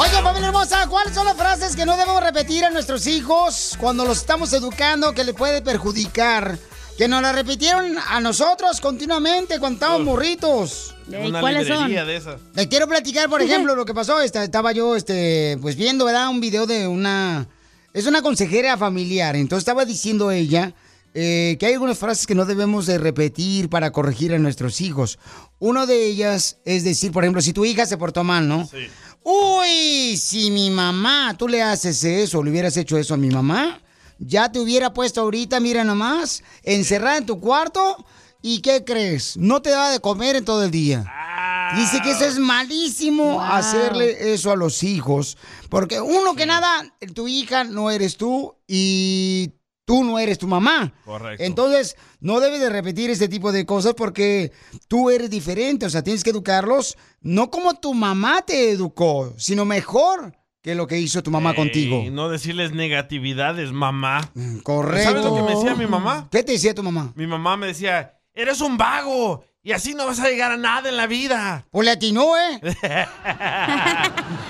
Oye, familia hermosa, ¿cuáles son las frases que no debemos repetir a nuestros hijos cuando los estamos educando que le puede perjudicar? Que nos la repitieron a nosotros continuamente cuando estábamos morritos. Una librería de esas. Les quiero platicar, por ejemplo, lo que pasó. Esta- Estaba yo, este, pues viendo, ¿verdad? Un video de una... Es una consejera familiar. Entonces estaba diciendo ella eh, que hay algunas frases que no debemos de repetir para corregir a nuestros hijos. Una de ellas es decir, por ejemplo, si tu hija se portó mal, ¿no? Sí. Uy, si mi mamá, tú le haces eso, le hubieras hecho eso a mi mamá, ya te hubiera puesto ahorita, mira nomás, encerrada en tu cuarto. ¿Y qué crees? No te da de comer en todo el día. Dice que eso es malísimo Wow. hacerle eso a los hijos. Porque uno que nada, tu hija no eres tú y tú no eres tu mamá. Correcto. Entonces, no debes de repetir este tipo de cosas porque tú eres diferente. O sea, tienes que educarlos no como tu mamá te educó, sino mejor que lo que hizo tu mamá contigo. Y no decirles negatividades, mamá. Correcto. ¿Sabes lo que me decía mi mamá? ¿Qué te decía tu mamá? Mi mamá me decía, eres un vago y así no vas a llegar a nada en la vida. Pues le atinó, ¿eh?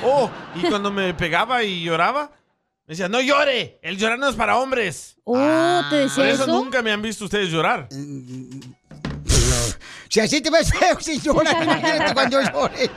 oh, y cuando me pegaba y lloraba, me decía, no llore, el llorar no es para hombres. Oh, ¿te decía Por eso, eso? nunca me han visto ustedes llorar. Si así te ves feo, si lloras, imagínate cuando yo llore.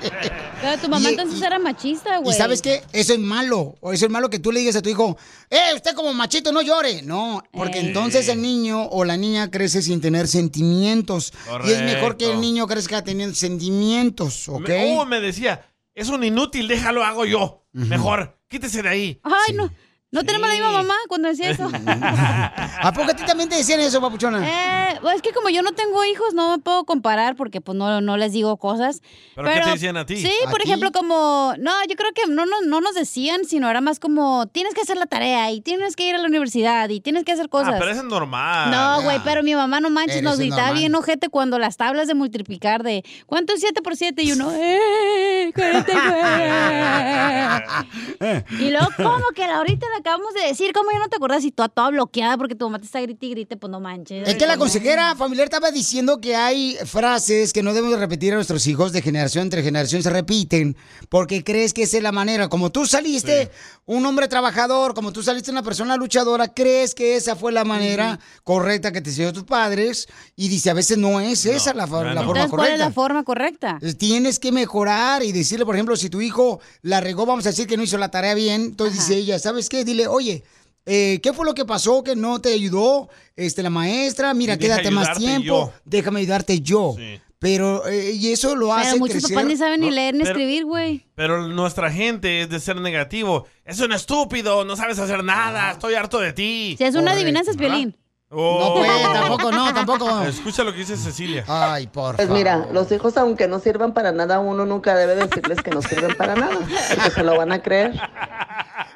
Pero tu mamá Y- entonces era machista, güey. Y sabes qué? Eso es malo. O eso es malo que tú le digas a tu hijo, ¡eh, usted como machito no llore! No, porque Ey. entonces el niño o la niña crece sin tener sentimientos. Y es mejor que el niño crezca teniendo sentimientos, ¿ok? Me- oh, me decía, es un inútil, déjalo, hago yo. Mejor, quítese de ahí. Ay, no. No tenemos la misma mamá cuando decía eso. ¿A poco a ti también te decían eso, papuchona? Eh, pues es que como yo no tengo hijos, no me puedo comparar porque pues no, no les digo cosas. ¿Pero qué te decían a ti? Sí, ¿A por ti? ejemplo, como, no, yo creo que no, no, no nos decían, sino era más como, tienes que hacer la tarea y tienes que ir a la universidad y tienes que hacer cosas. Ah, pero eso es normal. No, güey, pero mi mamá no manches, Pero nos gritaba bien ojete cuando las tablas de multiplicar de ¿cuánto es 7 por 7? Y uno, ¡eh! 49. y luego, ¿cómo que la ahorita le acabamos de decir? ¿Cómo ya no te acuerdas? Y toda, toda bloqueada porque tu mamá te está grite y grite, pues no manches. Es que la consejera familiar estaba diciendo que hay frases que no debemos repetir a nuestros hijos de generación entre generación, se repiten, porque crees que esa es la manera. Como tú saliste un hombre trabajador, como tú saliste una persona luchadora, crees que esa fue la manera correcta que te enseñó tus padres, y dice, a veces no es esa la, forma Entonces, ¿cuál es correcta. la forma correcta? Tienes que mejorar y decirle, por ejemplo, si tu hijo la regó, vamos a decir que no hizo la tarea bien, entonces dice ella, ¿sabes qué? Dile, oye, eh, ¿qué fue lo que pasó que no te ayudó este, la maestra? Mira, deja quédate más tiempo, yo. déjame ayudarte yo. Pero, eh, y eso lo hace Pero muchos crecer. papás ni saben ni leer ni pero- escribir, güey. Pero nuestra gente es de ser negativo. Es un estúpido, no sabes hacer nada, estoy harto de ti. Si es una adivinanza, es violín. Oh. No, pues, tampoco, no, tampoco. Escucha lo que dice Cecilia. Ay, por Pues mira, los hijos aunque no sirvan para nada, uno nunca debe decirles que no sirven para nada, porque se lo van a creer.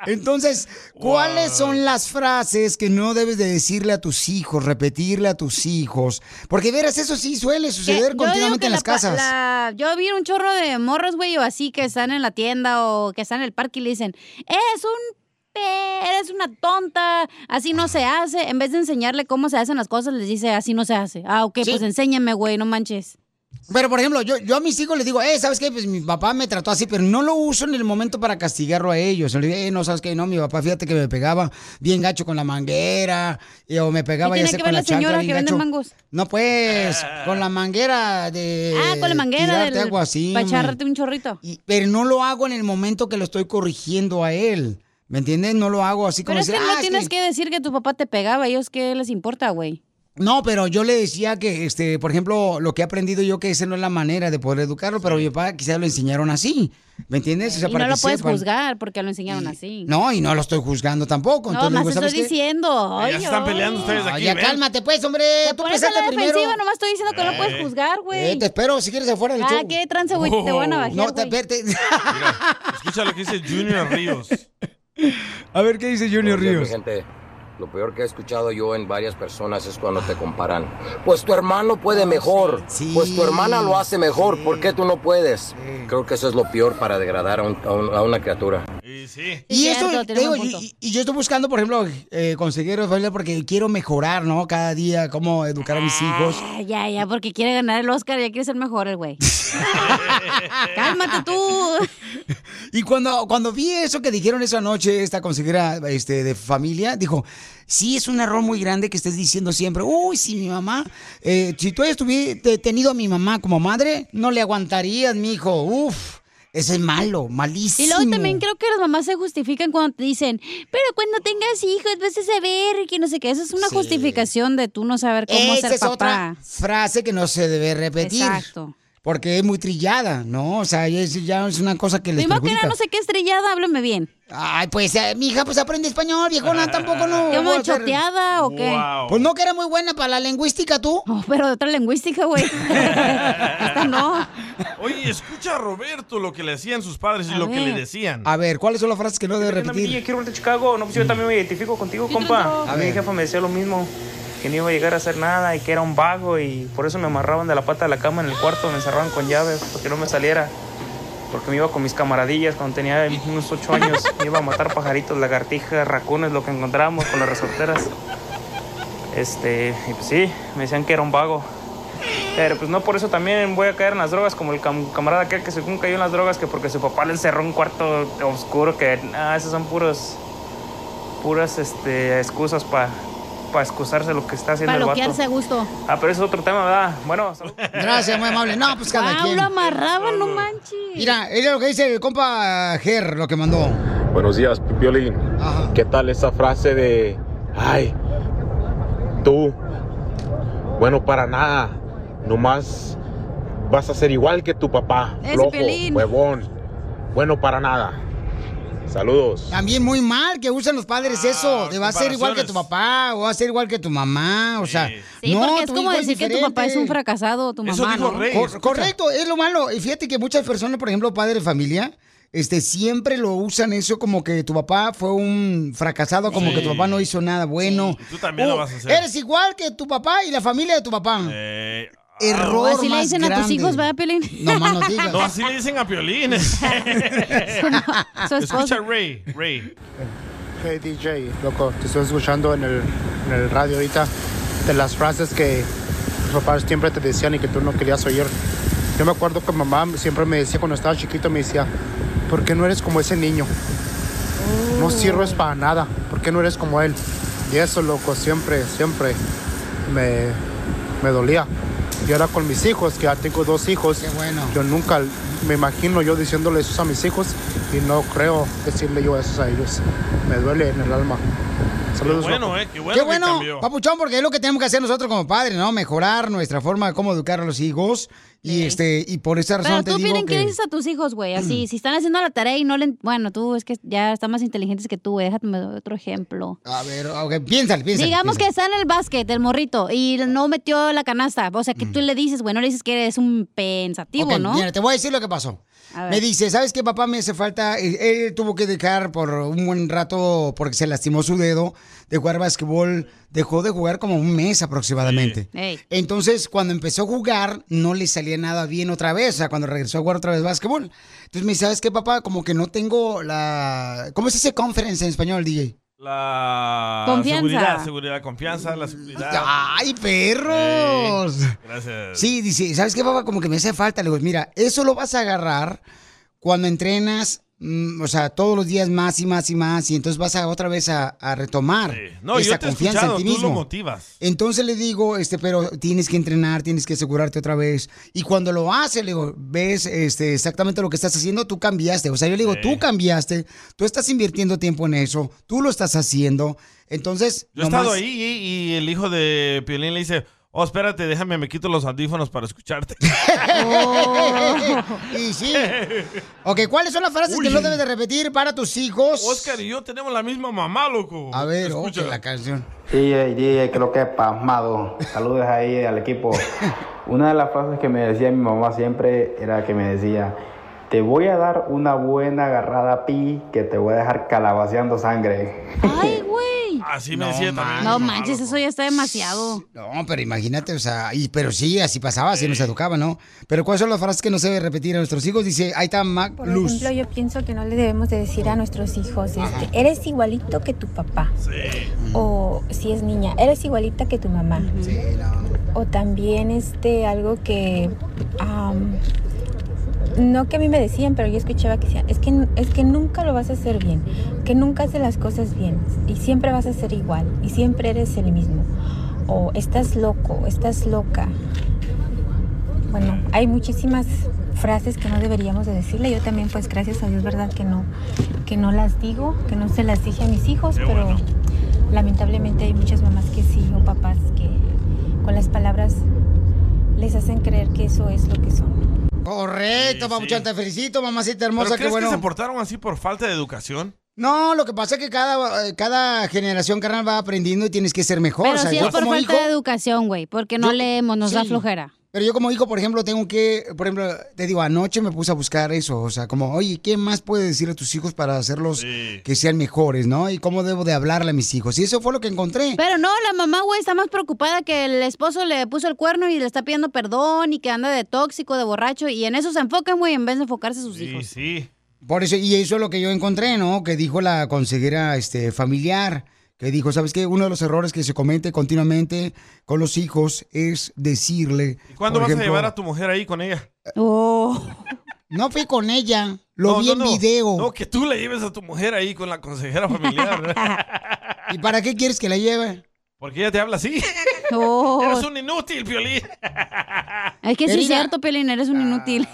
Entonces, ¿cuáles son las frases que no debes de decirle a tus hijos, repetirle a tus hijos? Porque verás, eso sí suele suceder continuamente en las la casas. la- yo vi un chorro de morros, güey, o así que están en la tienda o que están en el parque y le dicen, es un eres una tonta, así no se hace. En vez de enseñarle cómo se hacen las cosas, les dice, así no se hace. Ah, ok, pues enséñame, güey, no manches. Pero, por ejemplo, yo, yo a mis hijos les digo, eh, ¿sabes qué? Pues mi papá me trató así, pero no lo uso en el momento para castigarlo a ellos. Le digo, eh, no, ¿sabes qué? No, mi papá, fíjate que me pegaba bien gacho con la manguera, y- o me pegaba ¿Qué ya sé con la la señora chancla que vende mangos? No, pues, con la manguera de... Ah, con la manguera del... algo así. Para un chorrito. Pero no lo hago en el momento que lo estoy corrigiendo a él. ¿Me entiendes? No lo hago así como Pero es que no "Ah, es tienes que decir que tu papá te pegaba. ¿A ellos qué les importa, güey? No, pero yo le decía que, este, por ejemplo, lo que he aprendido yo que esa no es la manera de poder educarlo, pero mi papá quizás lo enseñaron así, ¿me entiendes? O sea, y para no lo puedes sepan. juzgar porque lo enseñaron así. No, y no lo estoy juzgando tampoco. No, más estoy diciendo. Ya Ay, se están peleando ustedes Ah, aquí. ya ven. cálmate pues, hombre. Te Tú empezaste la primero. defensiva, nomás estoy diciendo que no Eh. puedes juzgar, güey. Eh, te espero si quieres afuera del Ah, show. qué trance, güey. Te van a bajar, No, te, espérate. Escucha lo que dice Junior Ríos. A ver qué dice Junior Ríos. gente. Lo peor que he escuchado yo en varias personas es cuando te comparan. Pues tu hermano puede mejor. Sí. Pues tu hermana lo hace mejor. ¿Por qué tú no puedes? Creo que eso es lo peor para degradar a, un- a un- a una criatura. Y sí. Y esto, digo, y, y yo estoy buscando, por ejemplo, eh, consejeros familia porque quiero mejorar, ¿no? Cada día, cómo educar a mis hijos. Ah, ya, ya, porque quiere ganar el Oscar, ya quiere ser mejor el güey. Cálmate tú. Y cuando, cuando vi eso que dijeron esa noche, esta consejera este, de familia, dijo, sí, es un error muy grande que estés diciendo siempre, uy, si mi mamá, eh, si tú hubieras tenido a mi mamá como madre, no le aguantarías, mi hijo, uf, eso es malo, malísimo. Y luego también creo que las mamás se justifican cuando te dicen, pero cuando tengas hijos vas a saber que no sé qué. Eso es una Sí. justificación de tú no saber cómo Esa ser es papá. otra frase que no se debe repetir. Exacto. Porque es muy trillada, ¿no? O sea, es, ya es una cosa que perjudica. nada, no sé qué estrellada, háblame bien. Ay, pues, eh, mi hija, pues aprende español, viejona, tampoco no. ¿Qué muy choteada o qué? Wow. Pues no que era muy buena para la lingüística, tú. Oh, pero de otra lingüística, güey. Esta no. Oye, escucha a Roberto lo que le hacían sus padres y lo que le decían. A ver, ¿cuáles son las frases que no debe repetir? Quiero verte a Chicago. No, pues yo también me identifico contigo, compa. A mi jefa me decía lo mismo, que no iba a llegar a hacer nada y que era un vago y por eso me amarraban de la pata de la cama en el cuarto, me encerraban con llaves para que no me saliera. Porque me iba con mis camaradillas cuando tenía unos ocho años. Me iba a matar pajaritos, lagartijas, racunes, lo que encontrábamos con las resorteras. Este, y pues sí, me decían que era un vago. Pero pues no por eso también voy a caer en las drogas como el cam- camarada aquel que según cayó en las drogas que porque su papá le encerró en un cuarto oscuro que ah, esos son puros puras este excusas para excusarse lo que está haciendo Para el vato. loquearse a gusto. Ah, pero eso es otro tema, ¿verdad? Bueno. Gracias, muy amable. No, pues cada quien. lo amarraban, no manches. Mira, es lo que dice el compa Ger, lo que mandó. Buenos días, Piolín. Ajá. ¿Qué tal esa frase de, ay, tú, bueno para nada, nomás vas a ser igual que tu papá, Ese flojo, Piolín. huevón, bueno para nada. Saludos. También muy mal que usan los padres Ah, eso, de va a ser igual que tu papá o va a ser igual que tu mamá, o sea, Sí. Sí, no, porque es como decir que tu papá es un fracasado, tu Eso mamá, dijo ¿no? Rey. Cor- escucha. correcto, es lo malo. Y fíjate que muchas personas, por ejemplo, padres de familia, este, siempre lo usan eso como que tu papá fue un fracasado, como Sí. que tu papá no hizo nada bueno. Y tú también lo vas a hacer. Eres igual que tu papá y la familia de tu papá. Eh, Error Así le más dicen a tus grande. hijos, ¿verdad, Pelín? No más no digas. no, así le dicen a Piolín. Su Escucha Ray, Ray. Hey DJ, loco, te estoy escuchando en el, en el radio ahorita de las frases que tus papás siempre te decían y que tú no querías oír. Yo me acuerdo que mamá siempre me decía cuando estaba chiquito, me decía, ¿por qué no eres como ese niño? No sirves para nada, ¿por qué no eres como él? Y eso, loco, siempre, siempre me, me dolía. Y ahora con mis hijos, que ya tengo dos hijos, Qué bueno. yo nunca me imagino yo diciéndole eso a mis hijos y no creo decirle yo eso a ellos. Me duele en el alma. Qué Saludos. bueno, loco. eh. Qué bueno, Qué que bueno, cambió. papuchón, porque es lo que tenemos que hacer nosotros como padres, ¿no? Mejorar nuestra forma de cómo educar a los hijos. Y este, y por esa razón Pero te tú, digo ¿qué que. dices a tus hijos, güey? Así, si están haciendo la tarea y no le... Bueno, tú es que ya están más inteligentes que tú, güey. Déjame dar otro ejemplo. A ver, ok, piénsale, piénsale. Digamos que está en el básquet, el morrito, y no metió la canasta. O sea, que tú le dices, güey, no le dices que eres un pensativo, ¿no? Mira, te voy a decir lo que pasó. Me dice, ¿sabes qué, papá? Me hace falta. Él, él tuvo que dejar por un buen rato porque se lastimó su dedo de jugar básquetbol. Dejó de jugar como un mes aproximadamente. Entonces, cuando empezó a jugar, no le salía nada bien otra vez. O sea, cuando regresó a jugar otra vez básquetbol. Entonces me dice, ¿sabes qué, papá? Como que no tengo la. ¿Cómo es ese conference en español, DJ? La Confianza. seguridad, seguridad, confianza, la seguridad. ¡Ay, perros! Ey, gracias. Sí, dice, ¿sabes qué, papá? Como que me hace falta. Le digo, mira, eso lo vas a agarrar cuando entrenas, mm, o sea, todos los días más y más y más, y entonces vas a otra vez a, a retomar No, esa yo te he confianza escuchado, en ti tú lo mismo. motivas. Entonces le digo, este, pero tienes que entrenar, tienes que asegurarte otra vez. Y cuando lo hace, le digo, ves este, exactamente lo que estás haciendo, tú cambiaste. O sea, yo le digo, Sí. tú cambiaste, tú estás invirtiendo tiempo en eso, tú lo estás haciendo. Entonces, Yo he estado ahí y, y el hijo de Piolín le dice, oh, espérate, déjame, me quito los audífonos para escucharte. y sí. Ok, ¿cuáles son las frases que no debes de repetir para tus hijos? Oscar y yo tenemos la misma mamá, loco. A ver, Escucha. la canción. DJ, DJ, creo que pasmado. Saludos ahí al equipo. Una de las frases que me decía mi mamá siempre era que me decía, te voy a dar una buena agarrada pi que te voy a dejar calabaceando sangre. Ay. Así me decía también. No manches, eso ya está demasiado. No, pero imagínate, o sea, y, pero sí, así pasaba, así nos educaba, ¿no? Pero ¿cuáles son las frases que no se debe repetir a nuestros hijos? Dice, ahí está Mac Por Luz. ejemplo, yo pienso que no le debemos de decir a nuestros hijos, este, eres igualito que tu papá. O si es niña, eres igualita que tu mamá. O también este algo que no que a mí me decían, pero yo escuchaba que decían, es que es que nunca lo vas a hacer bien, que nunca haces las cosas bien y siempre vas a ser igual y siempre eres el mismo. O estás loco, estás loca. Bueno, hay muchísimas frases que no deberíamos de decirle. Yo también, pues gracias a Dios, verdad que no, que no las digo, que no se las dije a mis hijos, pero lamentablemente hay muchas mamás que sí o papás que con las palabras les hacen creer que eso es lo que son. Correcto, papuchón, te felicito, mamacita ¿Pero hermosa, qué crees bueno. que se portaron así por falta de educación? No, lo que pasa es que cada, eh, cada generación, carnal, va aprendiendo y tienes que ser mejor. Pero o sea, sí es por falta hijo- de educación, güey, porque no Yo- leemos, nos da sí. flojera. Pero yo como hijo, por ejemplo, tengo que, por ejemplo, te digo, anoche me puse a buscar eso, o sea, como, oye, ¿qué más puedes decir a tus hijos para hacerlos que sean mejores, no? Y cómo debo de hablarle a mis hijos. Y eso fue lo que encontré. Pero no, la mamá, güey, está más preocupada que el esposo le puso el cuerno y le está pidiendo perdón y que anda de tóxico, de borracho, y en eso se enfocan, güey, en vez de enfocarse a sus hijos. sí. Por eso, y eso es lo que yo encontré, ¿no? Que dijo la consejera este, familiar, que dijo, ¿sabes qué? Uno de los errores que se comete continuamente con los hijos es decirle... ¿Cuándo por vas a llevar a tu mujer ahí con ella? No fui con ella, lo No, vi no, en no. video. No, que tú le lleves a tu mujer ahí con la consejera familiar. ¿Y para qué quieres que la lleve? Porque ella te habla así. Oh. Eres un inútil, Piolín. Es que sí es cierto, Pelín, eres un inútil.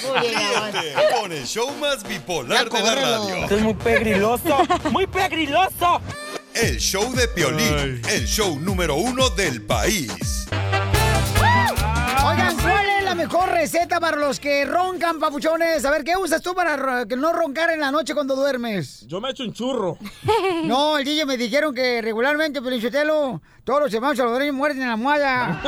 Ríete con el show más bipolar de la radio. es muy pegriloso, muy pegriloso. El show de Piolín, el show número uno del país. Mejor receta para los que roncan, papuchones? A ver, ¿qué usas tú para no roncar en la noche cuando duermes? Yo me echo un churro. No, el DJ me dijeron que regularmente, Pelichotelo, todos los hermanos salvadoreños mueren en la almohada.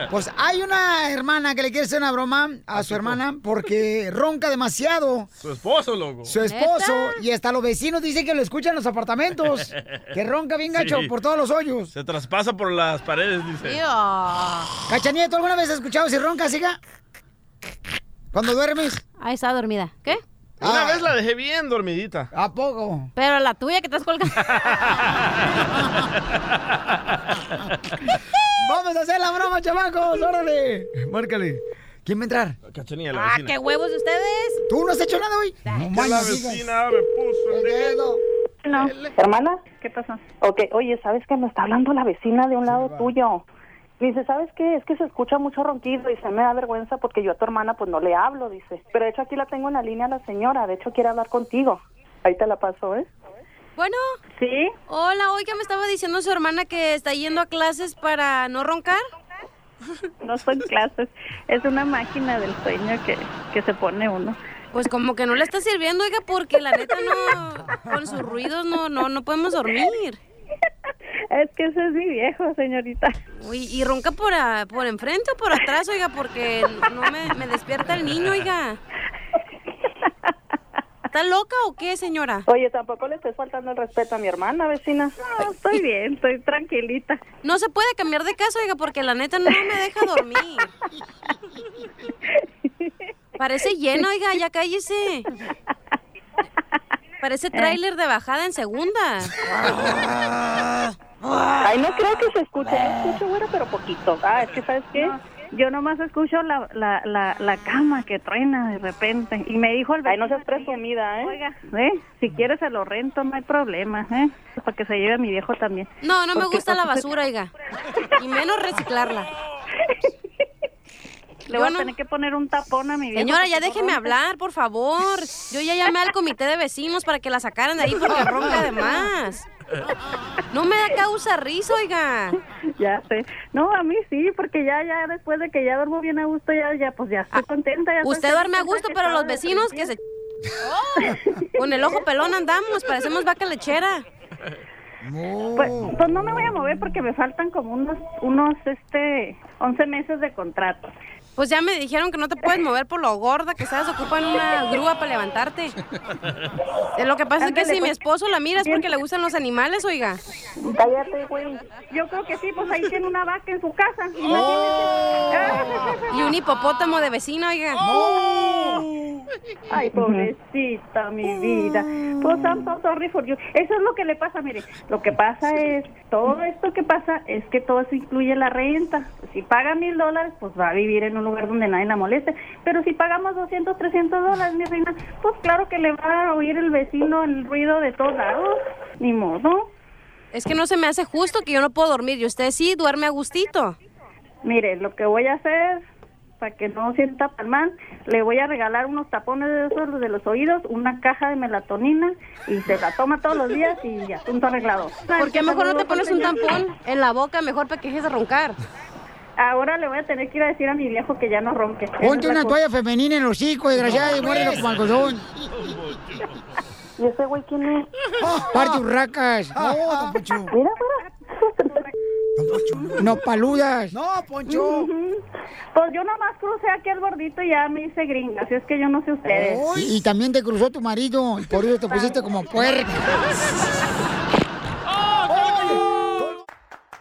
Pues hay una hermana que le quiere hacer una broma a su hermana porque ronca demasiado. Su esposo, loco. Su esposo y hasta los vecinos dicen que lo escuchan en los apartamentos. Que ronca bien gacho Sí. por todos los hoyos. Se traspasa por las paredes, dice. Cachanilla, ¿tú alguna vez has escuchado si roncas, hija? ¿Cuando duermes? Ahí está dormida. ¿Qué? Una vez la dejé bien dormidita. ¿A poco? Pero la tuya que estás colgando. Vamos a hacer la broma, chamacos. Órale. Márcale. ¿Quién va a entrar? Cachanilla, la ah, vecina. qué huevos de ustedes. ¿Tú no has hecho nada hoy? No Que la vecina me puso el dedo. No. ¿Hermana? ¿Qué pasó? Ok, oye, ¿sabes que me está hablando la vecina de un lado tuyo? Dice, ¿sabes qué? Es que se escucha mucho ronquido y se me da vergüenza porque yo a tu hermana pues no le hablo, dice. Pero de hecho aquí la tengo en la línea la señora, de hecho quiere hablar contigo. Ahí te la paso, ¿eh? Bueno. ¿Sí? Hola, oiga, me estaba diciendo su hermana que está yendo a clases para no roncar. No son clases, es una máquina del sueño que, que se pone uno. Pues como que no le está sirviendo, oiga, porque la neta no, con sus ruidos no, no, no podemos dormir. Es que ese es mi viejo, señorita. Uy, ¿y ronca por, a- por enfrente o por atrás, oiga? Porque no me, me despierta el niño, oiga. ¿Está loca o qué, señora? Oye, tampoco le estés faltando el respeto a mi hermana, vecina. No, estoy bien, estoy tranquilita. No se puede cambiar de casa, oiga, porque la neta no me deja dormir. Parece lleno, oiga, ya cállese. Parece tráiler de bajada en segunda. Ay, no creo que se escuche. Yo escucho, güera, pero poquito. Ah, es que, ¿sabes qué? Yo nomás escucho la, la, la, la cama que truena de repente. Y me dijo el Ay, no seas vecino, presumida, ¿eh? Oiga, ¿eh? Si quieres se lo rento, no hay problema, ¿eh? Para que se lleve a mi viejo también. No, no me Porque, gusta la basura, oiga. Y menos reciclarla. Le voy a tener que poner un tapón a mi viejo. Señora, ya déjeme hablar, por favor. Yo ya llamé al comité de vecinos para que la sacaran de ahí porque ronca de más. No me da causa risa, oiga. Ya sé. No, a mí sí, porque ya, ya después de que ya duermo bien a gusto, ya, ya, pues ya estoy contenta. Ya Ah, Usted estoy duerme a contenta gusto, pero los vecinos que se... Con el ojo pelón andamos, parecemos vaca lechera. Pues, pues no me voy a mover porque me faltan como unos, unos, este, 11 meses de contrato. Pues ya me dijeron que no te puedes mover por lo gorda que estás, ocupan una grúa para levantarte. Eh, Lo que pasa es que si mi pues. esposo la mira es porque le gustan los animales, oiga. Cállate, güey. Yo creo que sí, pues ahí tiene una vaca en su casa. Oh. Y un hipopótamo de vecino, oiga. Ay, pobrecita, mi vida. Pues I'm so sorry for you. Eso es lo que le pasa, mire. Lo que pasa es, todo esto que pasa es que todo eso incluye la renta. Si paga mil dólares, pues va a vivir en un lugar donde nadie la moleste. Pero si pagamos 200, 300 dólares, mi reina, pues claro que le va a oír el vecino el ruido de todos lados. Ni modo. Es que no se me hace justo que yo no puedo dormir y usted sí duerme a gustito. Mire, lo que voy a hacer para que no sienta mal, le voy a regalar unos tapones de esos de los oídos, una caja de melatonina y se la toma todos los días y asunto arreglado. ¿Por qué mejor no te pones un tampón en la boca mejor para que dejes de roncar? Ahora le voy a tener que ir a decir a mi viejo que ya no ronque. Ponte una toalla femenina en los hocico, desgraciada, y muérdelo como algodón. ¿Y ese güey quién es? Parte urracas. No, don Poncho. Mira, No paludas. No, Poncho. Pues yo nomás crucé aquí el gordito y ya me hice gringa, así es que yo no sé ustedes. Y, y también te cruzó tu marido, y por eso te pusiste como puerca.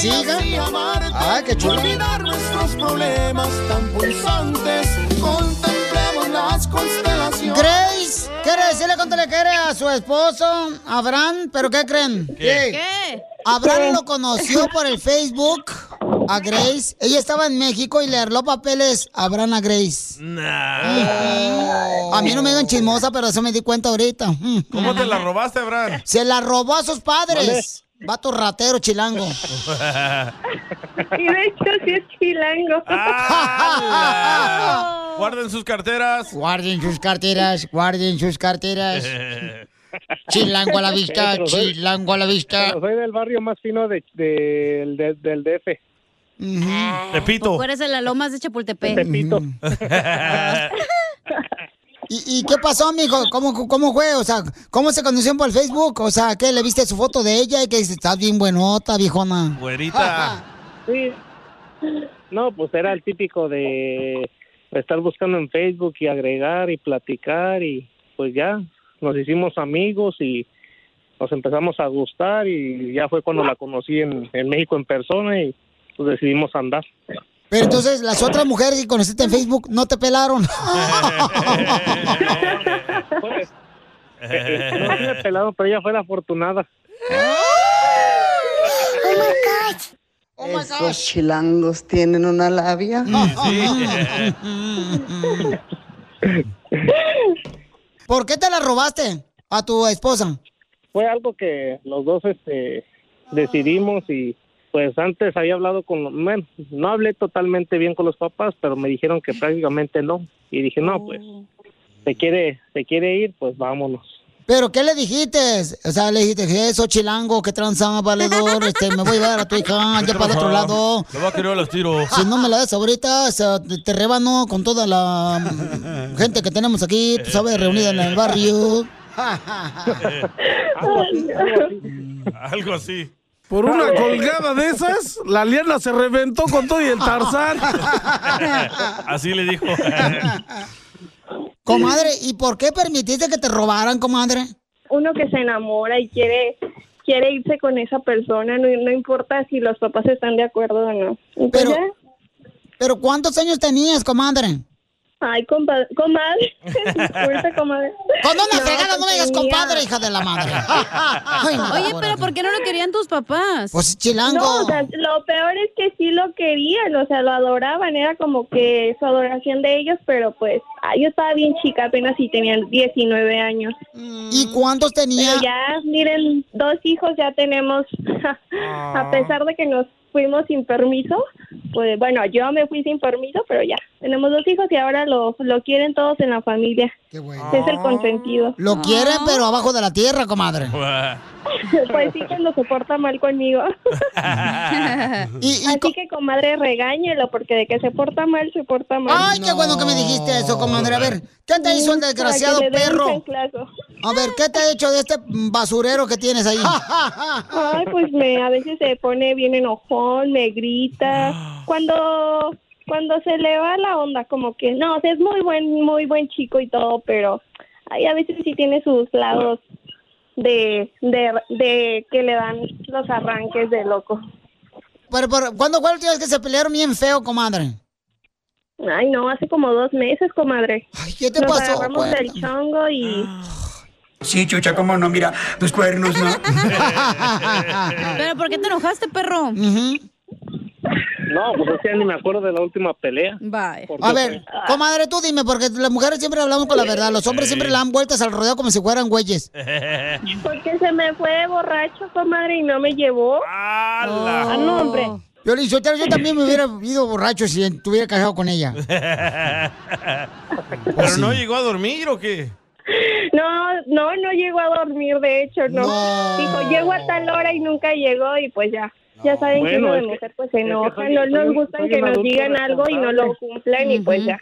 ¿Siga? Ay, qué chulo. Olvidar nuestros problemas tan pulsantes. Contemplemos las constelaciones. Grace, quiere decirle cuánto le quiere a su esposo, Abraham, pero ¿qué creen? ¿Qué? ¿Qué? Abraham ¿Qué? lo conoció por el Facebook a Grace. Ella estaba en México y le arregló papeles a Abraham a Grace. A mí no me digan chismosa, pero eso me di cuenta ahorita. ¿Cómo te la robaste, Abraham? Se la robó a sus padres. Vato ratero chilango. Y de hecho sí es chilango. Guarden sus carteras. Guarden sus carteras, guarden sus carteras. Chilango a la vista, Pero soy- chilango a la vista. Pero soy del barrio más fino de, de- de- del DF. Tepito. Tú eres de las lomas de Chapultepec. Tepito. ¿Y, y qué pasó, mijo? ¿Cómo, ¿Cómo fue? O sea, ¿cómo se conocieron por el Facebook? O sea, ¿qué? ¿Le viste su foto de ella y que dice, estás bien buenota, viejona? Güerita. Sí. No, pues era el típico de estar buscando en Facebook y agregar y platicar y pues ya nos hicimos amigos y nos empezamos a gustar y ya fue cuando la conocí en, en México en persona y pues decidimos andar. Pero entonces, las otras mujeres que conociste en Facebook no te pelaron. No me pelaron, pero ella fue la afortunada. Esos chilangos tienen una labia. ¿Por qué te la robaste a tu esposa? Fue algo que los dos este, decidimos y pues antes había hablado con, bueno, no hablé totalmente bien con los papás, pero me dijeron que prácticamente no. Y dije, no, pues, se quiere, se quiere ir, pues vámonos. ¿Pero qué le dijiste? O sea, le dijiste, eso, chilango, que tranza, valedor, este, me voy a llevar a tu hija ya para el otro lado. Lo va a querer a los tiros. Si no me la das ahorita, o sea, te, te rebano con toda la gente que tenemos aquí, tú sabes, reunida en el barrio. Algo así. Por una colgada de esas, la liana se reventó con todo y el Tarzán. Así le dijo. Comadre, ¿y por qué permitiste que te robaran, comadre? Uno que se enamora y quiere quiere irse con esa persona, no, no importa si los papás están de acuerdo o no. Pero, pero ¿cuántos años tenías, comadre? Ay, compa- comadre. Disculpe, comadre. Con una No, fregada no me digas compadre, hija de la madre. Ay, no, Oye, pero ¿por qué no lo querían tus papás? Pues chilango. No, o sea, lo peor es que sí lo querían, o sea, lo adoraban, era como que su adoración de ellos, pero pues ah, yo estaba bien chica, apenas si tenían 19 años. ¿Y cuántos tenía? Pero ya, miren, dos hijos ya tenemos, a pesar de que nos fuimos sin permiso, pues bueno, yo me fui sin permiso, pero ya, tenemos dos hijos y ahora lo, lo quieren todos en la familia. Es el consentido. Lo quieren, pero abajo de la tierra, comadre. Pues sí, cuando se porta mal conmigo. Así que, comadre, regáñelo, porque de que se porta mal, se porta mal. Ay, qué bueno que me dijiste eso, comadre. A ver, ¿qué te hizo el desgraciado perro? A ver, ¿qué te ha hecho de este basurero que tienes ahí? Ay, pues me, a veces se pone bien enojón, me grita. Cuando, cuando se le va la onda, como que, no, o sea, es muy buen, muy buen chico y todo, pero ay, a veces sí tiene sus lados de, de, de que le dan los arranques de loco. Pero, pero, ¿Cuándo fue vez que se pelearon bien feo, comadre? Ay, no, hace como dos meses, comadre. Ay, ¿qué te Nos pasó? agarramos del chongo y... Sí, chucha, cómo no, mira, tus cuernos, ¿no? ¿Pero por qué te enojaste, perro? No, pues es que ni me acuerdo de la última pelea. Bye. A ver, comadre, tú dime, porque las mujeres siempre hablamos con la verdad. Los hombres siempre le dan vueltas al rodeo como si fueran güeyes. Porque se me fue borracho, comadre, y no me llevó. Ah, no, hombre. Yo le dije, yo también me hubiera ido borracho si estuviera casado con ella. ¿Pero no llegó a dormir o qué? No, no, no llegó a dormir, de hecho, no. No. Dijo, llego a tal hora y nunca llegó y pues ya. Ya saben que Bueno, uno de que- mujer pues se que enoja, soy- no soy nos gustan que nos digan algo y no lo cumplen y pues ya.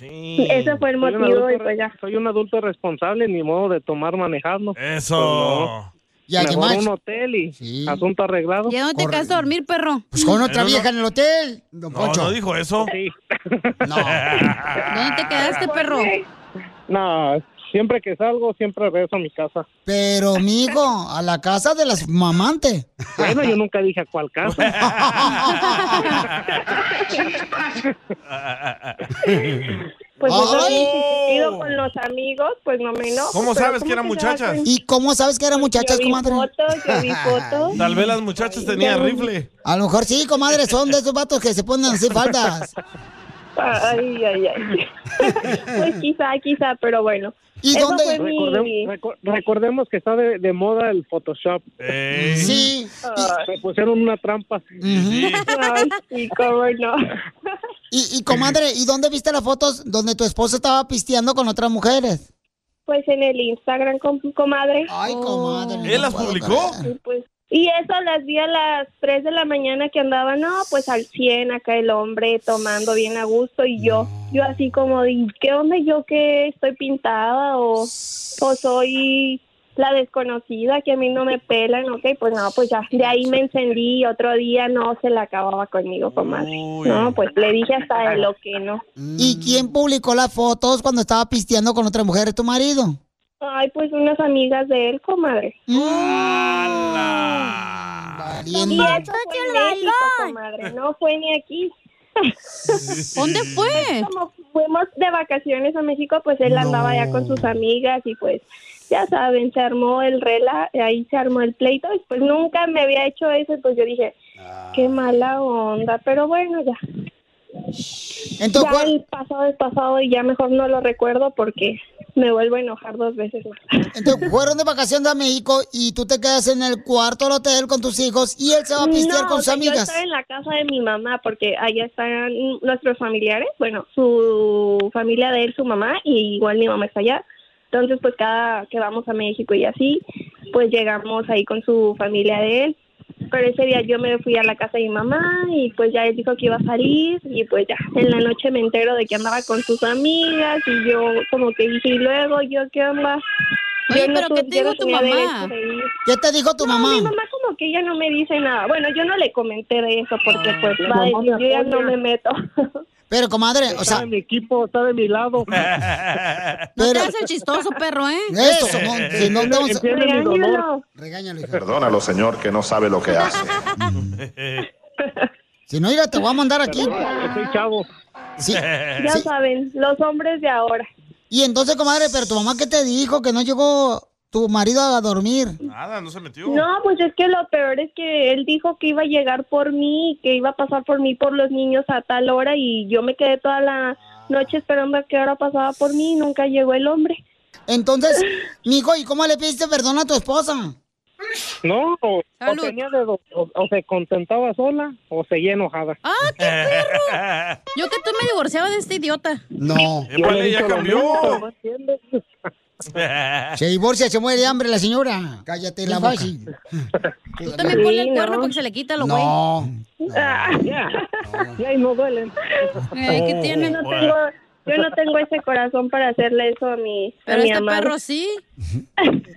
Ese fue el Soy motivo adulto y pues ya. Soy un adulto responsable, ni modo de tomar manejando. Eso. Ya, ¿qué Mejor más? un hotel y asunto arreglado. ¿Y a dónde te quedaste a dormir, perro? Pues con otra no- vieja en el hotel. Don No, Poncho. no dijo eso. ¿Dónde te quedaste, perro? No, siempre que salgo, siempre regreso a mi casa. Pero, mijo, a la casa de las mamantes. Bueno, yo nunca dije a cuál casa. Pues ido con los amigos, pues no me enojo. ¿Cómo sabes que eran muchachas? ¿Y cómo sabes que eran muchachas, Yo vi comadre? fotos, yo vi fotos. Tal vez las muchachas tenían rifle. A lo mejor sí, comadre, son de esos vatos que se ponen así faldas. Ay, ay, ay. pues quizá, quizá, pero bueno. ¿Y Eso dónde- mi- recordemos que está de, de moda el Photoshop. Sí. Me pusieron una trampa. Ay, sí, cómo no. Y, y, comadre, ¿y dónde viste las fotos donde tu esposo estaba pisteando con otras mujeres? Pues en el Instagram, com- comadre. Ay, comadre. ¿Él las publicó? Pues y eso las vi a las 3 de la mañana que andaba, no, pues al 100 acá el hombre tomando bien a gusto y yo, yo así como, de, ¿qué onda yo que estoy pintada o, o soy la desconocida que a mí no me pelan? Ok, pues no, pues ya, de ahí me encendí y otro día no se la acababa conmigo, comadre. No, pues le dije hasta de lo que no. ¿Y quién publicó las fotos cuando estaba pisteando con otras mujeres, tu marido? Ay, pues unas amigas de él, comadre. Y Valiendo. eso fue en México, comadre, no fue ni aquí. ¿Dónde fue? Como fuimos de vacaciones a México, pues él andaba ya con sus amigas y pues ya saben, se armó el rela, ahí se armó el pleito, y pues nunca me había hecho eso, y pues yo dije, qué mala onda, pero bueno, ya. Entonces, ya el pasado es pasado y ya mejor no lo recuerdo porque me vuelvo a enojar dos veces más. Entonces, fueron de vacaciones a México y tú te quedas en el cuarto del hotel con tus hijos y él se va a pistear No, con sus sea, Yo amigas. estaba en la casa de mi mamá porque allá están nuestros familiares, bueno, su familia de él, su mamá, y igual mi mamá está allá. Entonces, pues cada que vamos a México y así, pues llegamos ahí con su familia de él. Pero ese día yo me fui a la casa de mi mamá y pues ya él dijo que iba a salir y pues ya en la noche me entero de que andaba con sus amigas y yo como que dije, y luego yo qué onda. Oye, Yo pero ¿qué te dijo no tu mamá? ¿Qué te dijo tu No, mamá? mi mamá como que ella no me dice nada. Bueno, yo no le comenté de eso porque pues mi va yo ya no me meto. Pero, comadre, o sea... Está de mi equipo, está de mi lado. No te el chistoso, perro, ¿eh? Eso, no, si no. Regáñalo, hija. Perdónalo, señor, que no sabe lo que hace. Si no, mira, te voy a mandar aquí. Soy chavo. Sí. Ya sí. saben, los hombres de ahora. Y entonces, comadre, pero tu mamá, ¿qué te dijo? Que no llegó tu marido a dormir. Nada, no se metió. No, pues es que lo peor es que él dijo que iba a llegar por mí, que iba a pasar por mí por los niños a tal hora y yo me quedé toda la noche esperando a qué hora pasaba por mí y nunca llegó el hombre. Entonces, mijo, ¿y cómo le pediste perdón a tu esposa? No, o, o tenía de o, o se contentaba sola o seguía enojada. ¡Ah, qué perro! Yo que tú me divorciaba de este idiota. No. He dicho lo mismo. Se divorcia, se muere de hambre la señora. Cállate la boca. Tú también ponle el cuerno porque se le quita lo güey. No. Ah, Ya, ya y no duelen. Eh, ¿Qué tiene? Yo no tengo, yo no tengo ese corazón para hacerle eso a mi, a Pero mi este amado. perro sí.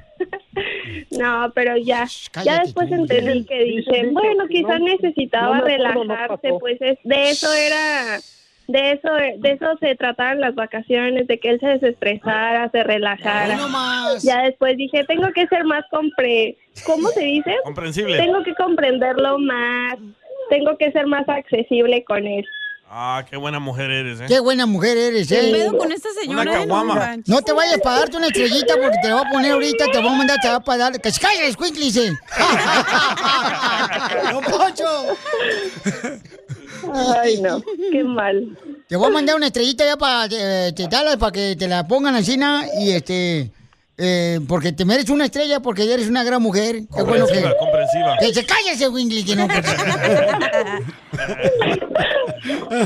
No, pero ya, ya cállate después tú. entendí que dije, bueno, quizás necesitaba no acuerdo, no relajarse, pues es, de eso era, de eso, de eso se trataban las vacaciones, de que él se desestresara, se relajara. Ay, no más. Ya después dije, tengo que ser más compre, ¿cómo se dice? Comprensible. Tengo que comprenderlo más, tengo que ser más accesible con él. Ah, qué buena mujer eres, ¿eh? Qué buena mujer eres, ¿Qué ¿eh? pedo con esta señora? Una eh? caguama. No te vayas para darte una estrellita porque te la voy a poner ahorita, te voy a mandar, te va a pagar. ¡Que se caiga! ¡No, Pocho! Ay, no, qué mal. Te voy a mandar una estrellita ya para eh, te, para que te la pongan encima y este... eh, porque te mereces una estrella porque eres una gran mujer. Qué bueno que... Comprensiva, comprensiva. Que se calle ese Wingley, que no... pues.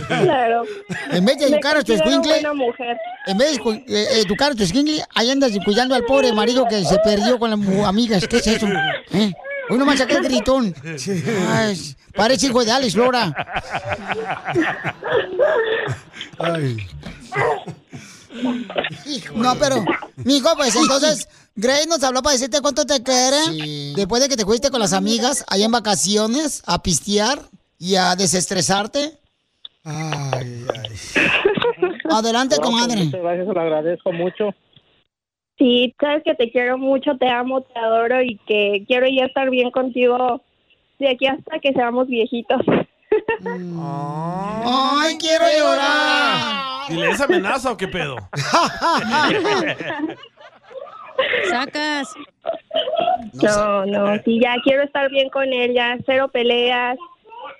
Claro. En vez de educar a tu mujer. en vez de eh, educar a tu escuincle, ahí andas cuidando al pobre marido que se perdió con las amigas. ¿Qué es eso? ¿Eh? Hoy nomás saqué el gritón. Ay, parece hijo de Alex Lora. No, pero, mijo, pues entonces, Grace nos habló para decirte cuánto te quiere. Después de que te fuiste con las amigas allá en vacaciones a pistear y a desestresarte. Adelante, No, pues, comadre. muchas gracias, se lo agradezco mucho. Sí, sabes que te quiero mucho, te amo, te adoro y que quiero ya estar bien contigo de aquí hasta que seamos viejitos. ¡Ay, quiero llorar! ¿Y le es amenaza o qué pedo? Sacas. No, no, sí, ya quiero estar bien con él, ya cero peleas,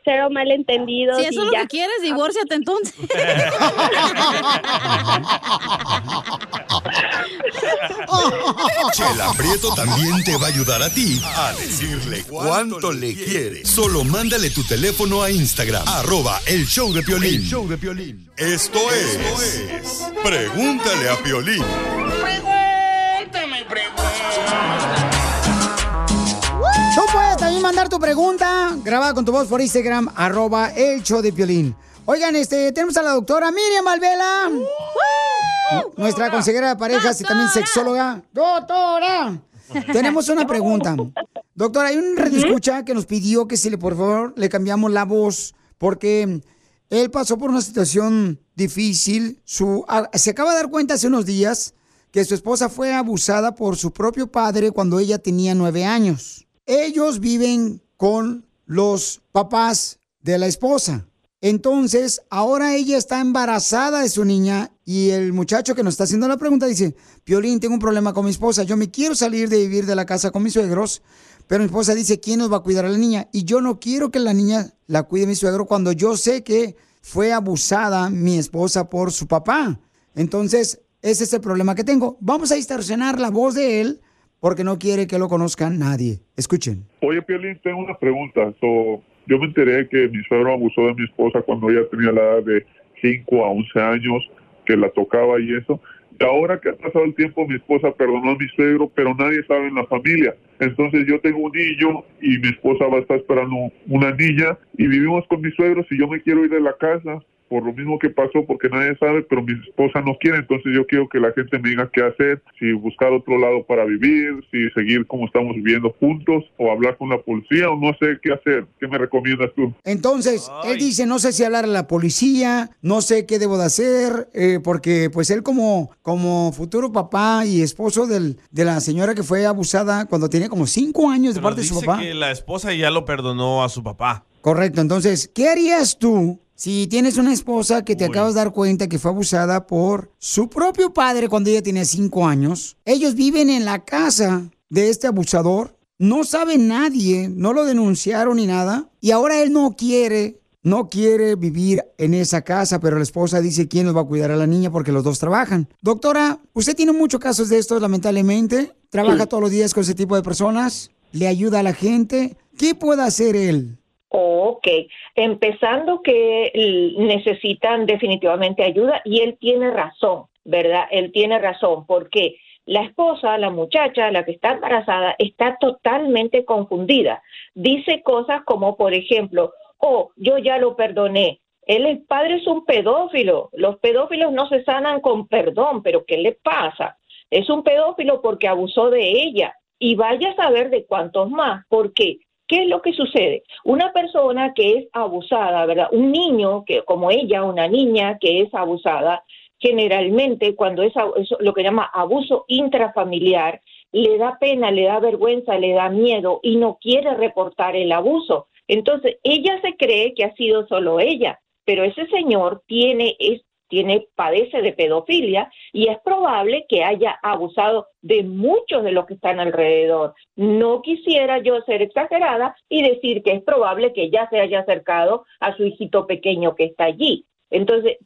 cero malentendidos. Si eso es lo ya. que quieres, divórciate entonces. Chela Prieto también te va a ayudar a ti a decirle cuánto le quiere. Solo mándale tu teléfono a Instagram, arroba el show de Piolín. show de Piolín. Esto es, Pregúntale a Piolín. Tú puedes también mandar tu pregunta grabada con tu voz por Instagram, arroba el show de Piolín. Oigan, este, tenemos a la doctora Miriam Valvela. Nuestra consejera de parejas y también sexóloga. ¡Doctora! Tenemos una pregunta. Doctora, hay un redescucha que nos pidió que si le, por favor, le cambiamos la voz porque él pasó por una situación difícil. Su, se acaba de dar cuenta hace unos días que su esposa fue abusada por su propio padre cuando ella tenía nueve años. Ellos viven con los papás de la esposa. Entonces, ahora ella está embarazada de su niña y el muchacho que nos está haciendo la pregunta dice, Piolín, tengo un problema con mi esposa, yo me quiero salir de vivir de la casa con mis suegros, pero mi esposa dice, ¿quién nos va a cuidar a la niña? Y yo no quiero que la niña la cuide mi suegro cuando yo sé que fue abusada mi esposa por su papá. Entonces, ese es el problema que tengo. Vamos a distorsionar la voz de él porque no quiere que lo conozca nadie. Escuchen. Oye, Piolín, tengo una pregunta. Yo me enteré que mi suegro abusó de mi esposa cuando ella tenía la edad de 5 a 11 años, que la tocaba y eso. Y ahora que ha pasado el tiempo, mi esposa perdonó a mi suegro, pero nadie sabe en la familia. Entonces yo tengo un niño y mi esposa va a estar esperando una niña y vivimos con mis suegros y yo me quiero ir de la casa por lo mismo que pasó, porque nadie sabe, pero mi esposa no quiere, entonces yo quiero que la gente me diga qué hacer, si buscar otro lado para vivir, si seguir como estamos viviendo juntos, o hablar con la policía, o no sé qué hacer. ¿Qué me recomiendas tú? Entonces, él dice, no sé si hablar a la policía, no sé qué debo de hacer, eh, porque pues él como, como futuro papá y esposo del, de la señora que fue abusada cuando tenía como cinco años de Pero parte de su papá. que la esposa ya lo perdonó a su papá. Correcto, entonces, ¿qué harías tú si tienes una esposa que te acabas de dar cuenta que fue abusada por su propio padre cuando ella tenía cinco años? Ellos viven en la casa de este abusador, no sabe nadie, no lo denunciaron ni nada, y ahora él no quiere, no quiere vivir en esa casa, pero la esposa dice quién nos va a cuidar a la niña porque los dos trabajan. Doctora, usted tiene muchos casos de estos, lamentablemente, trabaja todos los días con ese tipo de personas, le ayuda a la gente. ¿Qué puede hacer él? Ok, empezando que necesitan definitivamente ayuda y él tiene razón, ¿verdad? Él tiene razón porque la esposa, la muchacha, la que está embarazada, está totalmente confundida. Dice cosas como, por ejemplo, oh, yo ya lo perdoné. Él, el padre es un pedófilo. Los pedófilos no se sanan con perdón, pero ¿qué le pasa? Es un pedófilo porque abusó de ella. Y vaya a saber de cuántos más. ¿Por qué? ¿Qué es lo que sucede? Una persona que es abusada, ¿verdad? Un niño que como ella, una niña que es abusada, generalmente cuando es lo que llama abuso intrafamiliar, le da pena, le da vergüenza, le da miedo y no quiere reportar el abuso. Entonces, ella se cree que ha sido solo ella, pero ese señor tiene es tiene padece de pedofilia y es probable que haya abusado de muchos de los que están alrededor. No quisiera yo ser exagerada y decir que es probable que ella se haya acercado a su hijito pequeño que está allí. Entonces,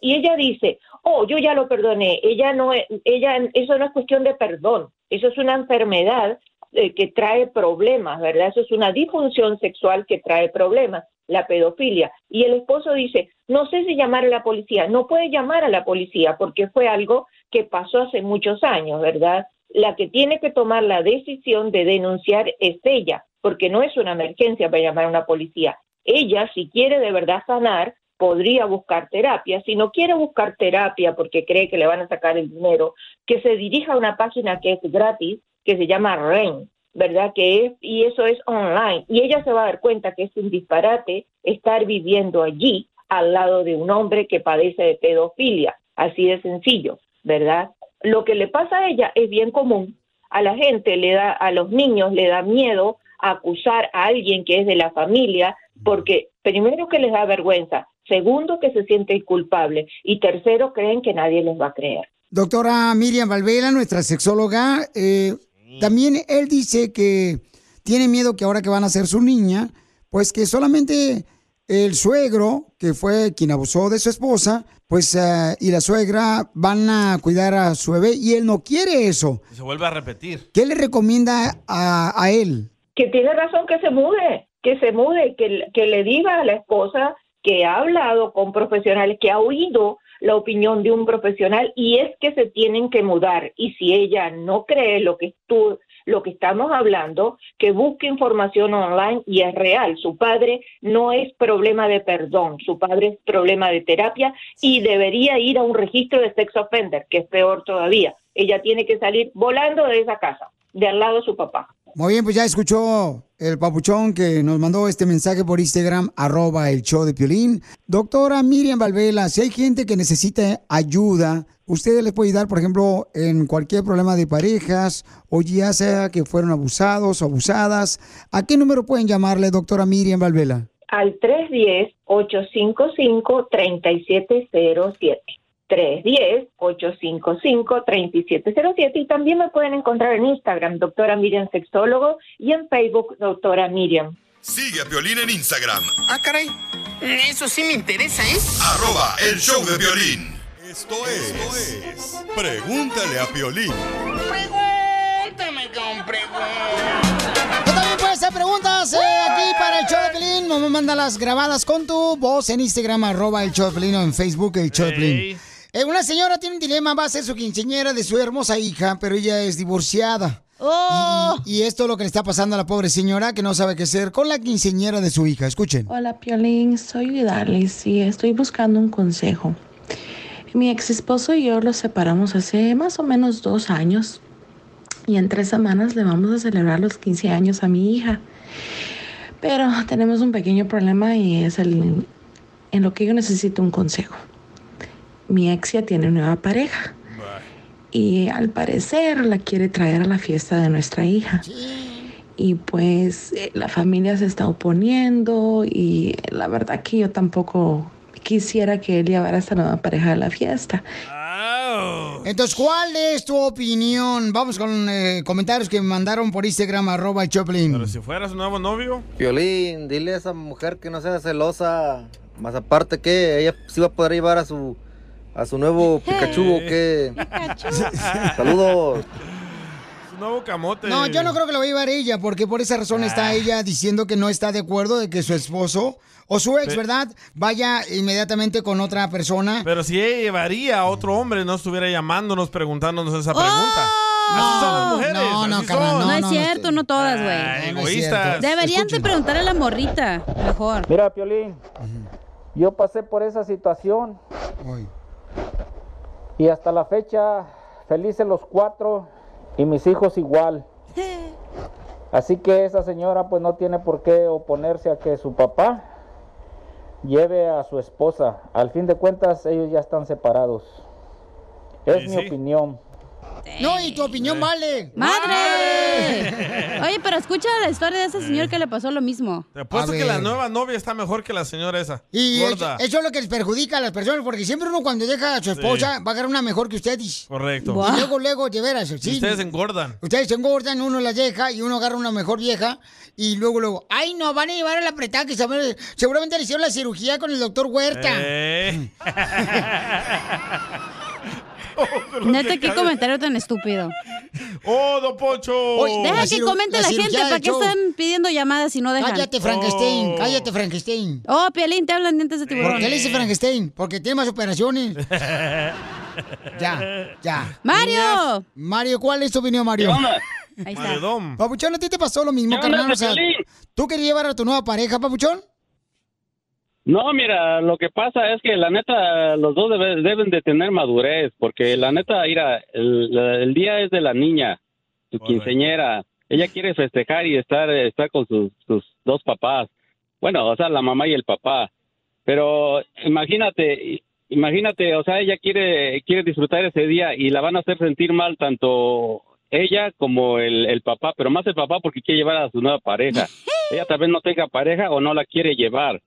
y ella dice, oh, yo ya lo perdoné. Ella no, ella, eso no es cuestión de perdón. Eso es una enfermedad eh, que trae problemas, ¿verdad? Eso es una disfunción sexual que trae problemas, la pedofilia. Y el esposo dice, no sé si llamar a la policía. No puede llamar a la policía porque fue algo que pasó hace muchos años, ¿verdad? La que tiene que tomar la decisión de denunciar es ella, porque no es una emergencia para llamar a una policía. Ella, si quiere de verdad sanar, podría buscar terapia. Si no quiere buscar terapia porque cree que le van a sacar el dinero, que se dirija a una página que es gratis, que se llama REN, ¿verdad? Que es, y eso es online. Y ella se va a dar cuenta que es un disparate estar viviendo allí al lado de un hombre que padece de pedofilia. Así de sencillo, ¿verdad? Lo que le pasa a ella es bien común. A la gente le da, a los niños le da miedo acusar a alguien que es de la familia, porque primero que les da vergüenza, segundo que se siente culpable y tercero creen que nadie les va a creer. Doctora Miriam Valvela, nuestra sexóloga, eh, también él dice que tiene miedo que ahora que van a ser su niña, pues que solamente el suegro, que fue quien abusó de su esposa, pues eh, y la suegra van a cuidar a su bebé y él no quiere eso. Y se vuelve a repetir. ¿Qué le recomienda a, a él? que tiene razón que se mude, que se mude, que, que le diga a la esposa que ha hablado con profesionales, que ha oído la opinión de un profesional y es que se tienen que mudar. Y si ella no cree lo que tú, lo que estamos hablando, que busque información online y es real. Su padre no es problema de perdón, su padre es problema de terapia y debería ir a un registro de sex offender, que es peor todavía. Ella tiene que salir volando de esa casa, de al lado de su papá. Muy bien, pues ya escuchó el papuchón que nos mandó este mensaje por Instagram, arroba el show de Piolín. Doctora Miriam Valvela, si hay gente que necesita ayuda, usted les puede ayudar, por ejemplo, en cualquier problema de parejas o ya sea que fueron abusados o abusadas. ¿A qué número pueden llamarle, doctora Miriam Valvela? al 310-855-3707. 310-855-3707 y también me pueden encontrar en Instagram, doctora Miriam Sexólogo, y en Facebook, doctora Miriam. Sigue a Piolín en Instagram, Ah, caray. Eso sí me interesa, ¿eh? arroba el show de violín. Esto es, Pregúntale a Piolín. Pregúntame con Tú también puedes hacer preguntas eh, aquí para el show de Pelín. Manda las grabadas con tu voz en Instagram, arroba el show de Pelín, o en Facebook, el show de Pelín. Eh, una señora tiene un dilema, va a ser su quinceñera de su hermosa hija, pero ella es divorciada. Oh. Y, y esto es lo que le está pasando a la pobre señora que no sabe qué hacer con la quinceñera de su hija. Escuchen. Hola Piolín, soy Vidalis y estoy buscando un consejo. Mi ex esposo y yo los separamos hace más o menos dos años y en tres semanas le vamos a celebrar los 15 años a mi hija. Pero tenemos un pequeño problema y es el en lo que yo necesito un consejo. Mi ex ya tiene nueva pareja y al parecer la quiere traer a la fiesta de nuestra hija. Y pues eh, la familia se está oponiendo y la verdad que yo tampoco quisiera que él llevara a esta nueva pareja a la fiesta. Entonces, ¿cuál es tu opinión? Vamos con eh, comentarios que me mandaron por Instagram, arroba Choplin. Pero si fuera su nuevo novio. Violín, dile a esa mujer que no sea celosa. Más aparte que ella sí va a poder llevar a su a su nuevo Pikachu o qué. Saludos. Su nuevo camote. No, yo no creo que lo va a llevar ella, porque por esa razón Ah. está ella diciendo que no está de acuerdo de que su esposo o su ex, Pe- ¿verdad? Vaya inmediatamente con otra persona. Pero si ella llevaría a otro hombre, no estuviera llamándonos, preguntándonos esa pregunta. Así son las mujeres. No, no, así carnal, son. No, es cierto, no todas, güey. Ay, egoístas. Deberían de preguntarle a la morrita, mejor. Mira, Piolín, yo pasé por esa situación. Y hasta la fecha, felices los cuatro y mis hijos igual. Así que esa señora pues no tiene por qué oponerse a que su papá lleve a su esposa. Al fin de cuentas, ellos ya están separados. Es mi opinión. No, y tu opinión vale. ¡Madre! Oye, pero escucha la historia de ese señor que le pasó lo mismo. Te apuesto A que la nueva novia está mejor que la señora esa. Y eso, Gorda. eso es lo que les perjudica a las personas, porque siempre uno cuando deja a su esposa va a agarrar una mejor que ustedes. Correcto. Y luego, luego, de veras, Y sí. ustedes engordan. Ustedes se engordan, uno las deja y uno agarra una mejor vieja y luego, luego, ay, no, van a llevar a la apretada que sabe- seguramente le hicieron la cirugía con el doctor Huerta. Eh. Neta, qué comentario tan estúpido. ¡Oh, don Pocho! Deja que comente la, gente, ¿para qué están pidiendo llamadas si no dejan? Cállate, Frankenstein, cállate, Frankenstein. Oh, Piolín, te hablan dientes de tiburón. ¿Por qué le dice Frankenstein? Porque tiene más operaciones. Ya, ya. ¡Mario! Mario, ¿cuál es tu opinión, Mario? ¿Qué onda? Ahí está. Papuchón, ¿a ti te pasó lo mismo, ¿Qué onda, carnal? O sea? ¿tú querías llevar a tu nueva pareja, Papuchón? No, mira, lo que pasa es que la neta, los dos debe- deben de tener madurez, porque la neta, mira, el, el día es de la niña, su quinceñera. Ella quiere festejar y estar, estar con sus, sus dos papás. Bueno, o sea, la mamá y el papá. Pero imagínate, imagínate, o sea, ella quiere, quiere disfrutar ese día y la van a hacer sentir mal tanto ella como el, el papá, pero más el papá porque quiere llevar a su nueva pareja. ella tal vez no tenga pareja o no la quiere llevar.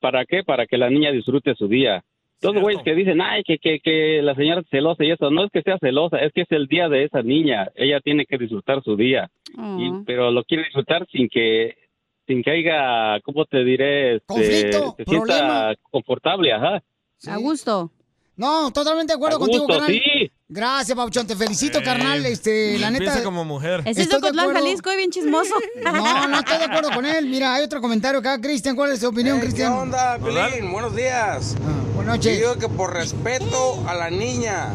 ¿Para qué? Para que la niña disfrute su día. Los güeyes que dicen, ay, que, que, que la señora es celosa y eso, no es que sea celosa, es que es el día de esa niña. Ella tiene que disfrutar su día. Y, pero lo quiere disfrutar sin que sin que haya, ¿cómo te diré? Este, Conflicto, se sienta problema. confortable, ajá. A gusto. No, totalmente de acuerdo A contigo, gusto, carnal. sí. Gracias, Papuchón, te felicito, carnal. Este, la neta. Piensa como mujer. Ese es Ocotlán, acuerdo. Jalisco, y bien chismoso. No, no estoy de acuerdo con él. Mira, hay otro comentario acá. Cristian, ¿cuál es tu opinión, Cristian? ¿Qué onda, Pelín? Buenos días. buenas noches. Yo digo que por respeto a la niña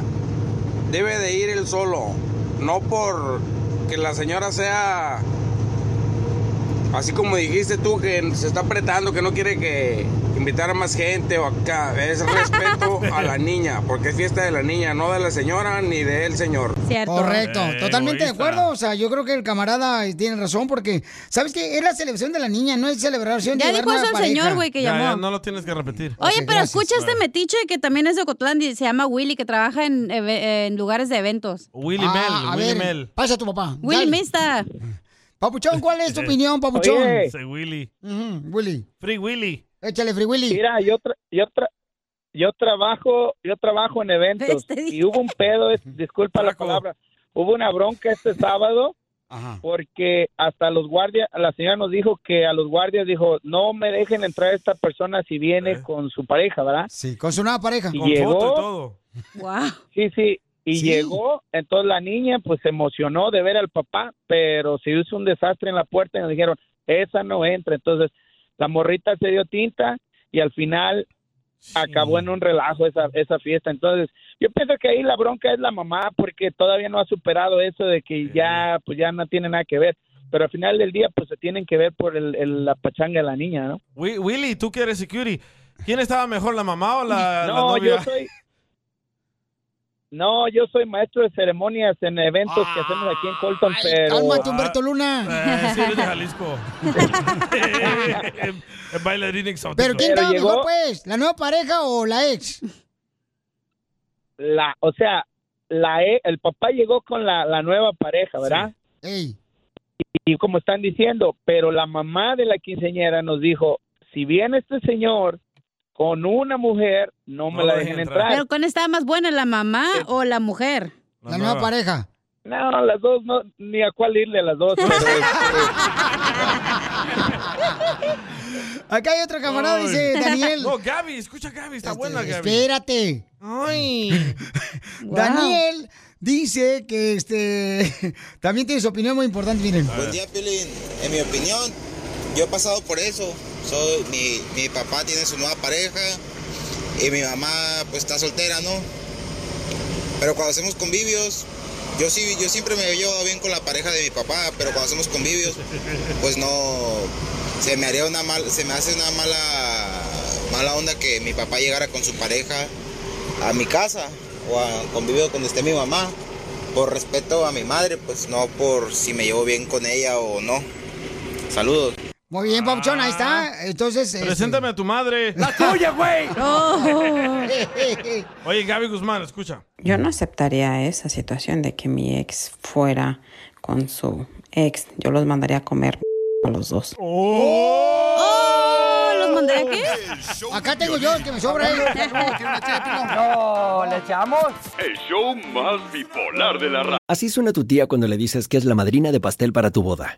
debe de ir él solo, no por que la señora sea así como dijiste tú que se está apretando, que no quiere que invitar a más gente o acá. Es respeto a la niña, porque es fiesta de la niña, no de la señora ni de él, señor. Correcto, Eh, totalmente de acuerdo. O sea, yo creo que el camarada tiene razón porque, ¿sabes qué? Es la celebración de la niña, no es celebración de Ya dijo eso el señor, güey, que Ya, llamó. ya, no lo tienes que repetir. Oye, pero escucha este metiche que también es de Ocotlán y se llama Willy, que trabaja en, eve- en lugares de eventos. Willy Ah, Mel, a Willy ver, Mel. Pasa a tu papá. Willy. Mista. Papuchón, ¿cuál es tu opinión, Papuchón? Oye. Willy. Willy. Free Willy. Échale, Free Willy. Mira, yo, tra- yo, tra- yo trabajo, yo trabajo en eventos Este y hubo un pedo, es- disculpa la palabra, hubo una bronca este sábado porque hasta los guardias, la señora nos dijo que a los guardias dijo, no me dejen entrar esta persona si viene con su pareja, ¿verdad? Sí, con su nueva pareja. Y Con llegó, foto y todo. Wow. Sí, sí. Y Sí. llegó, entonces la niña pues se emocionó de ver al papá, pero se hizo un desastre en la puerta y nos dijeron, esa no entra. Entonces la morrita se dio tinta y al final acabó en un relajo esa, esa fiesta. Entonces, yo pienso que ahí la bronca es la mamá porque todavía no ha superado eso de que ya, pues ya no tiene nada que ver. Pero al final del día, pues se tienen que ver por el, el- la pachanga de la niña, ¿no? Wi- Willy, tú que eres security, ¿quién estaba mejor, la mamá o la, la No, novia? yo soy. No, yo soy maestro de ceremonias en eventos que hacemos aquí en Colton, pero. Cálmate, Humberto Luna. Eh, sí, eres de Jalisco. El bailarín exótico. ¿Pero quién estaba mejor, pues? ¿La nueva pareja o la ex? la, o sea, la e- el papá llegó con la, la nueva pareja, ¿verdad? Ey. Y, y como están diciendo, pero la mamá de la quinceañera nos dijo, si viene este señor con una mujer, no me la dejen entrar. Pero ¿cuál estaba más buena, la mamá o la mujer? La nueva pareja. No, las dos, no, ni a cuál irle a las dos. pero, este, Acá hay otro camarada, Ay. dice Daniel. No, Gaby, escucha Gaby, está buena Gaby. Espérate. Ay. Daniel dice que este también tiene su opinión muy importante, miren. Buen día, Piolín. En mi opinión, yo he pasado por eso. Soy, mi, mi papá tiene su nueva pareja y mi mamá pues está soltera, ¿no? Pero cuando hacemos convivios, yo sí, yo siempre me llevado bien con la pareja de mi papá, pero cuando hacemos convivios, pues no, se me haría una mal, se me hace una mala, mala onda que mi papá llegara con su pareja a mi casa o a convivio donde esté mi mamá. Por respeto a mi madre, pues no por si me llevo bien con ella o no. Saludos. Muy bien, Pauchón, ahí está. Entonces. este, Preséntame a tu madre. ¡La tuya, güey! Oye, Gaby Guzmán, escucha. Yo no aceptaría esa situación de que mi ex fuera con su ex. Yo los mandaría a comer a los dos. ¡Oh! ¿Los mandaré a qué? Acá tengo yo el que me sobra. ¿eh? No, ¿le echamos? El show más bipolar de la radio. Así suena tu tía cuando le dices que es la madrina de pastel para tu boda.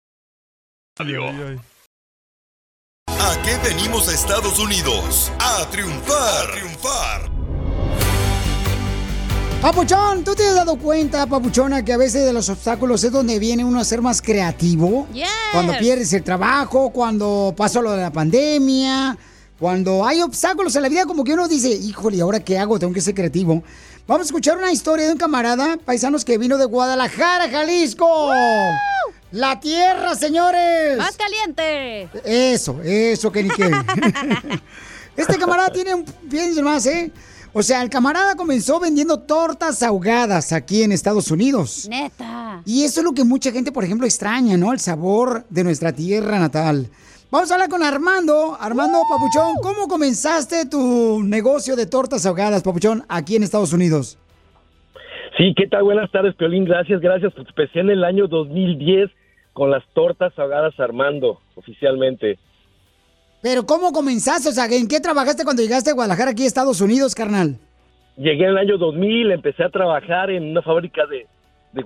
¿A qué venimos a Estados Unidos? A triunfar. A triunfar. Papuchón, ¿tú te has dado cuenta, Papuchona, que a veces de los obstáculos es donde viene uno a ser más creativo? Yes. Cuando pierdes el trabajo, cuando pasó lo de la pandemia, cuando hay obstáculos en la vida, como que uno dice, híjole, ¿y ahora qué hago? Tengo que ser creativo. Vamos a escuchar una historia de un camarada, paisanos, que vino de Guadalajara, Jalisco. La tierra, señores. ¡Más caliente! Eso, eso, que ni qué. Este camarada tiene un... Piensen más, ¿eh? O sea, el camarada comenzó vendiendo tortas ahogadas aquí en Estados Unidos. Neta. Y eso es lo que mucha gente, por ejemplo, extraña, ¿no? El sabor de nuestra tierra natal. Vamos a hablar con Armando. Armando Papuchón, ¿cómo comenzaste tu negocio de tortas ahogadas, Papuchón, aquí en Estados Unidos? Sí, ¿qué tal? Buenas tardes, Piolín. Gracias, gracias. Empecé en el año 2010 con las tortas ahogadas Armando, oficialmente. Pero ¿cómo comenzaste? O sea, ¿en qué trabajaste cuando llegaste a Guadalajara aquí a Estados Unidos, carnal? Llegué en el año 2000, empecé a trabajar en una fábrica de, de,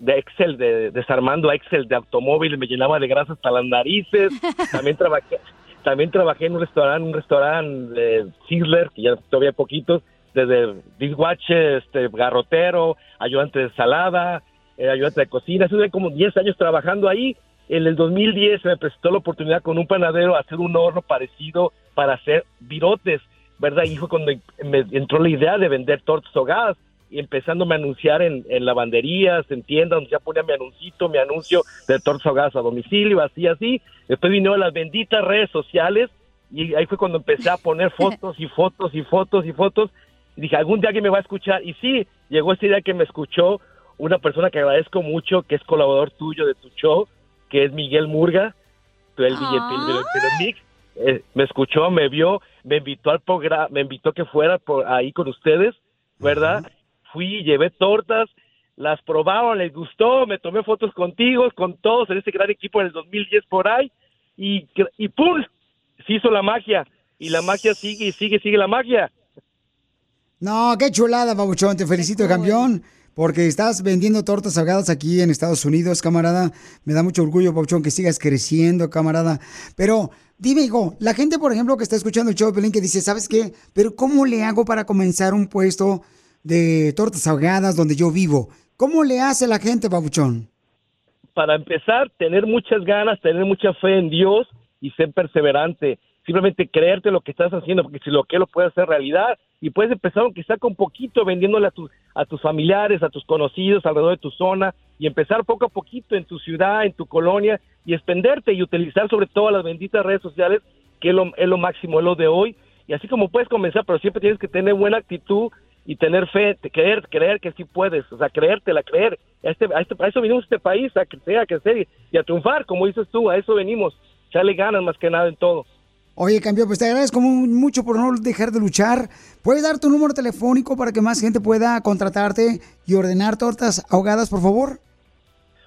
de- Excel, de, desarmando Excel de automóviles, me llenaba de grasa hasta las narices. También trabajé, también trabajé en un restaurante, un restaurante de Sizzler, que ya todavía hay poquitos, desde dishwasher, este, garrotero, ayudante de salada, eh, ayudante de cocina. Estuve como 10 años trabajando ahí. En el 2010 se me presentó la oportunidad con un panadero a hacer un horno parecido para hacer virotes, ¿verdad? Y fue cuando me entró la idea de vender tortas ahogadas y empezándome a anunciar en, en lavanderías, en tiendas, donde ya ponía mi anuncito, mi anuncio de tortas ahogadas a domicilio, así, así. Después vinieron las benditas redes sociales y ahí fue cuando empecé a poner fotos y fotos y fotos y fotos Y dije, algún día alguien me va a escuchar. Y sí, llegó ese día que me escuchó una persona que agradezco mucho, que es colaborador tuyo de tu show, que es Miguel Murga, tú el DJ Pil- del- del Mix. Eh, me escuchó, me vio, me invitó al programa, me invitó que fuera por ahí con ustedes, ¿verdad? Fui, llevé tortas, las probaron, les gustó, me tomé fotos contigo, con todos en ese gran equipo en el 2010 por ahí, y, cre- y ¡pum! Se hizo la magia, y la magia sigue y sigue, sigue la magia. No, qué chulada, Pabuchón. Te felicito, campeón. Porque estás vendiendo tortas ahogadas aquí en Estados Unidos, camarada. Me da mucho orgullo, Pabuchón, que sigas creciendo, camarada. Pero dime, hijo, la gente, por ejemplo, que está escuchando el show de Pelín, que dice, ¿sabes qué? Pero ¿cómo le hago para comenzar un puesto de tortas ahogadas donde yo vivo? ¿Cómo le hace la gente, Pabuchón? para empezar, tener muchas ganas, tener mucha fe en Dios y ser perseverante. Simplemente creerte lo que estás haciendo, porque si lo que lo puedes hacer realidad y puedes empezar aunque sea con poquito vendiéndole a, tus a tus familiares, a tus conocidos alrededor de tu zona y empezar poco a poquito en tu ciudad, en tu colonia y expenderte y utilizar sobre todo las benditas redes sociales que es lo, es lo máximo, lo de hoy. Y así como puedes comenzar, pero siempre tienes que tener buena actitud y tener fe, creer, creer que sí puedes, o sea, creértela, creer. A, este, a, este, a eso venimos a este país, a crecer, a crecer y, y a triunfar, como dices tú, a eso venimos. Echarle ganas más que nada en todo. Oye, campeón, pues te agradezco mu- mucho por no dejar de luchar. ¿Puedes dar tu número telefónico para que más gente pueda contratarte y ordenar tortas ahogadas, por favor?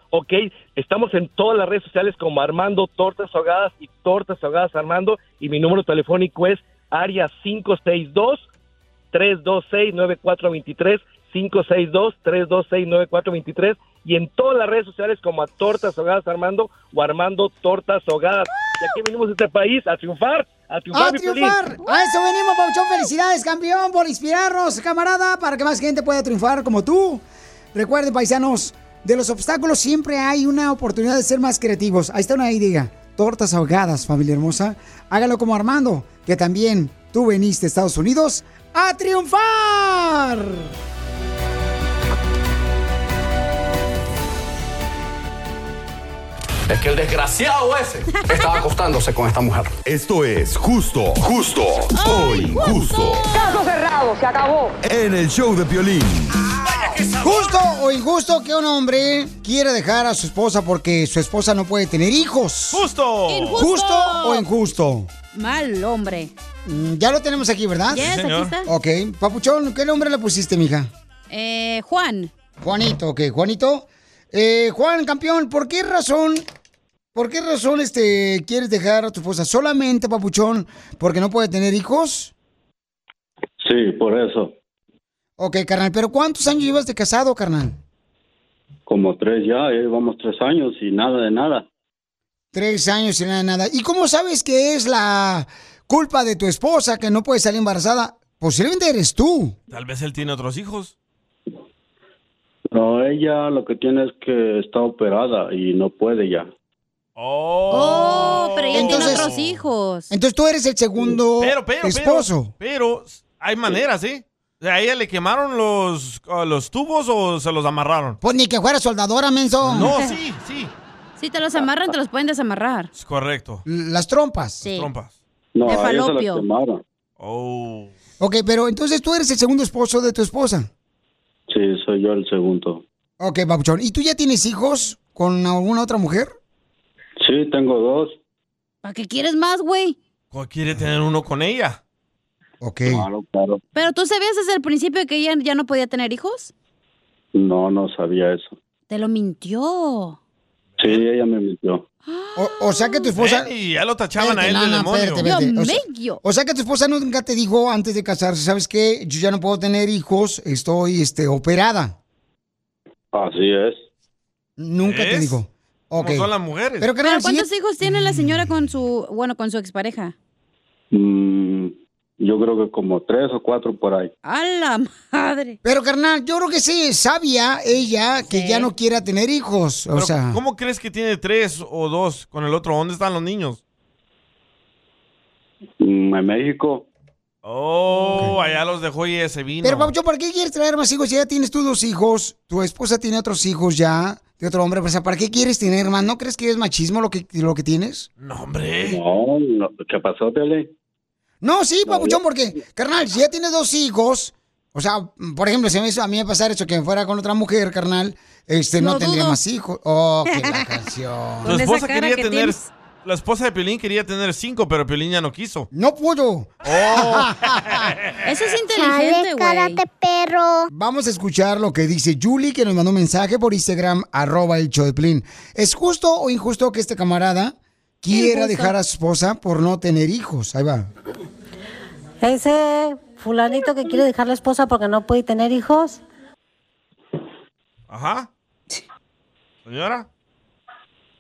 Ok, estamos en todas las redes sociales como Armando Tortas Ahogadas y Tortas Ahogadas Armando y mi número telefónico es área 562-326-9423, 562-326-9423 y en todas las redes sociales como a Tortas Ahogadas Armando o Armando Tortas Ahogadas. Y aquí venimos a este país a triunfar, a triunfar, ¡A mi triunfar! A eso venimos, Pauchón. Felicidades, campeón, por inspirarnos, camarada, para que más gente pueda triunfar como tú. Recuerden, paisanos, de los obstáculos siempre hay una oportunidad de ser más creativos. Ahí está una idea. Tortas ahogadas, familia hermosa. Hágalo como Armando, que también tú veniste a Estados Unidos a triunfar. Es que el desgraciado ese estaba acostándose con esta mujer. Esto es justo, justo o injusto. Caso cerrado, se acabó. En el show de Piolín. Justo o injusto que un hombre quiere dejar a su esposa porque su esposa no puede tener hijos. ¡Justo! Injusto. ¿Justo o injusto? Mal hombre. Mm, Ya lo tenemos aquí, ¿verdad? Yes, aquí señor. está. Ok. Papuchón, ¿qué nombre le pusiste, mija? Eh, Juan. Juanito, ok. Juanito. Eh, Juan, campeón, ¿por qué razón, por qué razón este, quieres dejar a tu esposa solamente, papuchón, porque no puede tener hijos? Sí, por eso. Ok, carnal, pero ¿cuántos años llevas de casado, carnal? Como tres ya, ya llevamos tres años y nada de nada. Tres años y nada de nada. ¿Y cómo sabes que es la culpa de tu esposa que no puede salir embarazada? Posiblemente eres tú. Tal vez él tiene otros hijos. No, ella lo que tiene es que está operada y no puede ya. Oh, pero ella Entonces- tiene otros hijos. Entonces tú eres el segundo Pero, pero, esposo. pero, pero hay maneras, sea, ¿A ella le quemaron los, uh, los tubos o se los amarraron? Pues ni que fuera soldadora, menso. No, sí, sí. Si te los amarran, te los pueden desamarrar. Es correcto. Las trompas. Sí. Trompas. No, De a ella se la falopio. quemaron. Oh. Ok, pero entonces tú eres el segundo esposo de tu esposa. Sí, soy yo el segundo. Ok, papuchón. ¿Y tú ya tienes hijos con alguna otra mujer? Sí, tengo dos. ¿Para qué quieres más, güey? ¿O quiere tener uno con ella? Ok. Claro, claro. ¿Pero tú sabías desde el principio que ella ya no podía tener hijos? No, no sabía eso. Te lo mintió. Sí, ella me mintió. O, o sea que tu esposa... Y ya lo tachaban a él no, no, demonio. espérate, O sea- mello. O sea que tu esposa nunca te dijo antes de casarse, ¿sabes qué? Yo ya no puedo tener hijos, estoy este, operada. Así es. Nunca te dijo. ¿Cómo Ok. son las mujeres? Pero, ¿Pero si cuántos hijos tiene la señora con su, bueno, con su expareja? Mm, yo creo que como tres o cuatro por ahí. ¡A la madre! Pero, carnal, yo creo que sí, sabia ella que Sí. ya no quiera tener hijos. O Pero, sea, ¿Cómo crees que tiene tres o dos con el otro? ¿Dónde están los niños? Mm, en México. Oh, allá los dejó y ese vino. pero, Papuchón, ¿para qué quieres traer más hijos? Si ya tienes tú dos hijos, tu esposa tiene otros hijos ya, de otro hombre. O sea, ¿para qué quieres tener más? ¿No crees que es machismo lo que, lo que tienes? No, hombre. No, no, ¿qué pasó, Tele? No, sí, Papuchón, porque, carnal, si ya tienes dos hijos O sea, por ejemplo, si a mí, a mí me pasara eso, que me fuera con otra mujer, carnal, este, no tendría más hijos. Oh, qué la canción. Tu esposa quería tener... La esposa de Piolín quería tener cinco, pero Piolín ya no quiso. No pudo. Oh. Eso es inteligente, güey. perro. Vamos a escuchar lo que dice Julie, que nos mandó un mensaje por Instagram, arroba el show de Piolín. ¿Es justo o injusto que este camarada quiera Injusto. dejar a su esposa por no tener hijos? Ahí va. Ese fulanito que quiere dejar la esposa porque no puede tener hijos. Ajá. Señora.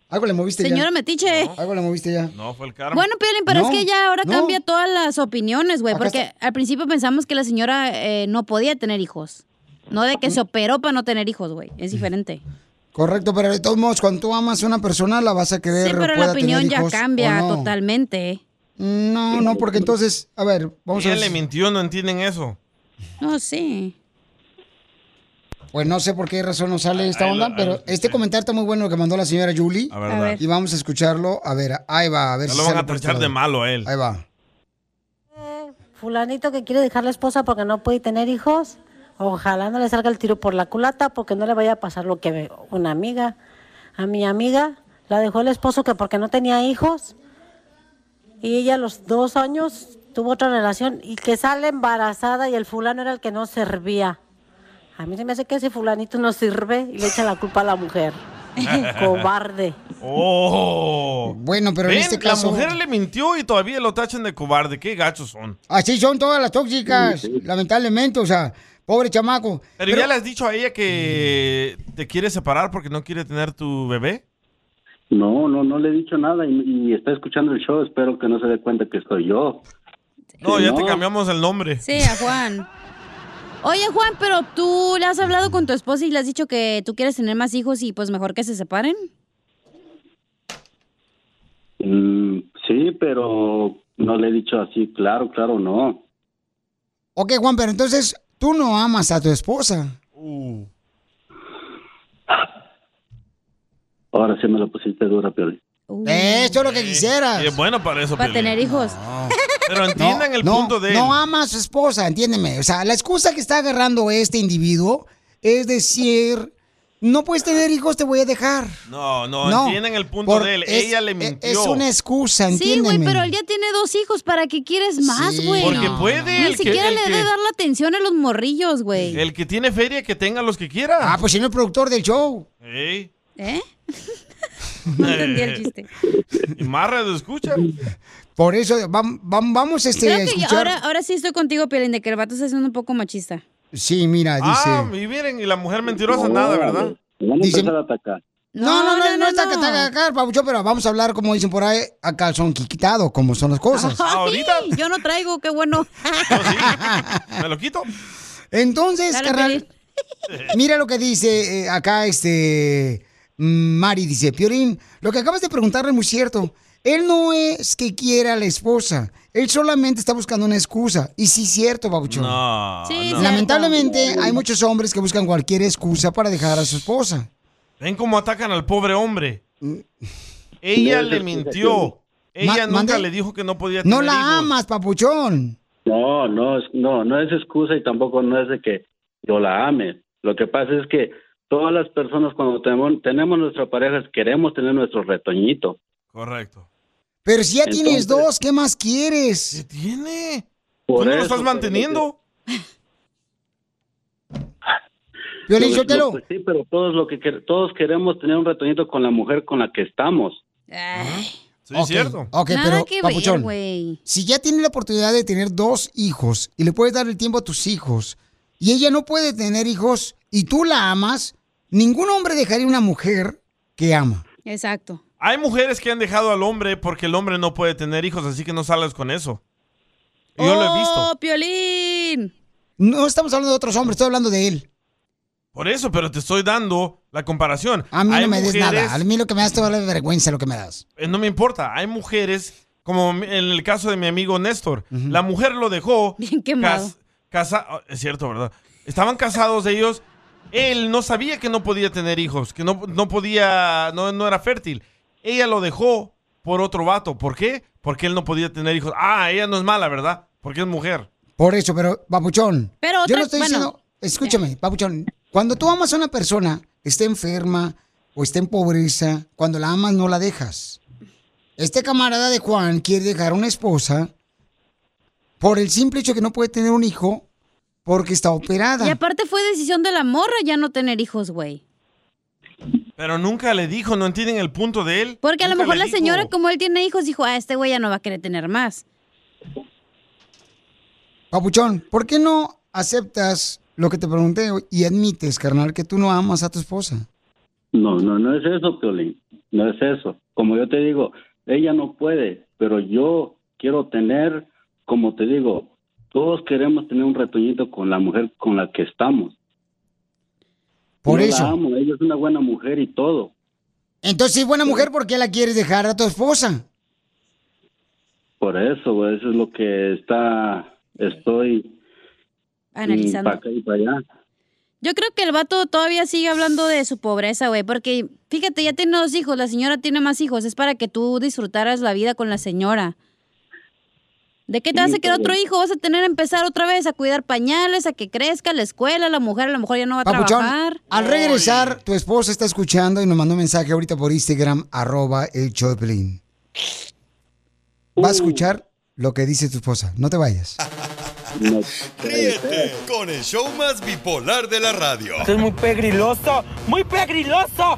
Algo le moviste ya. Señora Metiche. Algo le moviste ya. No, fue el karma. Bueno, Piolín, pero No, es que ya ahora no. cambia todas las opiniones, güey. Porque está. al principio pensamos que la señora eh, no podía tener hijos. No de que se operó para no tener hijos, güey. Es diferente. Correcto, pero de todos modos, cuando tú amas a una persona, la vas a querer Sí, pero pueda la opinión ya hijos cambia no. totalmente. No, no, porque entonces, a ver, vamos a Ella ver. le mintió, no entienden eso. No, sí. Pues no sé por qué razón no sale esta Ahí lo- onda, pero este comentario está muy bueno lo que mandó la señora Julie. A ver, A ver. Y vamos a escucharlo. A ver, ahí va, a ver Ya si lo van a este tachar de malo a él. Ahí va. Fulanito que quiere dejar la esposa porque no puede tener hijos. Ojalá no le salga el tiro por la culata porque no le vaya a pasar lo que ve una amiga. A mi amiga la dejó el esposo que porque no tenía hijos. Y ella a los dos años tuvo otra relación y que sale embarazada y el fulano era el que no servía. A mí se me hace que ese fulanito no sirve y le echa la culpa a la mujer. Cobarde. Oh. Bueno, pero en este caso- La mujer le mintió y todavía lo tachan de cobarde. Qué gachos son. Así son todas las tóxicas, lamentablemente, o sea, pobre chamaco. Pero, ya le has dicho a ella que te quiere separar porque no quiere tener tu bebé. No, no, no le he dicho nada y, y está escuchando el show. Espero que no se dé cuenta que soy yo. No, ya te cambiamos el nombre. Sí, a Juan. Oye, Juan, pero tú le has hablado con tu esposa y le has dicho que tú quieres tener más hijos y pues mejor que se separen. Mm, sí, pero no le he dicho así, claro, claro, no. Ok, Juan, pero entonces tú no amas a tu esposa. Ahora sí me lo pusiste dura, Piolín. Eso es lo que quisieras. Y es bueno para eso, Para tener hijos. Pero entiendan el no, punto de él. No ama a su esposa, entiéndeme. O sea, la excusa que está agarrando este individuo es decir, no puedes tener hijos, te voy a dejar. No, no, No, entienden el punto por- de él. es- Ella le es- mintió. Es una excusa, Sí, entiéndeme. güey, pero él ya tiene dos hijos. ¿Para qué quieres más, Sí, güey? Porque puede, Ni el que- siquiera le que- debe dar la atención a los morrillos, güey. El que tiene feria, que tenga los que quiera. Ah, pues si no es productor del show. Ey. ¿Eh? No entendí el chiste. Y más radio escucha. Por eso, vam- vam- vamos este, Creo a que yo- escuchar. ahora, ahora sí estoy contigo, Pielín, de que el vato está siendo un poco machista. Sí, mira, dice. Ah, y miren, y la mujer mentirosa, nada, ¿verdad? Van a Dice- empezar a atacar. No, no, no, no, está que está acá, Pabuchón, pero vamos a hablar, como dicen por ahí, a calzón quitado, como son las cosas. Ay, Yo no traigo, qué bueno. ¿Me lo quito? Entonces, Dale, carnal, mira lo que dice eh, acá este Mari, dice, Piorín, lo que acabas de preguntarle es muy cierto. Él no es que quiera a la esposa, él solamente está buscando una excusa. Y sí, cierto, Pabuchón. No. Sí, no. Lamentablemente, hay muchos hombres que buscan cualquier excusa para dejar a su esposa. Ven cómo atacan al pobre hombre. Ella No, le mintió. Ella Ma- nunca ¿mande? le dijo que no podía tener No la hijos. amas, Papuchón. No, no, no, no es excusa y tampoco no es de que yo la ame. Lo que pasa es que todas las personas cuando tenemos, tenemos nuestra pareja queremos tener nuestro retoñito. Correcto. Pero si ya tienes dos, ¿qué más quieres? ¿Qué tiene? Por ¿Tú no lo estás manteniendo? Lo- suéltalo. lo- pues sí, pero todos lo que todos queremos tener un retoñito con la mujer con la que estamos. Sí, Ok, cierto. Ok, Nada pero, que Papuchón, güey. si ya tienes la oportunidad de tener dos hijos y le puedes dar el tiempo a tus hijos y ella no puede tener hijos y tú la amas, ningún hombre dejaría una mujer que ama. Exacto. Hay mujeres que han dejado al hombre porque el hombre no puede tener hijos, así que no salgas con eso. Yo lo he visto. ¡Oh, Piolín! No estamos hablando de otros hombres, estoy hablando de él. Por eso, pero te estoy dando la comparación. A mí Hay no me des mujeres- nada. A mí lo que me das toda la vergüenza lo que me das. Eh, No me importa. Hay mujeres, como en el caso de mi amigo Néstor, la mujer lo dejó. Bien quemado. cas- casa- oh, es cierto, ¿verdad? Estaban casados ellos. Él no sabía que no podía tener hijos, que no, no podía, no, no era fértil. Ella lo dejó por otro vato. ¿Por qué? Porque él no podía tener hijos. Ah, ella no es mala, ¿verdad? Porque es mujer. Por eso, pero, Papuchón. Pero yo otra- no estoy bueno. diciendo. Escúchame, Papuchón. Cuando tú amas a una persona, esté enferma o esté en pobreza, cuando la amas, no la dejas. Este camarada de Juan quiere dejar a una esposa por el simple hecho que no puede tener un hijo porque está operada. Y aparte fue decisión de la morra ya no tener hijos, güey. Pero nunca le dijo, no entienden el punto de él. Porque a lo mejor la dijo. señora, como él tiene hijos, dijo, ah, este güey ya no va a querer tener más. Papuchón, ¿por qué no aceptas lo que te pregunté y admites, carnal, que tú no amas a tu esposa? No, no, no es eso, Piolín. No es eso. Como yo te digo, ella no puede, pero yo quiero tener, como te digo, todos queremos tener un retoñito con la mujer con la que estamos. Por Yo eso. La amo, ella es una buena mujer y todo. Entonces, si es buena mujer, ¿por qué la quieres dejar a tu esposa? Por eso, güey, eso es lo que está, estoy Analizando. para acá y para allá. Yo creo que el vato todavía sigue hablando de su pobreza, güey, porque fíjate, ya tiene dos hijos, la señora tiene más hijos, es para que tú disfrutaras la vida con la señora. ¿De qué te vas a quedar otro hijo? Vas a tener que empezar otra vez a cuidar pañales, a que crezca la escuela, la mujer a lo mejor ya no va a Papuchón, trabajar. al regresar, tu esposa está escuchando y nos mandó un mensaje ahorita por Instagram, arroba el Piolín. Va a escuchar lo que dice tu esposa. No te vayas. Ríete con el show más bipolar de la radio. Esto es muy pegriloso, muy pegriloso.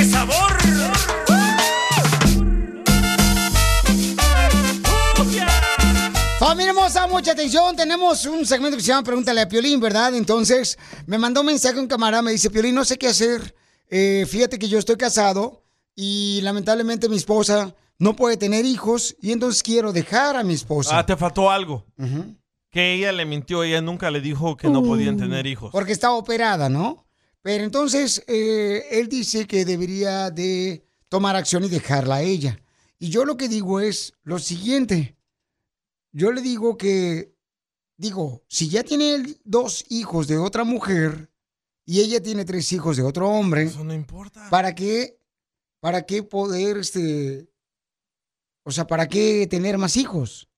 Qué sabor! Familia hermosa, mucha atención. Tenemos un segmento que se llama Pregúntale a Piolín, ¿verdad? Entonces, me mandó un mensaje un camarada, me dice, Piolín, no sé qué hacer. Eh, fíjate que yo estoy casado y lamentablemente mi esposa no puede tener hijos y entonces quiero dejar a mi esposa. Ah, te faltó algo. Que ella le mintió, ella nunca le dijo que no podían tener hijos. Porque está operada, ¿no? Pero entonces eh, él dice que debería de tomar acción y dejarla a ella. Y yo lo que digo es lo siguiente. Yo le digo que, digo, si ya tiene dos hijos de otra mujer y ella tiene tres hijos de otro hombre. Eso no importa. ¿Para qué? ¿Para qué poder, este... O sea, ¿para qué tener más hijos?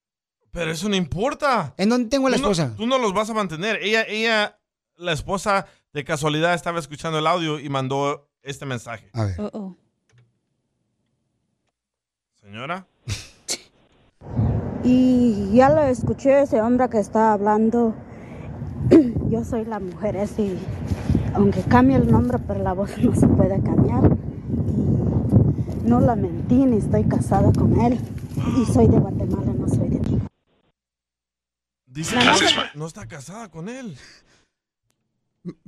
Pero eso no importa. ¿En dónde tengo a la Tú no- esposa? tú no los vas a mantener. Ella, ella, la esposa, de casualidad estaba escuchando el audio y mandó este mensaje. A ver. Señora. Y ya lo escuché ese hombre que está hablando. Yo soy la mujer ese, y aunque cambie el nombre, pero la voz no se puede cambiar. Y no la mentí ni estoy casada con él. Y soy de Guatemala, no soy de aquí. Dice La que no está casada con él.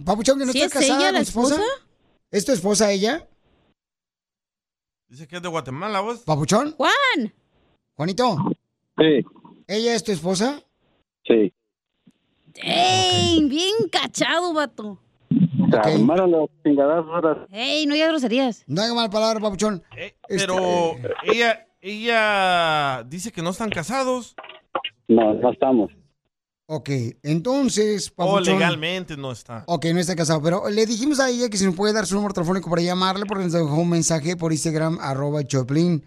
Papuchón, que no ¿Sí está es casada ella con la esposa. esposa? ¿Es tu esposa ella? Dice que es de Guatemala, vos. ¿Papuchón? Juan. Juanito. Sí, ¿Ella es tu esposa? sí. ¡Ey! Bien cachado, vato. Los chingadazos ahora. ¡Ey! No digas groserías. No haga mal palabra, papuchón. Pero ella, ella dice que no están casados. No, no estamos. Ok, entonces, O papuchón. legalmente no está. Ok, no está casado, pero le dijimos a ella que si nos puede dar su número telefónico para llamarle porque nos dejó un mensaje por Instagram, arroba Choplin.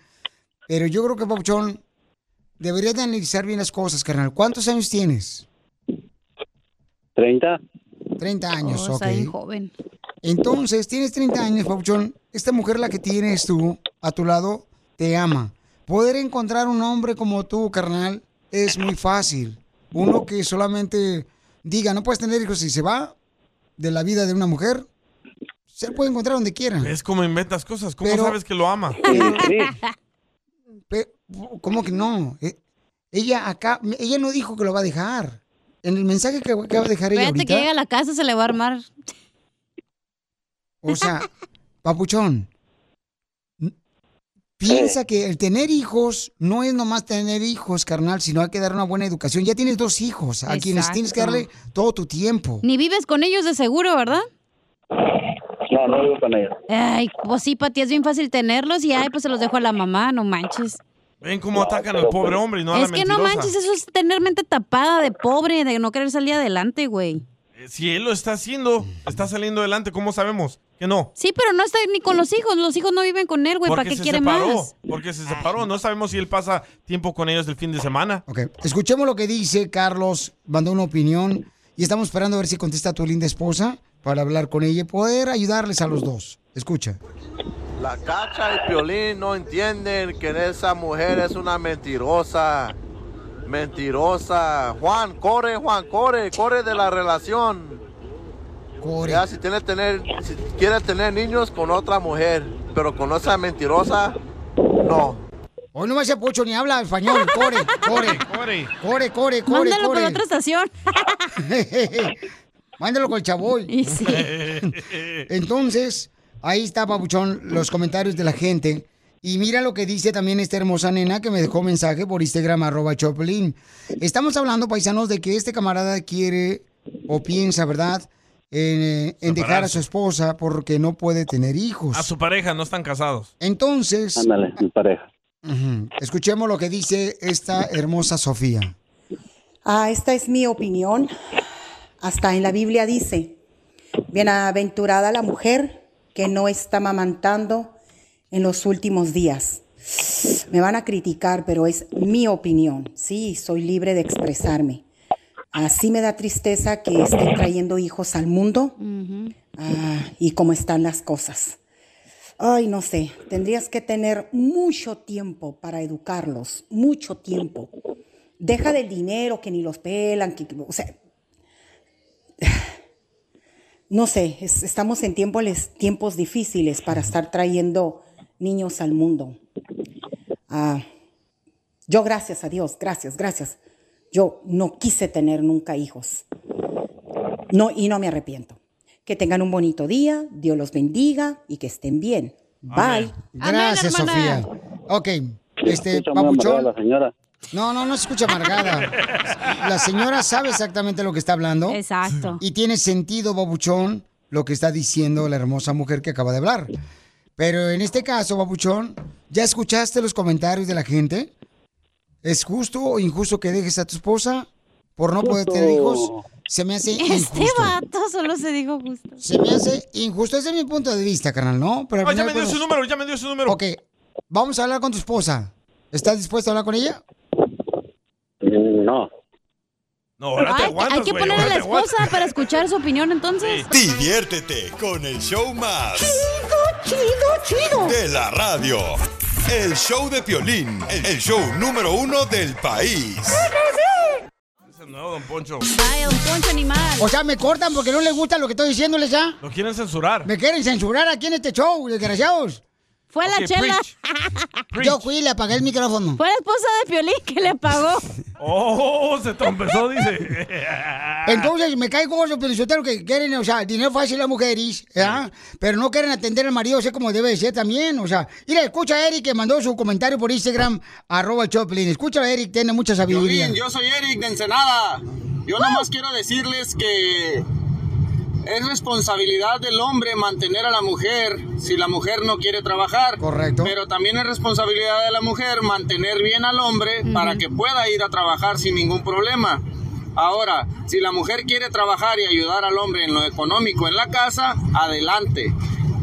Pero yo creo que, Papuchón, deberías de analizar bien las cosas, carnal. ¿Cuántos años tienes? 30. 30 años, Oh, ok. está bien joven. Entonces, tienes 30 años, Papuchón. Esta mujer, la que tienes tú a tu lado, te ama. poder encontrar un hombre como tú, carnal, es muy fácil. Uno que solamente diga, no puedes tener hijos y se va de la vida de una mujer, se puede encontrar donde quiera. Es como inventas cosas. ¿Cómo Pero- sabes que lo ama? ¿Cómo que no? Eh, Ella acá, ella no dijo que lo va a dejar. En el mensaje que acaba de dejar ella Espérate ahorita, que llegue a la casa, se le va a armar. o sea, papuchón, piensa que el tener hijos no es nomás tener hijos, carnal, sino hay que dar una buena educación. Ya tienes dos hijos, a quienes tienes que darle todo tu tiempo. Ni vives con ellos de seguro, ¿verdad? No, no vivo con ella. Ay, pues sí, Pati, es bien fácil tenerlos y ay, pues se los dejo a la mamá, no manches. Ven cómo atacan al pobre hombre y no a la es que no manches, eso es tener mente tapada de pobre, de no querer salir adelante, güey. Eh, Si él lo está haciendo, está saliendo adelante, ¿cómo sabemos que no? Sí, pero no está ni con los hijos, los hijos no viven con él, güey, ¿para Porque qué se quiere separó, más? porque se separó. No sabemos si él pasa tiempo con ellos el fin de semana. Ok, escuchemos lo que dice Carlos, mandó una opinión y estamos esperando a ver si contesta tu linda esposa para hablar con ella y poder ayudarles a los dos. Escucha. La cacha y Piolín no entienden que esa mujer es una mentirosa. Mentirosa. Juan, corre, Juan, corre, corre de la relación. Ya si tiene tener, si quiere tener niños con otra mujer, pero con esa mentirosa, no. Hoy no me hace pocho ni habla español. Corre, corre. Corre. Corre, corre, corre. Mándalo por corre. la otra estación. Mándalo con el chavoy. Entonces, ahí está, Papuchón, los comentarios de la gente. Y mira lo que dice también esta hermosa nena que me dejó mensaje por Instagram, arroba Choplin. Estamos hablando, paisanos, de que este camarada quiere o piensa, ¿verdad?, en, eh, en dejar a su esposa porque no puede tener hijos. A su pareja, no están casados. Entonces, Ándale, mi pareja. escuchemos lo que dice esta hermosa Sofía. Ah, esta es mi opinión. Hasta en la Biblia dice, bienaventurada la mujer que no está mamantando en los últimos días. Me van a criticar, pero es mi opinión. Sí, soy libre de expresarme. Así me da tristeza que estén trayendo hijos al mundo ah, y cómo están las cosas. Ay, no sé, tendrías que tener mucho tiempo para educarlos, mucho tiempo. Deja del dinero que ni los pelan, que, o sea, no sé, es- estamos en tiempos, tiempos difíciles para estar trayendo niños al mundo. Ah, yo, gracias a Dios, gracias, gracias. Yo no quise tener nunca hijos. No, y no me arrepiento. Que tengan un bonito día, Dios los bendiga y que estén bien. Bye. Gracias, Sofía. Ok, este, Papuchón. la señora. No, no, no se escucha amargada. La señora sabe exactamente lo que está hablando. Exacto. Y tiene sentido, babuchón, lo que está diciendo la hermosa mujer que acaba de hablar. Pero en este caso, babuchón, ¿ya escuchaste los comentarios de la gente? ¿Es justo o injusto que dejes a tu esposa por no poder tener hijos? Se me hace Este injusto. vato solo se dijo justo. Se me hace injusto. Ese es mi punto de vista, carnal, ¿no? Pero Ay, ya me dio pues, su número, ya me dio su número. Ok, vamos a hablar con tu esposa. ¿Estás dispuesto a hablar con ella? No. No, ahora te aguantas, hay que poner a la esposa para escuchar su opinión entonces. Diviértete con el show más. Chido, chido. De la radio. El show de Piolín, el show número uno del país. Nuevo, don Poncho. Vaya, un poncho animal. O sea, me cortan porque no les gusta lo que estoy diciéndoles ya. Lo quieren censurar. Me quieren censurar aquí en este show, desgraciados. Fue la chela. Yo fui y le apagué el micrófono. Fue la esposa de Piolín que le pagó. Oh, se trompezó, dice. Entonces me cae gozo, pero que quieren, o sea, dinero fácil las mujeres, ¿ya? Pero no quieren atender al marido, sé como debe de ser también, o sea. Mira, escucha a Eric que mandó su comentario por Instagram, arroba Choplin. Escucha a Eric, tiene mucha sabiduría. Piolín, yo soy Eric de Ensenada. Yo nomás quiero decirles que es responsabilidad del hombre mantener a la mujer si la mujer no quiere trabajar. Correcto. Pero también es responsabilidad de la mujer mantener bien al hombre para que pueda ir a trabajar sin ningún problema. Ahora, si la mujer quiere trabajar y ayudar al hombre en lo económico en la casa, adelante.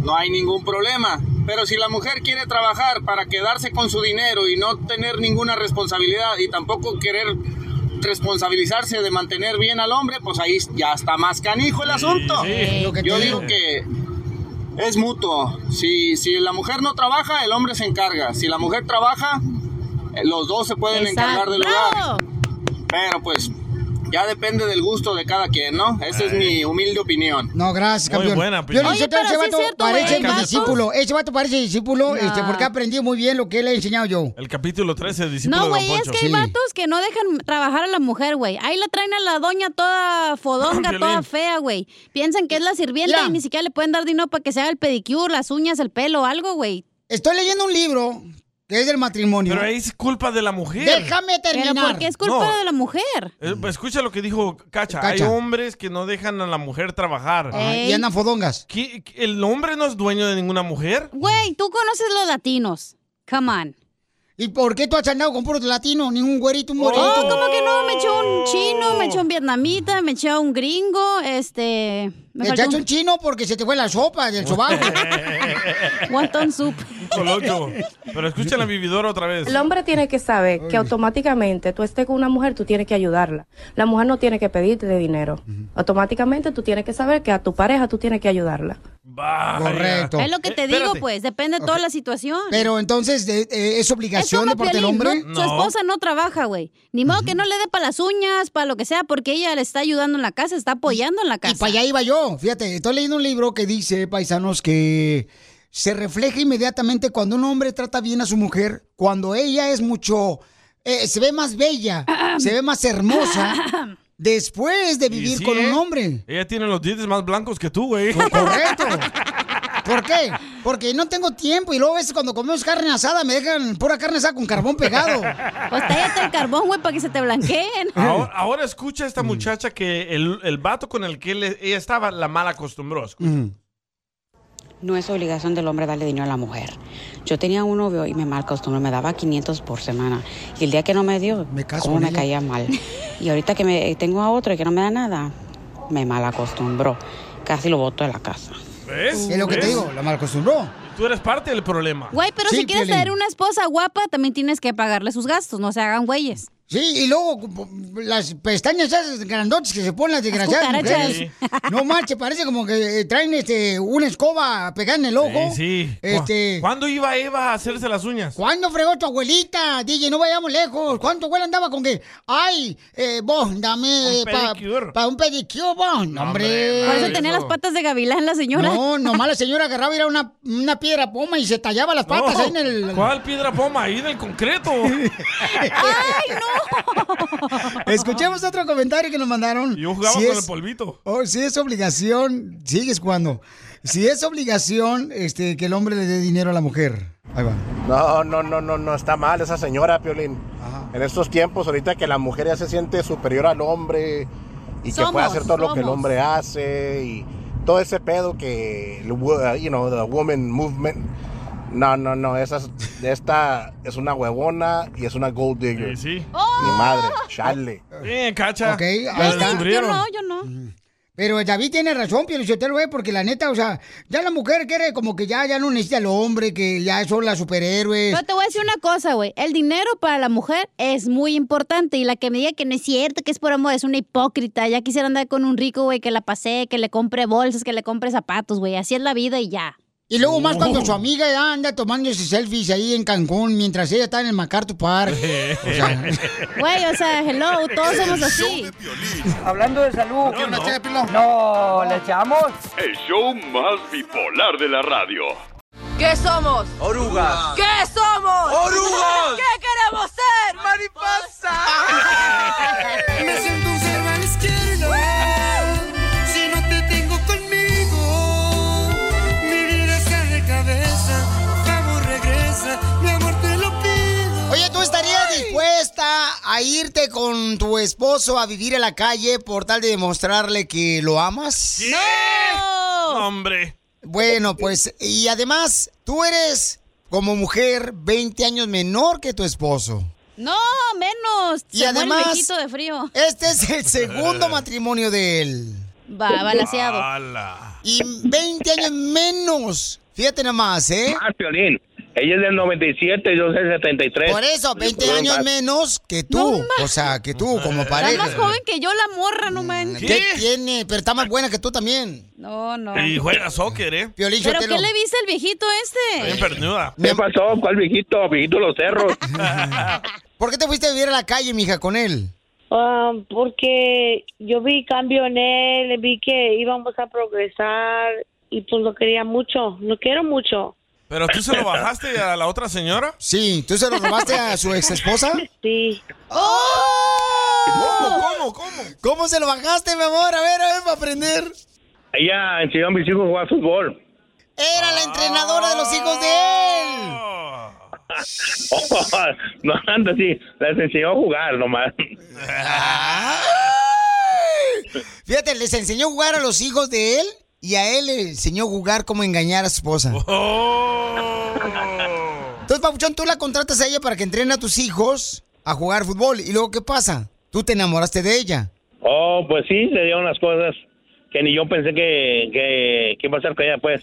No hay ningún problema. Pero si la mujer quiere trabajar para quedarse con su dinero y no tener ninguna responsabilidad y tampoco querer responsabilizarse de mantener bien al hombre, pues ahí ya está más canijo el asunto. sí, lo que Yo digo que es mutuo. Si, si la mujer no trabaja, el hombre se encarga. Si la mujer trabaja, eh, los dos se pueden Exacto. encargar del hogar. Pero pues ya depende del gusto de cada quien, ¿no? Esa es mi humilde opinión. No, gracias, Muy campeón. buena, Yo Piolín. Oye, ese pero sí es vato cierto, parece güey, mi discípulo. Ese vato parece discípulo, este, porque ha aprendido muy bien lo que le he enseñado yo. El capítulo 13, discípulo No, de güey, Don es Poncho. que hay vatos que no dejan trabajar a la mujer, güey. Ahí la traen a la doña toda fodonga, Piolín. toda fea, güey. Piensan que es la sirvienta y ni siquiera le pueden dar dinero para que se haga el pedicure, las uñas, el pelo, algo, güey. Estoy leyendo un libro es del matrimonio. Pero ahí es culpa de la mujer. Déjame terminar. Pero ¿por qué es culpa No. de la mujer? Eh, Escucha lo que dijo Cacha. Cacha. Hay hombres que no dejan a la mujer trabajar. Ajá, y andan fodongas. ¿Qué- qué- ¿El hombre no es dueño de ninguna mujer? Güey, tú conoces los latinos. Come on. ¿Y por qué tú has andado con puros latinos? Ningún güerito, un morito. Oh, ¿cómo que no? Me echó un chino, me echó un vietnamita, me echó un gringo, este... Me echaste un chino porque se te fue la sopa del sobaco. wonton soup. Colocho. Pero escucha la vividora otra vez. El hombre tiene que saber que automáticamente tú estés con una mujer, tú tienes que ayudarla. La mujer no tiene que pedirte de dinero. Automáticamente tú tienes que saber que a tu pareja tú tienes que ayudarla. Correcto. Es lo que te digo, pues, depende de toda la situación. Pero entonces, de- eh, ¿es obligación de parte del hombre? no, Su esposa no trabaja, güey. Ni modo que no le dé para las uñas, para lo que sea, porque ella le está ayudando en la casa, está apoyando en la casa. Y para allá iba yo. Fíjate, estoy leyendo un libro que dice, paisanos, que se refleja inmediatamente cuando un hombre trata bien a su mujer, cuando ella es mucho, eh, se ve más bella, se ve más hermosa, después de vivir sí, con ¿eh? un hombre. Ella tiene los dientes más blancos que tú, güey. Correcto. ¿Por qué? Porque no tengo tiempo y luego a veces cuando comemos carne asada me dejan pura carne asada con carbón pegado. Pues tállate el carbón, güey, para que se te blanqueen. Ahora, ahora escucha a esta muchacha que el, el vato con el que él- ella estaba la mal acostumbró. No es obligación del hombre darle dinero a la mujer. Yo tenía un novio y me mal acostumbró, me daba 500 por semana. Y el día que no me dio, caso como con me ella. caía mal. Y ahorita que me tengo a otro y que no me da nada, me mal acostumbró. Casi lo boto de la casa. ¿Ves? Es lo que te digo, la mal acostumbró. Tú eres parte del problema. Güey, pero Sí, si quieres Piolín. traer una esposa guapa, también tienes que pagarle sus gastos, no se hagan güeyes. Sí, y luego las pestañas esas grandotas que se ponen las desgraciadas mujeres. No manches, parece como que eh, traen este una escoba pegada en el ojo. Sí, sí. Este, ¿Cuándo iba Eva a hacerse las uñas? ¿Cuándo fregó tu abuelita? DJ, no vayamos lejos. ¿Cuánto abuela andaba con que, ay, eh, vos, dame Un para pedicure. un pedicure, vos? No, hombre. Por eso tenía las patas de gavilán la señora. No, nomás la señora agarraba y era una, una piedra poma y se tallaba las patas No, ahí en el... ¿Cuál piedra poma? Ahí del concreto. Escuchemos otro comentario que nos mandaron. Yo jugaba Si con es- el polvito. Oh, si es obligación, sigues jugando. Si es obligación este, que el hombre le dé dinero a la mujer. Ahí va. No, no, no, no, no, está mal esa señora, Piolín. En estos tiempos, ahorita que la mujer ya se siente superior al hombre y que puede hacer todo lo que el hombre hace y todo ese pedo que, you know, the woman movement. No, no, no, esa es- esta es una huevona y es una gold digger. Sí, sí. Mi madre, chale. Bien, cacha. Ok, ahí está. Yo no, yo no. Pero David tiene razón, Pio Lizotelo, eh, porque la neta, o sea, ya la mujer quiere como que ya, ya no necesita al hombre, que ya son las superhéroes. Pero te voy a decir una cosa, güey. El dinero para la mujer es muy importante. Y la que me diga que no es cierto, que es por amor, es una hipócrita. Ya quisiera andar con un rico, güey, que la pasee, que le compre bolsas, que le compre zapatos, güey. Así es la vida y ya. Y luego más cuando su amiga ya anda tomándose selfies ahí en Cancún mientras ella está en el MacArthur Park. O sea, Güey, o sea, hello, todos somos así. Hablando de salud. ¿Qué onda, No, ¿le echamos? El show más bipolar de la radio. ¿Qué somos? Orugas. ¿Qué somos? ¡Orugas! ¿Qué queremos ser? ¡Mariposa! Me siento un cero a la izquierda. Dispuesta a irte con tu esposo a vivir a la calle por tal de demostrarle que lo amas? ¡No! Hombre. Bueno, pues, y además, tú eres como mujer 20 años menor que tu esposo. No, menos. Y Se muere el además- viejito de frío. Este es el segundo matrimonio de él. Va, balanceado. Y 20 años menos. Fíjate nomás, ¿eh? Más, Piolín. Ella es del 97 y yo soy del 73. Por eso, 20 Bueno, años menos que tú. o sea, que tú como Está pareja. más joven que yo, la morra, no manches. ¿Qué tiene? Pero está más buena que tú también. No, no. Y juega soccer, ¿eh? Piolín, ¿Pero qué le viste al viejito Bien este? pernuda. ¿Qué pasó? ¿Cuál viejito? Viejito los cerros. ¿Por qué te fuiste a vivir a la calle, mija, con él? Ah, porque yo vi cambio en él, vi que íbamos a progresar y pues lo quería mucho, lo quiero mucho. ¿Pero tú se lo bajaste a la otra señora? Sí, ¿tú se lo robaste a su ex esposa? Sí. ¿Cómo, cómo, cómo? ¿Cómo se lo bajaste, mi amor? A ver, a ver, para aprender. Ella enseñó a mis hijos a jugar fútbol. Era la entrenadora de los hijos de él. no, anda así. Les enseñó a jugar nomás. Fíjate, les enseñó a jugar a los hijos de él y a él le enseñó a jugar cómo engañar a su esposa. Entonces, Papuchón, tú la contratas a ella para que entrene a tus hijos a jugar fútbol. ¿Y luego qué pasa? Tú te enamoraste de ella. Oh, pues sí, se dieron las cosas que ni yo pensé que, que, que iba a ser con ella, pues.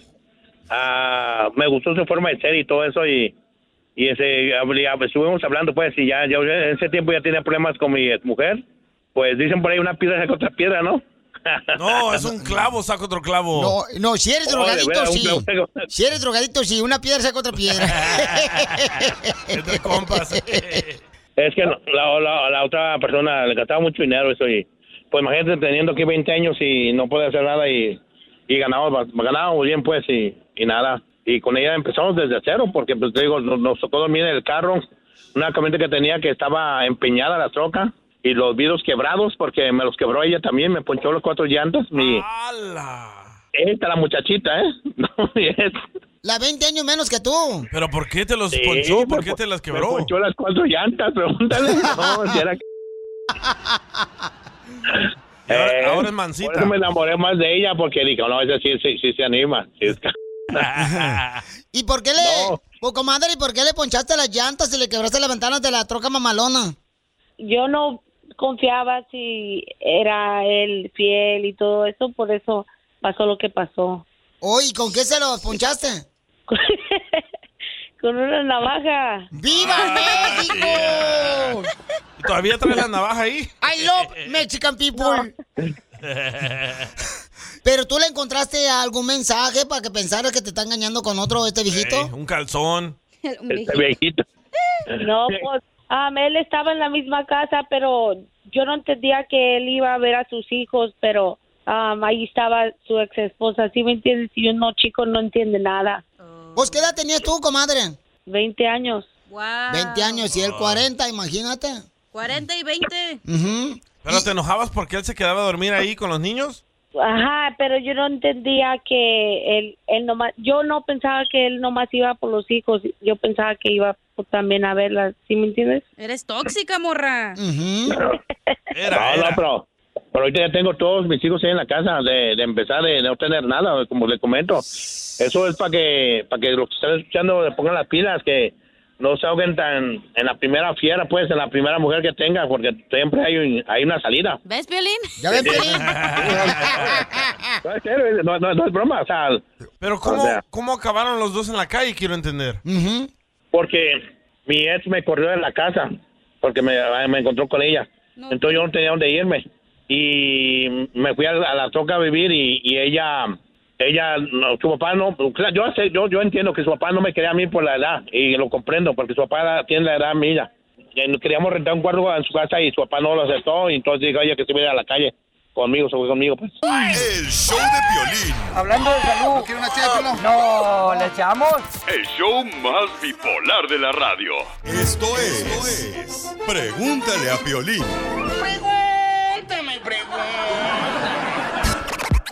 Ah, me gustó su forma de ser y todo eso y, y ese, habl- estuvimos hablando, pues, y ya, ya en ese tiempo ya tenía problemas con mi mujer. Pues dicen por ahí una piedra saca otra piedra, ¿no? No, es un clavo, saca otro clavo. No, no, si eres Oh, drogadito, un sí. clavo. Si eres drogadito, sí. Una piedra saca otra piedra. Entre compas. Es que la, la, la otra persona le gastaba mucho dinero eso y pues imagínate teniendo aquí 20 años y no puede hacer nada y, y ganábamos bien pues y, y nada. Y con ella empezamos desde cero porque pues te digo, nos, nos tocó dormir en el carro, una camioneta que tenía que estaba empeñada la troca y los vidrios quebrados porque me los quebró ella también, me ponchó los cuatro llantas. Mi, esta la muchachita, ¿eh? No, es- La 20 años menos que tú. ¿Pero por qué te los Sí, ponchó? ¿Por me qué te las Me quebró? ponchó las cuatro llantas, pregúntale. No, si era ahora- Eh, ahora es mansita. Por eso me enamoré más de ella, porque dije, no, esa sí, sí, sí se anima. sí es ¿Y por qué le... Oh, comadre, ¿y por qué le ponchaste las llantas y le quebraste las ventanas de la troca mamalona? Yo no confiaba si era él fiel y todo eso, por eso pasó lo que pasó. Oye, ¿con qué se lo ponchaste? Con una navaja. ¡Viva México! ¿Y ¿Todavía traes la navaja ahí? I love Mexican people. Pero tú le encontraste algún mensaje para que pensara que te está engañando con otro este viejito. Ey, un calzón. Este viejito. No, pues um, él estaba en la misma casa, pero yo no entendía que él iba a ver a sus hijos, pero um, ahí estaba su ex esposa. ¿Sí me entiendes? Y uno chico no entiende nada. Pues, ¿qué edad tenías tú, comadre? 20 años. Wow. 20 años y él 40, imagínate. 40 y 20. Ujú. ¿Pero te enojabas porque él se quedaba a dormir ahí con los niños? Ajá, pero yo no entendía que él, él nomás, yo no pensaba que él nomás iba por los hijos, yo pensaba que iba por- también a verlas, ¿sí me entiendes? Eres tóxica, morra. no, no, pero, pero ahorita ya tengo todos mis hijos ahí en la casa de, de empezar de no tener nada, como le comento. Eso es para que para que los que están escuchando le pongan las pilas, que no se ahoguen tan en la primera fiera, pues, en la primera mujer que tenga, porque siempre hay, un- hay una salida. ¿Ves, Piolín? ¿Ya ves, Piolín? No, es serio, no, no- no es broma, o sea, Pero ¿cómo, O sea. ¿cómo acabaron los dos en la calle? Quiero entender. Porque mi ex me corrió de la casa porque me, me encontró con ella. Entonces yo no tenía dónde irme. Y me fui a la, a la troca a vivir y, y ella, ella, no, su papá no, yo, sé, yo, yo entiendo que su papá no me quería a mí por la edad y lo comprendo porque su papá tiene la edad mía. Y queríamos rentar un cuarto en su casa y su papá no lo aceptó y entonces dijo ella que se vaya a la calle conmigo, se fue conmigo pues. El show de Piolín. Hablando de salud. ¿Quiere una No, ¿le echamos? El show más bipolar de la radio. Esto es, Pregúntale a Piolín. Pregúntame,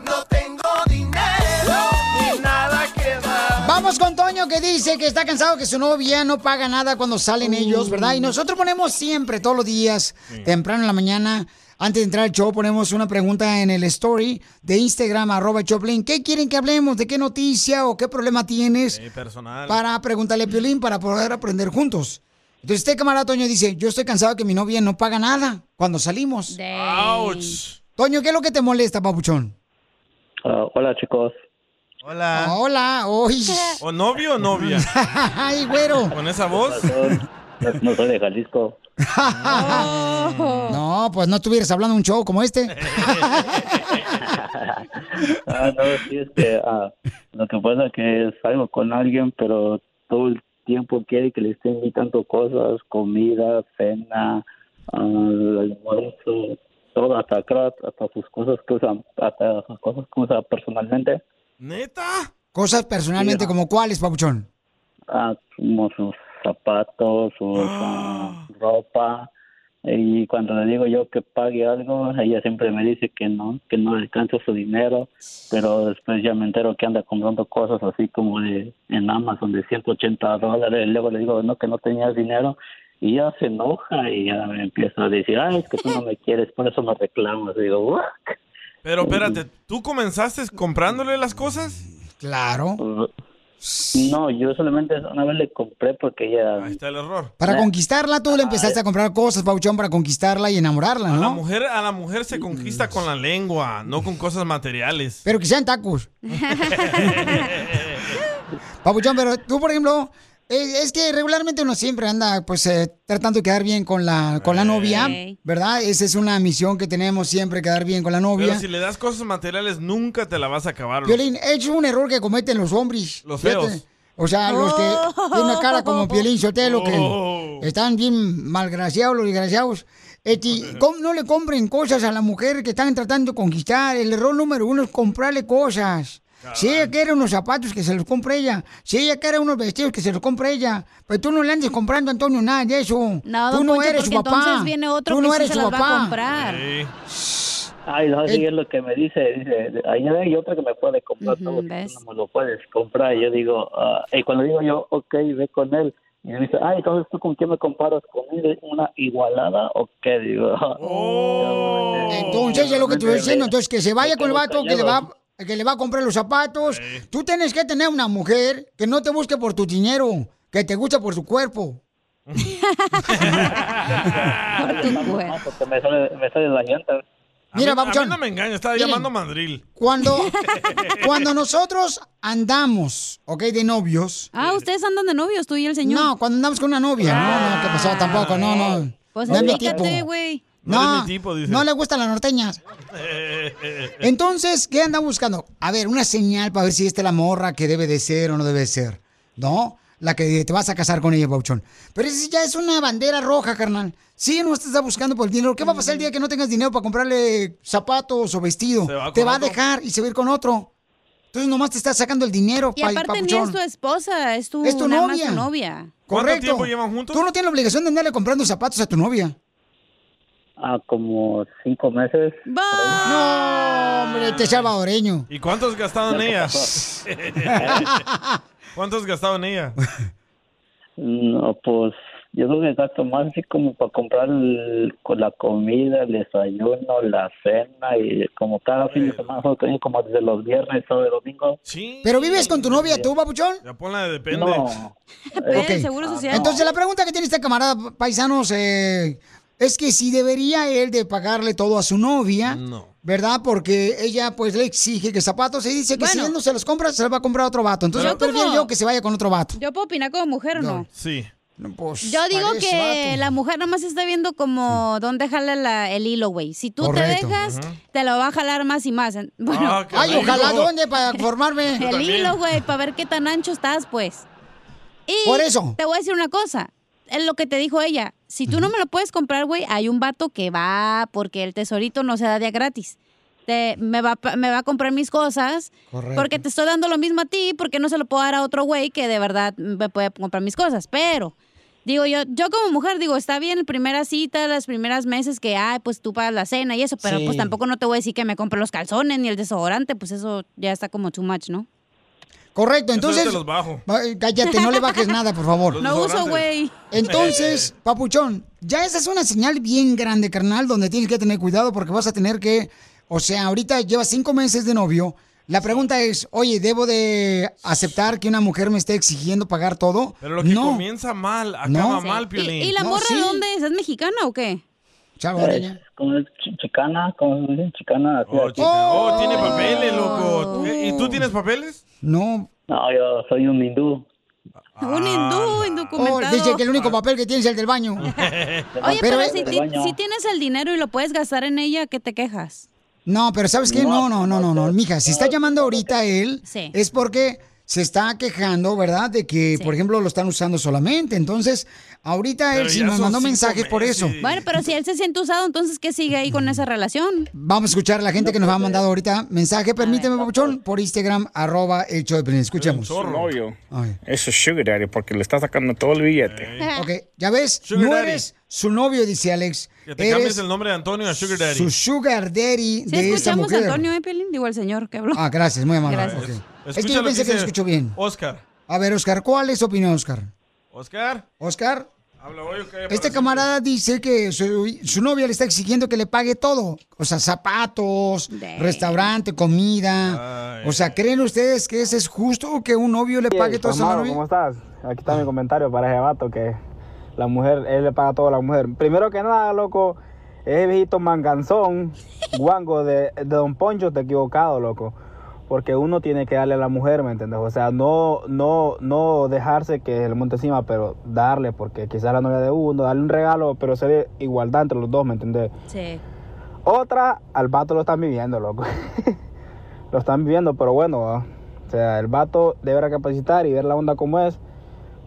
No tengo dinero ni nada que dar. Vamos con Toño que dice que está cansado que su novia no paga nada cuando salen ellos, ¿verdad? Y nosotros ponemos siempre, todos los días, temprano en la mañana, antes de entrar al show, ponemos una pregunta en el story de Instagram, arroba Choplin. ¿Qué quieren que hablemos? ¿De qué noticia o qué problema tienes? Ey, personal. Para preguntarle a Piolín para poder aprender juntos. Entonces este camarada Toño dice, yo estoy cansado que mi novia no paga nada cuando salimos. Ouch. Toño, ¿qué es lo que te molesta, papuchón? Ah, hola chicos. Hola. Hola, hoy. ¿O novio o novia? Ay, güero. Con esa voz. No, no soy de Jalisco. No, pues no estuvieras hablando un show como este. Ah, no, sí, es que ah, lo que pasa es que salgo con alguien, pero todo el tiempo quiere que le esté invitando cosas, comida, cena, ah, almuerzo, todo, hasta creo, hasta sus cosas que usan, hasta sus cosas que usa personalmente. ¿Neta? Cosas personalmente como cuáles, papuchón. Ah, como sus zapatos, sus ah, ropa. Y cuando le digo yo que pague algo, ella siempre me dice que no, que no alcanza su dinero, pero después ya me entero que anda comprando cosas así como de en Amazon de 180 dólares, y luego le digo no, que no tenías dinero, y ya se enoja y ya me empieza a decir, ay, es que tú no me quieres, por eso me reclamas. Y digo, "What?". Pero espérate, ¿tú comenzaste comprándole las cosas? Claro. No, yo solamente una vez le compré porque ella... Ahí está el error. Para conquistarla, tú le empezaste a comprar cosas, Pauchón, para conquistarla y enamorarla, A la ¿no? mujer, a la mujer se conquista con la lengua, no con cosas materiales. Pero que sean tacos. Papuchón, pero tú, por ejemplo, eh, es que regularmente uno siempre anda, pues, eh, tratando de quedar bien con la, con la novia, ¿verdad? Esa es una misión que tenemos siempre, quedar bien con la novia. Pero si le das cosas materiales, nunca te la vas a acabar. Violín, es un error que cometen los hombres. Los Fíjate. feos. O sea, los que tienen una cara como Piolín Sotelo, que Oh. están bien malgraciados, los desgraciados. Este, no le compren cosas a la mujer que están tratando de conquistar. El error número uno es comprarle cosas. Si ella quiere unos zapatos, que se los compre ella. Si ella quiere unos vestidos, que se los compre ella. Pero tú no le andes comprando, Antonio, nada de eso. No, tú no Poncho, eres su papá. entonces viene otro tú que no eres se su las va a comprar. Ay, no, sí, es lo que me dice. Dice, ahí hay otro que me puede comprar todo, que tú no me lo puedes comprar. Y yo digo, ah, y cuando digo yo, ok, ve con él. Y me dice, ay, entonces tú con quién me comparas, con él, una igualada o qué? Digo, Entonces, es lo que te estoy diciendo. Entonces, que se vaya con el vato que le va que le va a comprar los zapatos. Tú tienes que tener una mujer que no te busque por tu dinero, que te guste por su cuerpo. porque me sale, me sale la llanta. Mira, mí, a mí no me engaña, estaba Miren. llamando mandril. Cuando, cuando nosotros andamos, ¿ok? De novios. Ah, ustedes andan de novios, tú y el señor. No, cuando andamos con una novia. No, no, ¿qué pasó? Tampoco, no, no. Pues güey. No No, tipo, dice. no le gustan las norteñas. Entonces, ¿qué andan buscando? A ver, una señal para ver si esta es la morra que debe de ser o no debe ser. ¿No? La que te vas a casar con ella, Bauchón. Pero esa ya es una bandera roja, carnal. Sí, no te está buscando por el dinero. ¿Qué va a pasar el día que no tengas dinero para comprarle zapatos o vestido? Va te va otro. a dejar y se va a ir con otro. Entonces nomás te está sacando el dinero, Y pa- aparte ni es tu esposa, es tu, Es tu nada más novia. tu novia. Correcto. Tú no tienes la obligación de andarle comprando zapatos a tu novia. Ah, como cinco meses. No, hombre, este salvadoreño. ¿Y cuánto has gastado en ella? ¿Cuánto has gastado en ella? No, pues yo creo que gasto más así como para comprar el- con la comida, el desayuno, la cena y como cada fin de semana, solo tengo como desde los viernes, sábado y domingo. Sí. ¿Pero vives con tu novia tú, papuchón? Ya ponla de depende. No. Ok. Entonces la pregunta que tiene este camarada paisanos eh, es que si debería él de pagarle todo a su novia, ¿verdad? Porque ella pues le exige que zapatos y dice que si él no se los compra, se los va a comprar otro vato. Entonces Yo yo prefiero como- yo que se vaya con otro vato. ¿Yo puedo opinar como mujer o no? Sí. pues, Yo digo que vato. la mujer nomás está viendo como dónde jala la- el hilo, güey. Si tú Correcto. te dejas, te lo va a jalar más y más. Bueno, Ah, Ay, ojalá, ¿dónde? Para formarme. El hilo, güey, para ver qué tan ancho estás, pues. Y Por eso. Te voy a decir una cosa. Es lo que te dijo ella. Si tú no me lo puedes comprar, güey, hay un vato que va porque el tesorito no se da de gratis. Te- me, va, me va a comprar mis cosas Correcto. porque te estoy dando lo mismo a ti porque no se lo puedo dar a otro güey que de verdad me puede comprar mis cosas. Pero, digo yo, yo como mujer, digo, está bien, primera cita, las primeras meses que, ay, pues tú pagas la cena y eso, pero Sí. pues tampoco no te voy a decir que me compre los calzones ni el desodorante, pues eso ya está como too much, ¿no? Correcto, yo entonces... te los bajo. Cállate, no le bajes nada, por favor. Los No uso, güey. Entonces, papuchón, ya esa es una señal bien grande, carnal, donde tienes que tener cuidado porque vas a tener que, o sea, ahorita llevas cinco meses de novio. La pregunta es, oye, ¿debo de aceptar que una mujer me esté exigiendo pagar todo? Pero lo que no. comienza mal, acaba No. mal, ¿Y, Piolín. y la No, morra sí. de dónde es? ¿Es mexicana o qué? Salvadoreña. Es como es chi- chicana, como se dice, chicana. así Oh, chica. Oh, tiene papeles, loco. ¿Y tú tienes papeles? No. No, yo soy un hindú. Un hindú Oh, indocumentado. dice que el único papel que tienes es el del baño. Oye, pero, eh, si, ti- si tienes el dinero y lo puedes gastar en ella, ¿qué te quejas? No, pero ¿sabes qué? No, no, no, no, no, mija, si está llamando ahorita él, Sí. es porque se está quejando, ¿verdad? De que, por ejemplo, lo están usando solamente. Entonces, ahorita él sí nos mandó mensajes por eso. Bueno, pero si él se siente usado, entonces ¿qué sigue ahí con esa relación? Vamos a escuchar a la gente que nos ha mandado ahorita mensaje. Permíteme, Papuchón, por Instagram, arroba el show de Pelín. Escuchemos. Su novio. Eso es Sugar Daddy porque le está sacando todo el billete. Ok, ya ves, Sugar no daddy. eres su novio, dice Alex. Que te cambies Eres el nombre de Antonio a Sugar Daddy. su sugar daddy Si de esa escuchamos. Antonio, ¿eh, Piolín? Digo, el señor que habló. Ah, gracias, muy amable. Gracias. Es que yo pensé que lo escuchó bien. Oscar. A ver, Oscar, ¿cuál es tu opinión, Oscar? Oscar. Oscar, Habla hoy, ¿o qué? este camarada dice que su, su novia le está exigiendo que le pague todo. O sea, zapatos, restaurante, comida. O sea, ¿creen ustedes que eso es justo que un novio le pague todo eso a novia? ¿cómo estás? Aquí está mi comentario para ese vato que la mujer, él le paga todo a la mujer. Primero que nada, loco, ese viejito manganzón, guango de, de Don Poncho, te equivocado, loco. Porque uno tiene que darle a la mujer, ¿me entiendes? O sea, no, no, no dejarse que le monte encima, pero darle, porque quizás la novia de uno, darle un regalo, pero ser igualdad entre los dos, ¿me entiendes? Sí. Otra, al vato lo están viviendo, loco. lo están viviendo, pero bueno, ¿va? o sea, el vato debe recapacitar y ver la onda como es,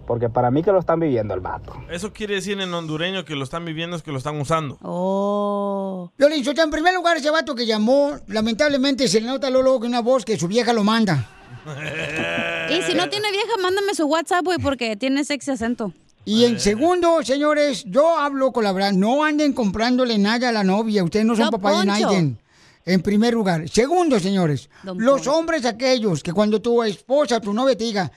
porque para mí que lo están viviendo el vato. Eso quiere decir en hondureño que lo están viviendo es que lo están usando. Oh. Yo le en primer lugar, ese vato que llamó, lamentablemente se le nota luego que una voz que su vieja lo manda. Y si no tiene vieja, mándame su WhatsApp, güey, porque tiene sexy acento. Y en segundo, señores, yo hablo con la verdad, no anden comprándole nada a la novia, ustedes no son papá de nadie. En primer lugar. Segundo, señores, Don los hombres aquellos que cuando tu esposa, tu novia te diga,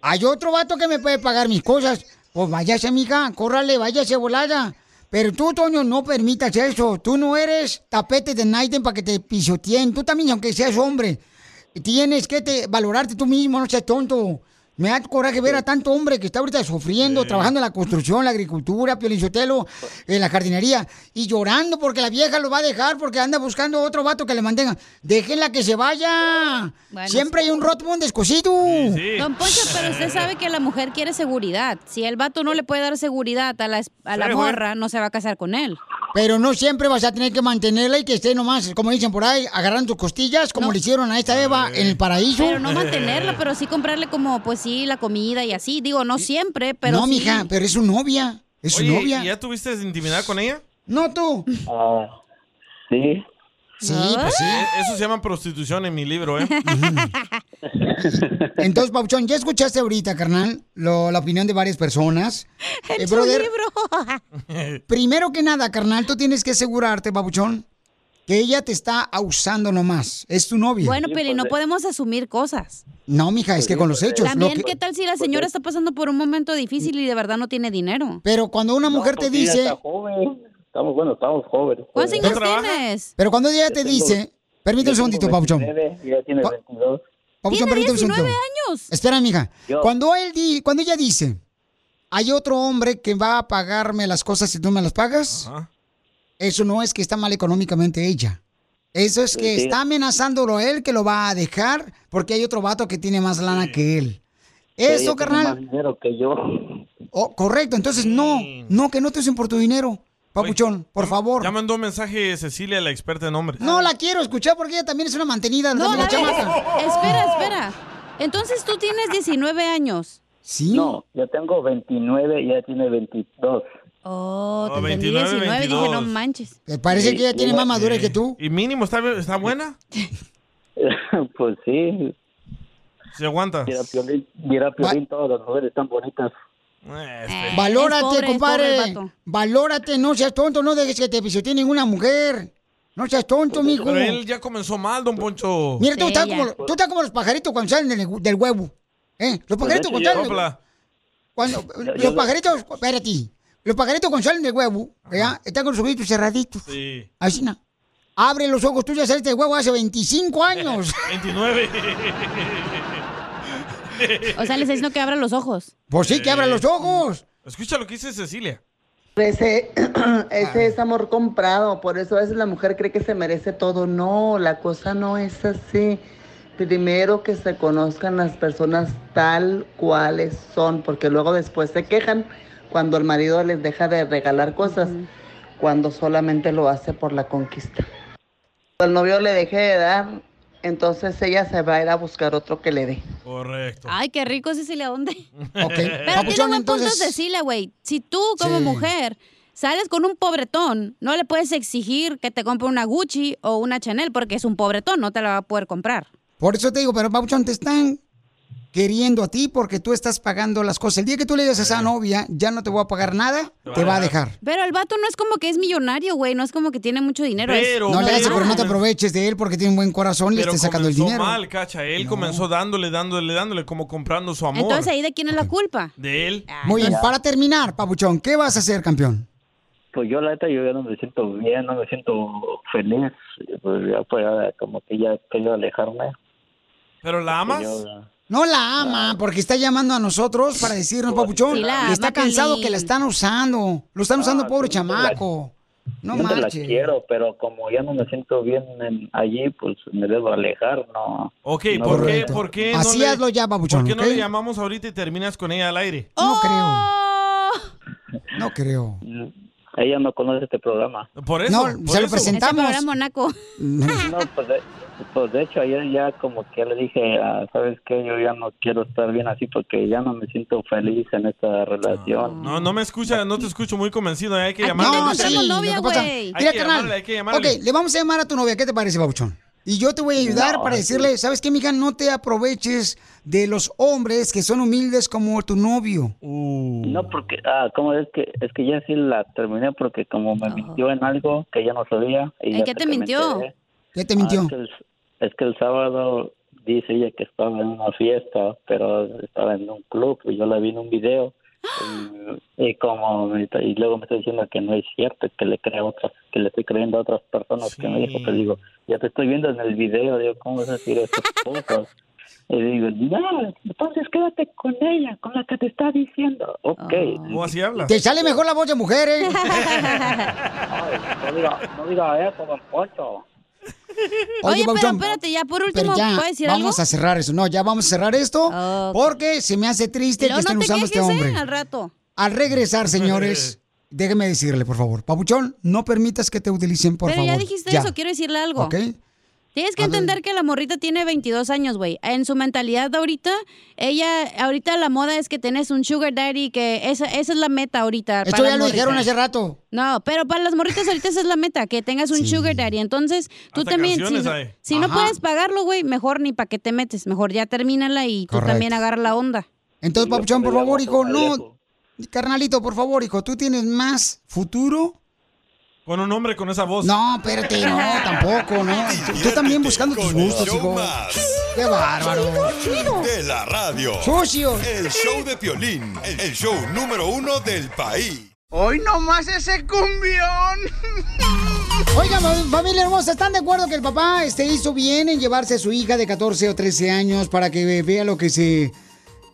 hay otro vato que me puede pagar mis cosas, pues váyase, mija, córrale, váyase volada. Pero tú, Toño, no permitas eso. Tú no eres tapete de Naiden para que te pisoteen. Tú también, aunque seas hombre, tienes que te, valorarte tú mismo, no seas tonto. Me da coraje ver a tanto hombre que está ahorita sufriendo, trabajando en la construcción, la agricultura, Piolinchotelo, en la jardinería, y llorando porque la vieja lo va a dejar porque anda buscando otro vato que le mantenga. Déjenla que se vaya. Bueno, Siempre hay un Rotmund descosido. Don Poncho, pero usted sabe que la mujer quiere seguridad. Si el vato no le puede dar seguridad a la, a la Sí, morra, no se va a casar con él. Pero no siempre vas a tener que mantenerla y que esté nomás, como dicen por ahí, agarrando tus costillas, como le hicieron a esta Eva en el paraíso. Pero no mantenerla, pero sí comprarle como, pues sí, la comida y así. Digo, no siempre, pero no, sí. mija, pero es su novia. Es su novia. ¿y ¿ya tuviste intimidad con ella? No tú. Ah, sí. Sí, pues sí. Eh, Eso se llama prostitución en mi libro, ¿eh? Entonces, Pauchón, ya escuchaste ahorita, carnal, lo- la opinión de varias personas. En Eh, brother, libro. Primero que nada, carnal, tú tienes que asegurarte, Papuchón, que ella te está usando nomás. Es tu novia. Bueno, Peli, no podemos asumir cosas. No, mija, es que con los hechos. lo También, que- ¿qué tal si la señora está pasando por un momento difícil y de verdad no tiene dinero? Pero cuando una mujer te dice... Estamos, bueno, estamos jóvenes. ¿Cuántos años tienes? Pero cuando ella te dice... Permíteme un segundito, tengo Papuchón. 29 y ella tiene 22. Papuchón, Tiene permíteme un 19 segundito. años. Espera, mija. Cuando él di- cuando ella dice, hay otro hombre que va a pagarme las cosas si tú me las pagas, eso no es que está mal económicamente ella. Eso es que Sí. está amenazándolo a él que lo va a dejar porque hay otro vato que tiene más lana que él. Eso, tiene carnal. más dinero que yo. Oh, correcto, entonces no, no, que no te usen por tu dinero. Papuchón, por favor. Ya mandó un mensaje Cecilia, la experta en hombres. No la quiero escuchar porque ella también es una mantenida. No, la chamaca. espera, espera. Entonces tú tienes 19 años. Sí. No, yo tengo 29 y ella tiene 22. Oh, te Oh, entendí 29, 19, dije, 22. no manches. ¿Te parece Sí, que ella tiene más madurez que tú? ¿Y mínimo está, está buena? pues sí. ¿Se aguanta? Mira, Piolín, mira, Piolín, todas las mujeres están bonitas. Este. Valórate, es pobre, compadre. pobre. Valórate, no seas tonto, no dejes que te pisotee ninguna mujer. No seas tonto, mijo. Pero él ya comenzó mal, don Poncho. Mira, tú, Sí, estás como, tú estás como los pajaritos cuando salen del, del huevo. ¿Eh? Los pajaritos cuando salen. Cuando, yo- los pajaritos, espérate. Los pajaritos cuando salen del huevo, ¿ya? Están con los ojitos cerraditos. Sí. Así no. Abre los ojos, tú ya saliste del huevo hace 25 años. 29. O sea, le está diciendo que abra los ojos. pues sí, que abra los ojos. Escucha lo que dice Cecilia. Ese, ese es amor comprado, por eso a veces la mujer cree que se merece todo. No, la cosa no es así. Primero que se conozcan las personas tal cuales son, porque luego después se quejan cuando el marido les deja de regalar cosas, cuando solamente lo hace por la conquista. Cuando el novio le deje de dar, entonces ella se va a ir a buscar otro que le dé. Correcto. Ay, qué rico Cecilia, ¿dónde? Ok. Pero tiene Papuchón, un buen punto entonces- Cecilia, güey. Si tú como Sí. mujer sales con un pobretón, no le puedes exigir que te compre una Gucci o una Chanel porque es un pobretón, no te la va a poder comprar. Por eso te digo, pero Papuchón, te están queriendo a ti porque tú estás pagando las cosas. El día que tú le digas a esa novia, ya no te voy a pagar nada, te va a dejar. Pero el vato no es como que es millonario, güey, no es como que tiene mucho dinero. es- Pero- No le haces, pero no te aproveches de él porque tiene un buen corazón y le estés sacando el dinero. mal, cacha. Él comenzó dándole, dándole, dándole, como comprando su amor. Entonces ahí de quién es la culpa. De él. Muy bien, para terminar, Papuchón, ¿qué vas a hacer, campeón? Pues yo la neta yo ya no me siento bien, no me siento feliz, pues ya pues como que ya quiero alejarme. ¿Pero la amas? Yo- No la ama porque está llamando a nosotros para decirnos, Papuchón, Sí la está ama, cansado que la están usando. Lo están usando, pobre yo no la- chamaco. No yo te la quiero, pero como ya no me siento bien en- allí, pues me debo alejar, no. Ok, no ¿por qué, por qué Así no le- hazlo ya, papuchón, ¿Por qué no le llamamos ahorita y terminas con ella al aire? No ¡Oh! No creo. Ella no conoce este programa. Por eso, No, por se lo eso. presentamos. Ese programa naco. No, pues de, pues de hecho ayer ya como que le dije, ah, ¿sabes qué? Yo ya no quiero estar bien así porque ya no me siento feliz en esta relación. No, no me escucha, no te escucho muy convencido. Hay que No, llamarle. sí, lo que pasa- Hay Mira, carnal. hay que llamarle. Ok, le vamos a llamar a tu novia. ¿Qué te parece, Papuchón? Y yo te voy a ayudar No, para sí. decirle, ¿sabes qué, mija? No te aproveches de los hombres que son humildes como tu novio. No, porque, ah, como es que, es que ya sí la terminé porque como me mintió en algo que ya no sabía. Y ¿En ya qué te mintió? enteré. ¿Qué te mintió? Ah, es, que el, es que el sábado dice ella que estaba en una fiesta, pero estaba en un club y yo la vi en un video. Y, y como y luego me está diciendo que no es cierto, que le creo a otras, que le estoy creyendo a otras personas que me dijo, pues digo, ya te estoy viendo en el video, digo, ¿cómo vas a decir esas cosas? Y digo, no, entonces quédate con ella, con la que te está diciendo. Ok. ¿O así hablas? Te sale mejor la voz de mujer, ¿eh? No diga, no diga eso, don Poncho. Oye, pero Papuchón, espérate, ya por pero último, ya, ¿puedes decir vamos algo? a cerrar eso. No, ya vamos a cerrar esto porque se me hace triste que estén no te usando a este ¿eh? hombre. al rato. Al regresar, señores, déjeme decirle, por favor. Papuchón, no permitas que te utilicen, por Pero favor. ya dijiste eso, quiero decirle algo. ¿Ok? Tienes que entender que la morrita tiene 22 años, güey. En su mentalidad de ahorita, ella, ahorita la moda es que tenés un sugar daddy, que esa, esa es la meta ahorita. Esto para ya lo dijeron hace rato. No, pero para las morritas ahorita esa es la meta, que tengas un sugar daddy. Entonces, tú Hasta también, si, no- si puedes pagarlo, güey, mejor ni para qué te metes. Mejor ya termínala y tú también agarra la onda. Entonces, Papuchón, por favor, hijo, no. Carnalito, por favor, hijo, tú tienes más futuro. Con un hombre con esa voz. No, espérate, no, tampoco, no. Tú, tú también buscando tus gustos, hijo. más Qué bárbaro. De la radio. Sucio. El show de Piolín, el show número uno del país. Hoy nomás ese cumbión. Oigan, fam- familia hermosa, ¿están de acuerdo que el papá este, hizo bien en llevarse a su hija de 14 o 13 años para que ve- vea lo que se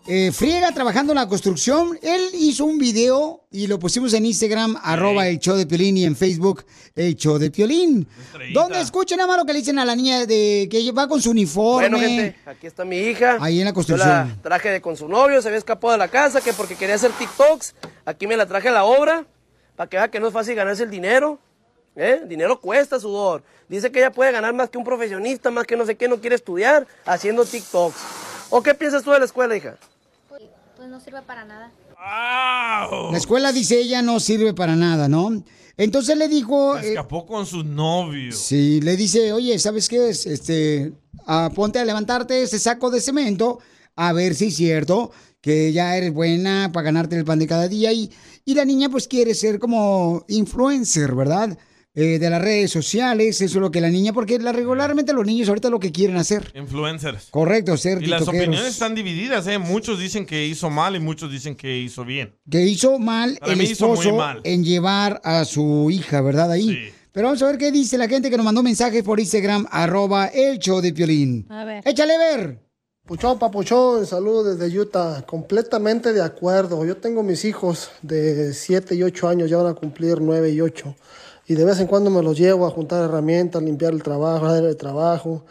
eh, friega trabajando en la construcción? Él hizo un video y lo pusimos en Instagram, arroba el show de Piolín y en Facebook, el show de Piolín. Donde escuchen nada más lo que le dicen a la niña de que va con su uniforme. Bueno, gente, aquí está mi hija. Ahí en la Yo construcción. la traje de con su novio, se había escapado de la casa, que porque quería hacer TikToks. Aquí me la traje a la obra, para que vea que no es fácil ganarse el dinero. ¿eh? Dinero cuesta sudor. Dice que ella puede ganar más que un profesionista, más que no sé qué, no quiere estudiar, haciendo TikToks. ¿O qué piensas tú de la escuela, hija? No sirve para nada. La escuela, dice ella, no sirve para nada, ¿no? Entonces le dijo... Se eh, escapó con su novio. Sí, le dice, oye, ¿sabes qué es? Este, ah, ponte a levantarte ese saco de cemento, a ver si es cierto que ya eres buena para ganarte el pan de cada día. Y, y la niña pues quiere ser como influencer, ¿verdad? Eh, de las redes sociales, eso es lo que la niña, porque la, regularmente los niños ahorita lo que quieren hacer. Influencers. Correcto, ser Y las opiniones están divididas, ¿eh? Muchos dicen que hizo mal y muchos dicen que hizo bien. Que hizo mal Para el mí hizo muy mal. en llevar a su hija, ¿verdad? Ahí. Pero vamos a ver qué dice la gente que nos mandó mensajes por Instagram, arroba el show de Piolín. A ver. Échale ver. Puchón, papuchón, saludos desde Utah. Completamente de acuerdo. Yo tengo mis hijos de 7 y 8 años, ya van a cumplir 9 y 8. Y de vez en cuando me los llevo a juntar herramientas, limpiar el trabajo, hacer el trabajo.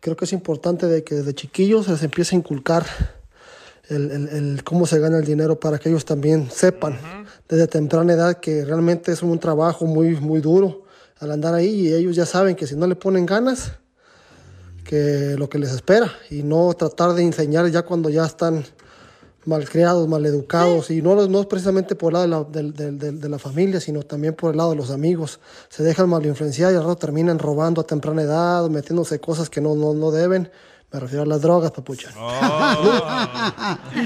Creo que es importante de que desde chiquillos se les empiece a inculcar el, el- el cómo se gana el dinero para que ellos también sepan desde temprana edad que realmente es un trabajo muy, muy duro al andar ahí y ellos ya saben que si no le ponen ganas, que lo que les espera y no tratar de enseñar ya cuando ya están malcriados, maleducados y no, no es precisamente por el lado de la, del- del- del- de la familia, sino también por el lado de los amigos. Se dejan mal influenciar y al rato terminan robando a temprana edad, metiéndose cosas que no, no, no deben. Me refiero a las drogas, papucha.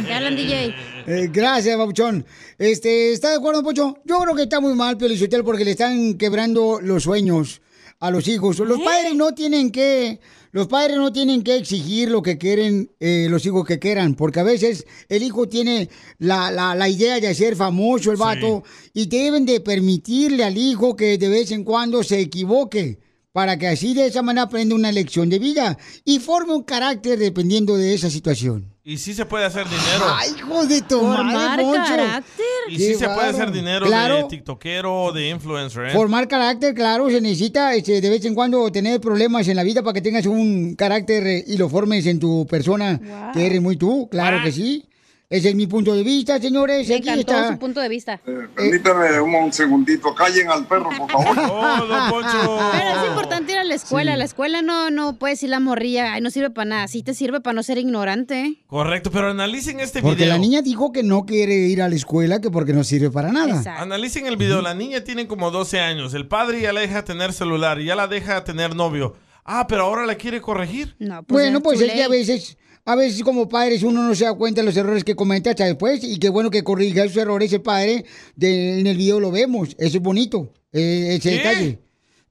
¿Qué hablan, DJ? Eh, gracias, Papuchón. Este, ¿Está de acuerdo, Pocho? Yo creo que está muy mal, Piolichotel, porque le están quebrando los sueños a los hijos. Los padres no tienen que... Los padres no tienen que exigir lo que quieren eh, los hijos que quieran, porque a veces el hijo tiene la, la- la idea de ser famoso, el vato, y deben de permitirle al hijo que de vez en cuando se equivoque, para que así de esa manera aprenda una lección de vida y forme un carácter dependiendo de esa situación. Y sí se puede hacer dinero. ¡Ay, hijo de tu Formar madre, Poncho! carácter. Y Qué sí se puede hacer dinero Claro. de tiktokero o de influencer, ¿eh? Formar carácter, claro, se necesita este, de vez en cuando tener problemas en la vida para que tengas un carácter eh, y lo formes en tu persona, que eres muy tú, claro que sí. Ese es mi punto de vista, señores. Me Aquí está. su punto de vista. Permítame un, un segundito, callen al perro, por favor. Pero es importante ir a la escuela. La escuela no, no puedes ir la morrilla. Ay, no sirve para nada. Sí te sirve para no ser ignorante. Correcto, pero analicen este Porque video. la niña dijo que no quiere ir a la escuela, que porque no sirve para nada. Analicen el video. La niña tiene como 12 años. El padre ya la deja tener celular, ya la deja tener novio. Ah, pero ahora la quiere corregir. No, Bueno, pues es que a veces, a veces como padres uno no se da cuenta de los errores que comete hasta después y qué bueno que corrija esos errores el padre. De, en el video lo vemos, eso es bonito, eh, ese ¿Qué? detalle.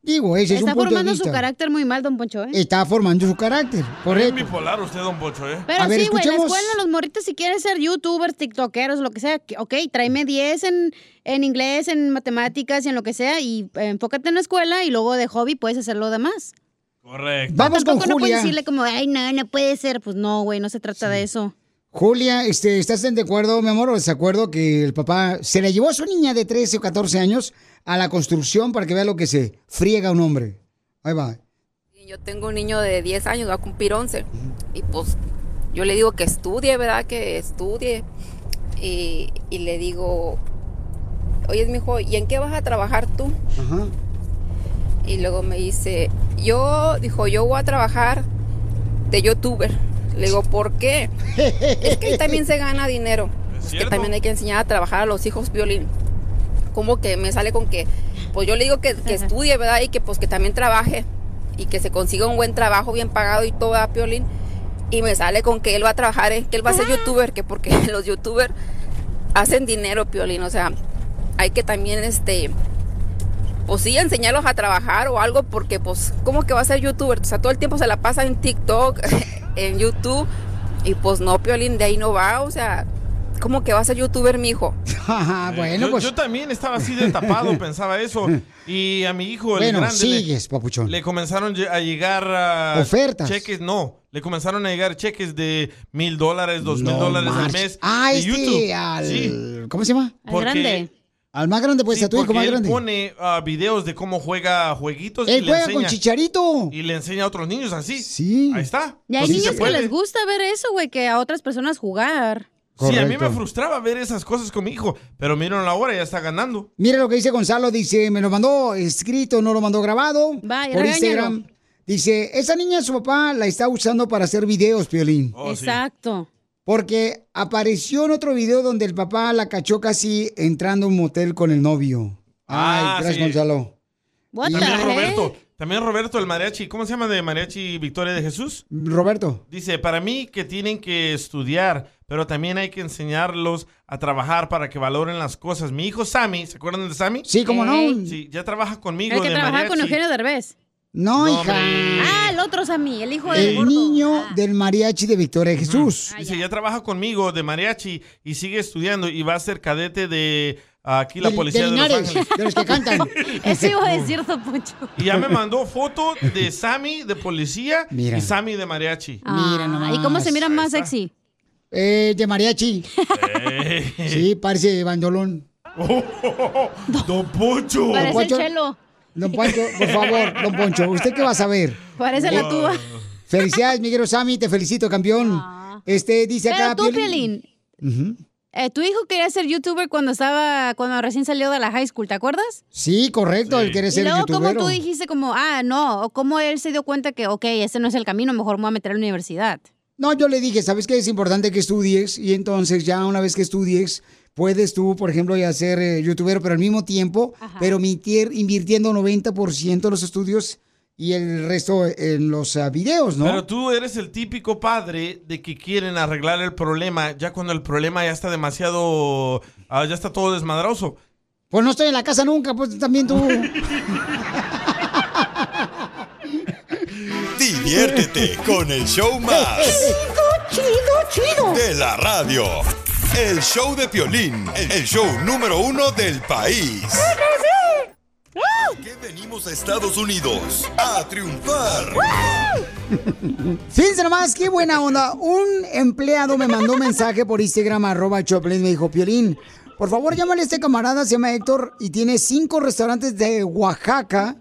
Digo, ese es un Está punto de formando vista. su carácter muy mal, don Poncho, ¿eh? Está formando su carácter, Es correcto. bipolar usted, don Pocho, ¿eh? Pero A ver, sí, güey, la escuchemos. escuela, los morritos, si quieren ser youtubers, tiktokeros, lo que sea, ok, tráeme 10 en, en inglés, en matemáticas y en lo que sea, y eh, enfócate en la escuela y luego de hobby puedes hacer lo demás. Correcto. Vamos con Tampoco no puedes Julia. decirle como, ay, no, no puede ser. Pues no, güey, no se trata de eso. Julia, este, ¿estás de acuerdo, mi amor, o desacuerdo que el papá se le llevó a su niña de 13 o 14 años a la construcción para que vea lo que se friega un hombre? Ahí va. Yo tengo un niño de 10 años, va a cumplir 11. Y pues yo le digo que estudie, ¿verdad? Que estudie. Y, y le digo, oye, mi hijo, ¿y en qué vas a trabajar tú? Y luego me dice, yo, dijo, yo voy a trabajar de youtuber. Le digo, ¿por qué? es que ahí también se gana dinero. Es que también hay que enseñar a trabajar a los hijos violín. Como que me sale con que, pues yo le digo que, que estudie, ¿verdad? Y que pues que también trabaje y que se consiga un buen trabajo bien pagado y todo, ¿verdad, Piolín? Y me sale con que él va a trabajar, ¿eh? que él va a ser youtuber, que porque los youtubers hacen dinero, Piolín. O sea, hay que también, este, pues sí, enseñarlos a trabajar o algo, porque pues, ¿cómo que va a ser youtuber? O sea, todo el tiempo se la pasa en TikTok, en YouTube, y pues no, Piolín, de ahí no va, o sea, ¿cómo que va a youtuber, mi hijo? bueno, yo, pues. yo también estaba así de tapado, pensaba eso. Y a mi hijo, el Bueno, grande, sigues, papuchón. le, le comenzaron a llegar ah, Ofertas. cheques, no, le comenzaron a llegar cheques de mil dólares, dos mil dólares al mes. Ah, de este, YouTube. al- Sí. ¿Cómo se llama? Al Porque- grande. Al más grande, pues, Sí, a tu hijo más él grande. pone ah, videos de cómo juega jueguitos Él y le juega enseña. con Chicharito. Y le enseña a otros niños así. Sí. Ahí está. Y hay Pues niños que les gusta ver eso, güey, que a otras personas jugar. Sí, a mí me frustraba ver esas cosas con mi hijo, pero miren la hora, ya está ganando. Mira lo que dice Gonzalo, dice, me lo mandó escrito, no lo mandó grabado Vaya, por. Instagram. Dice, esa niña su papá la está usando para hacer videos, Piolín. Oh, Exacto. Porque apareció en otro video donde el papá la cachó casi entrando a un motel con el novio. Ay, Ah, gracias, sí. Gonzalo. What También the Roberto, también Roberto el mariachi, ¿cómo se llama de mariachi Victoria de Jesús? Roberto. Dice, para mí que tienen que estudiar, pero también hay que enseñarlos a trabajar para que valoren las cosas. Mi hijo Sammy, ¿se acuerdan de Sammy? Sí, cómo no. Sí, ya trabaja conmigo El que de mariachi. con Eugenio Derbez. No, No, hija. Ah, el otro Sammy, el hijo del El gordo. niño del mariachi de Victoria de Jesús. Dice, ya trabaja conmigo de mariachi y sigue estudiando y va a ser cadete de aquí la policía de de, Los Linares, Ángeles. de los que cantan. Eso iba a decir, Don Poncho. Y ya me mandó foto de Sammy de policía Mira. y Sammy de mariachi. Mira nomás. Ah, ¿Y cómo se mira más sexy? Eh, de mariachi. Eh. Sí, parece bandolón. Don Poncho. Parece el Poncho. chelo. Don Poncho, por favor, don Poncho, ¿usted qué va a saber? Parece la tuba. Felicidades, Miguel Sammy, te felicito, campeón. Este, dice acá... Ah. Pero tú, Piolín- Piolín, Ujú. Eh, tu hijo quería ser youtuber cuando estaba, cuando recién salió de la high school, ¿te acuerdas? Sí, correcto, él quiere Y ser luego, youtuber. ¿cómo tú dijiste como, ah, no? O cómo él se dio cuenta que, ok, ese no es el camino, mejor me voy a meter a la universidad. No, yo le dije, ¿sabes qué? Es importante que estudies y entonces ya una vez que estudies, puedes tú, por ejemplo, ya ser eh, youtuber, pero al mismo tiempo, pero mitier- invirtiendo 90% de los estudios y el resto en los ah, videos, ¿no? Pero tú eres el típico padre de que quieren arreglar el problema ya cuando el problema ya está demasiado, ah, ya está todo desmadroso. Pues no estoy en la casa nunca, pues también tú. Diviértete con el show más. Chido, chido, De la radio. El show de Piolín, el show número uno del país. ¿Qué venimos a Estados Unidos? A triunfar. Fíjense nomás, qué buena onda. Un empleado me mandó un mensaje por Instagram, arroba Choplin, me dijo, Piolín, por favor llámale a este camarada, se llama Héctor, y tiene cinco restaurantes de Oaxaca.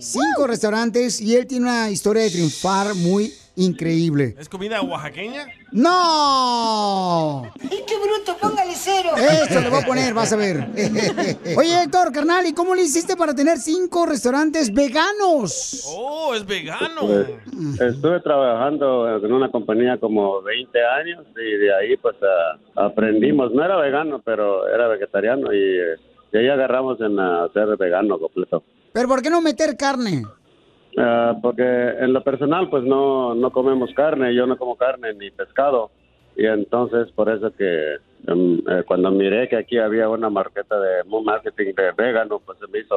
Cinco restaurantes, y él tiene una historia de triunfar muy increíble. ¿Es comida oaxaqueña? ¡No! ¡Y qué bruto! ¡Póngale cero! Esto le voy a poner, vas a ver. Oye, Héctor, carnal, ¿y cómo le hiciste para tener cinco restaurantes veganos? Oh, es vegano. Pues, estuve trabajando en una compañía como 20 años y de ahí pues a- aprendimos, no era vegano, pero era vegetariano y, eh, y ahí agarramos en a ser vegano completo. ¿Pero por qué no meter carne? Ah, porque en lo personal pues no, no comemos carne, yo no como carne ni pescado y entonces por eso que em, eh, cuando miré que aquí había una marqueta de marketing de vegano pues se me hizo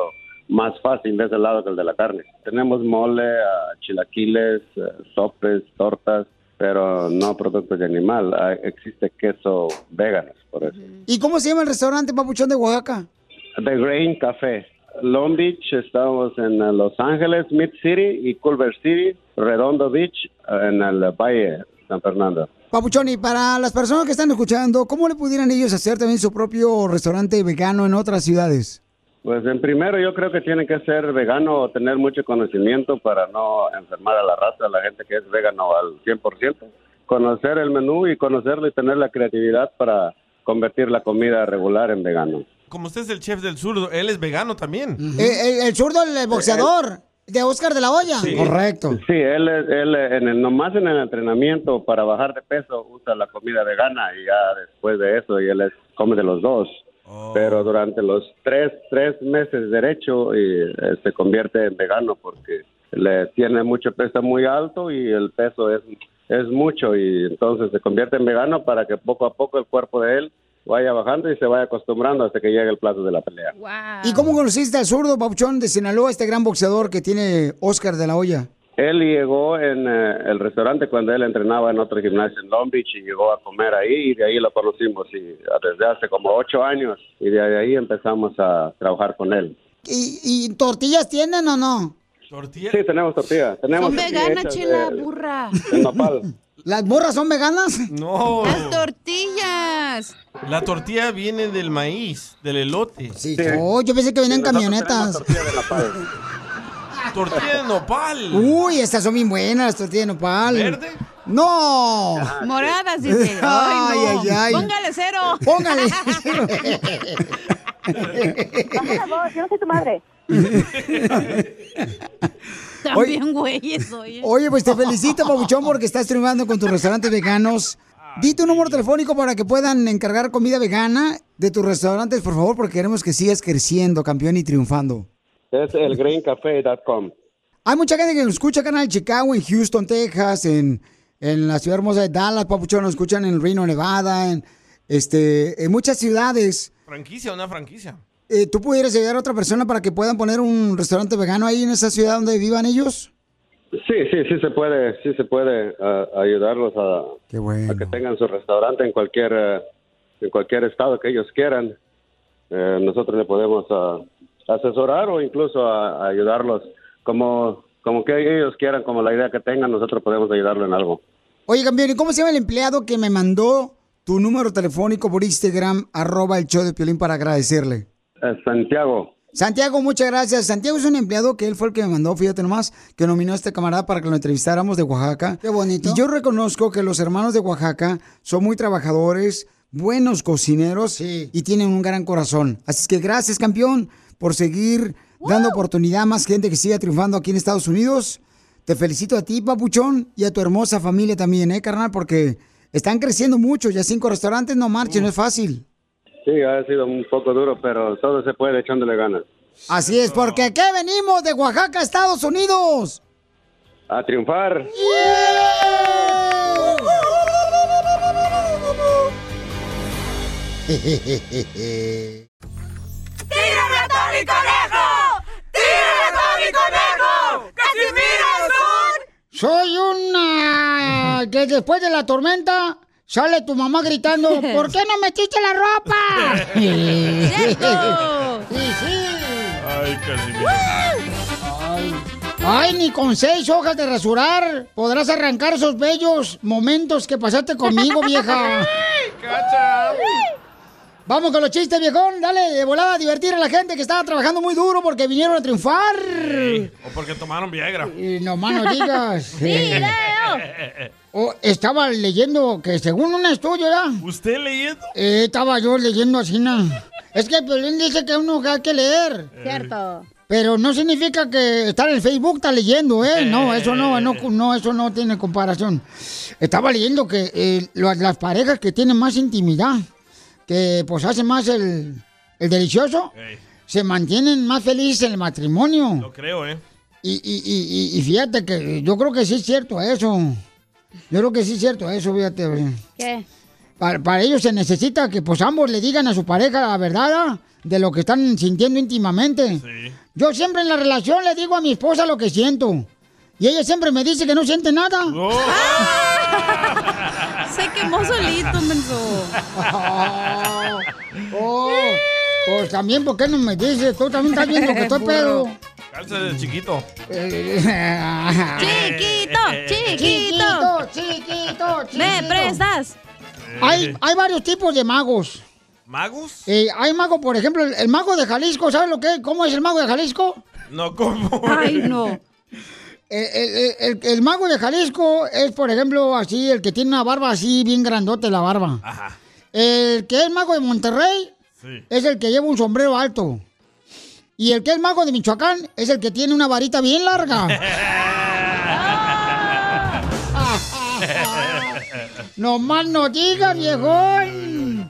más fácil de ese lado que el de la carne. Tenemos mole, ah, chilaquiles, eh, sopes, tortas, pero no productos de animal. Existe queso veganos por eso. ¿Y cómo se llama el restaurante Papuchón de Oaxaca? The Grain Café. Long Beach, estamos en eh, Los Ángeles, Mid City y Culver City, Redondo Beach, eh, en el Valle San Fernando. Papuchón, y para las personas que están escuchando, ¿cómo le pudieran ellos hacer también su propio restaurante vegano en otras ciudades? Pues en primero yo creo que tiene que ser vegano o tener mucho conocimiento para no enfermar a la raza, a la gente que es vegano al 100%. Conocer el menú y conocerlo y tener la creatividad para convertir la comida regular en vegano. Como usted es el chef del sur, él es vegano también. Eh, el, el zurdo, el boxeador, de Oscar de la Hoya. Sí. Correcto. Sí, él, él eh, en el, nomás en el entrenamiento para bajar de peso usa la comida vegana y ya después de eso y él es- come de los dos. Pero durante los tres, tres meses derecho y, eh, se convierte en vegano porque le tiene mucho peso muy alto y el peso es, es mucho y entonces se convierte en vegano para que poco a poco el cuerpo de él vaya bajando y se vaya acostumbrando hasta que llegue el plazo de la pelea. ¿Y cómo conociste al zurdo Papuchón de Sinaloa, este gran boxeador que tiene Oscar de la Hoya? Él llegó en eh, el restaurante cuando él entrenaba en otro gimnasio en Long Beach y llegó a comer ahí y de ahí lo conocimos y desde hace como ocho años y de ahí empezamos a trabajar con él. ¿Y, y tortillas tienen o no? ¿Tortillas? Sí, tenemos tortillas. Tenemos Son veganas, chela, de- burra. de nopal. ¿Las burras son veganas? No. Las tortillas. La tortilla viene del maíz, del elote. Sí. Oh, yo pensé que venían camionetas. Tortilla de nopal. Uy, estas son bien buenas, las tortillas de nopal. ¿Verde? ¡No! Moradas, dice. Ay, Ay, no. ay, ay. Póngale cero. Póngale. Baja la voz, yo no soy tu madre. También güeyes, oye. Oye, pues te felicito, Pabuchón, porque estás triunfando con tus restaurantes veganos. Di tu número telefónico para que puedan encargar comida vegana de tus restaurantes, por favor, porque queremos que sigas creciendo, campeón, y triunfando. Es el greencafe.com. Hay mucha gente que nos escucha acá en Chicago, en Houston, Texas, en, en la ciudad hermosa de Dallas, Papuchón, nos escuchan en Reno, Nevada, en, este, en muchas ciudades. Franquicia, una franquicia. Eh, ¿Tú pudieras ayudar a otra persona para que puedan poner un restaurante vegano ahí en esa ciudad donde vivan ellos? Sí, sí, sí se puede, sí se puede ah, ayudarlos a, a que tengan su restaurante en cualquier, eh, en cualquier estado que ellos quieran. eh, nosotros le podemos ah, asesorar o incluso a, a ayudarlos como, como que ellos quieran, como la idea que tengan, nosotros podemos ayudarlo en algo. Oye, campeón, ¿y cómo se llama el empleado que me mandó tu número telefónico por Instagram, arroba el show de Piolín para agradecerle? Eh, Santiago. Santiago, muchas gracias. Santiago es un empleado que él fue el que me mandó, fíjate nomás, que nominó a este camarada para que lo entrevistáramos de Oaxaca. Qué bonito. Y yo reconozco que los hermanos de Oaxaca son muy trabajadores, buenos cocineros y tienen un gran corazón. Así es que gracias, campeón, por seguir dando oportunidad a más gente que siga triunfando aquí en Estados Unidos. Te felicito a ti, papuchón, y a tu hermosa familia también, ¿eh, carnal? Porque están creciendo mucho. Ya cinco restaurantes no marchen, no es fácil. Sí, ha sido un poco duro, pero todo se puede echándole ganas. Así es, porque aquí venimos de Oaxaca, Estados Unidos. A triunfar. ¡Tira ratón y conejo! ¡Tira ratón y conejo! ¡Casimiro es un... Soy una... que después de la tormenta sale tu mamá gritando, ¿por qué no metiste la ropa? ¡Cierto! Sí, sí. Ay, Casimiro. Ay, ni con seis hojas de rasurar podrás arrancar esos bellos momentos que pasaste conmigo, vieja. Vamos con los chistes, viejón. Dale, de volada a divertir a la gente que estaba trabajando muy duro porque vinieron a triunfar. O porque tomaron Viagra. Y nomás no digas. Oh, estaba leyendo que según un estudio, ¿ya? ¿Usted leyendo? Eh, estaba yo leyendo así, ¿no? Es que Piolín dice que uno hay que leer. Cierto. Pero no significa que estar en el Facebook está leyendo, ¿eh? No, eso no, no, no, eso no tiene comparación. Estaba leyendo que eh, las parejas que tienen más intimidad, que pues hacen más el, el delicioso, se mantienen más felices en el matrimonio. Lo creo, ¿eh? Y, y, y, y- y fíjate que yo creo que sí es cierto eso. Yo creo que sí es cierto eso, fíjate. ¿Qué? Para, para ello se necesita que pues ambos le digan a su pareja la verdad ¿ah? de lo que están sintiendo íntimamente. Yo siempre en la relación le digo a mi esposa lo que siento. Y ella siempre me dice que no siente nada. Se quemó solito, menso. Oh, pues también, ¿por qué no me dices? Tú también estás viendo que estoy pedo. Calza de chiquito. Chiquito, chiquito. Chiquito, chiquito, ¿Me prestas? Hay, hay varios tipos de magos. ¿Magos? Eh, hay mago, por ejemplo, el, el mago de Jalisco, ¿sabes lo que es? ¿Cómo es el mago de Jalisco? No, ¿cómo? Ay, no. El, el- el- mago de Jalisco es, por ejemplo, así, el que tiene una barba así, bien grandote la barba. Ajá. El que es mago de Monterrey Sí. es el que lleva un sombrero alto. Y el que es mago de Michoacán es el que tiene una varita bien larga. No más no digas, viejón.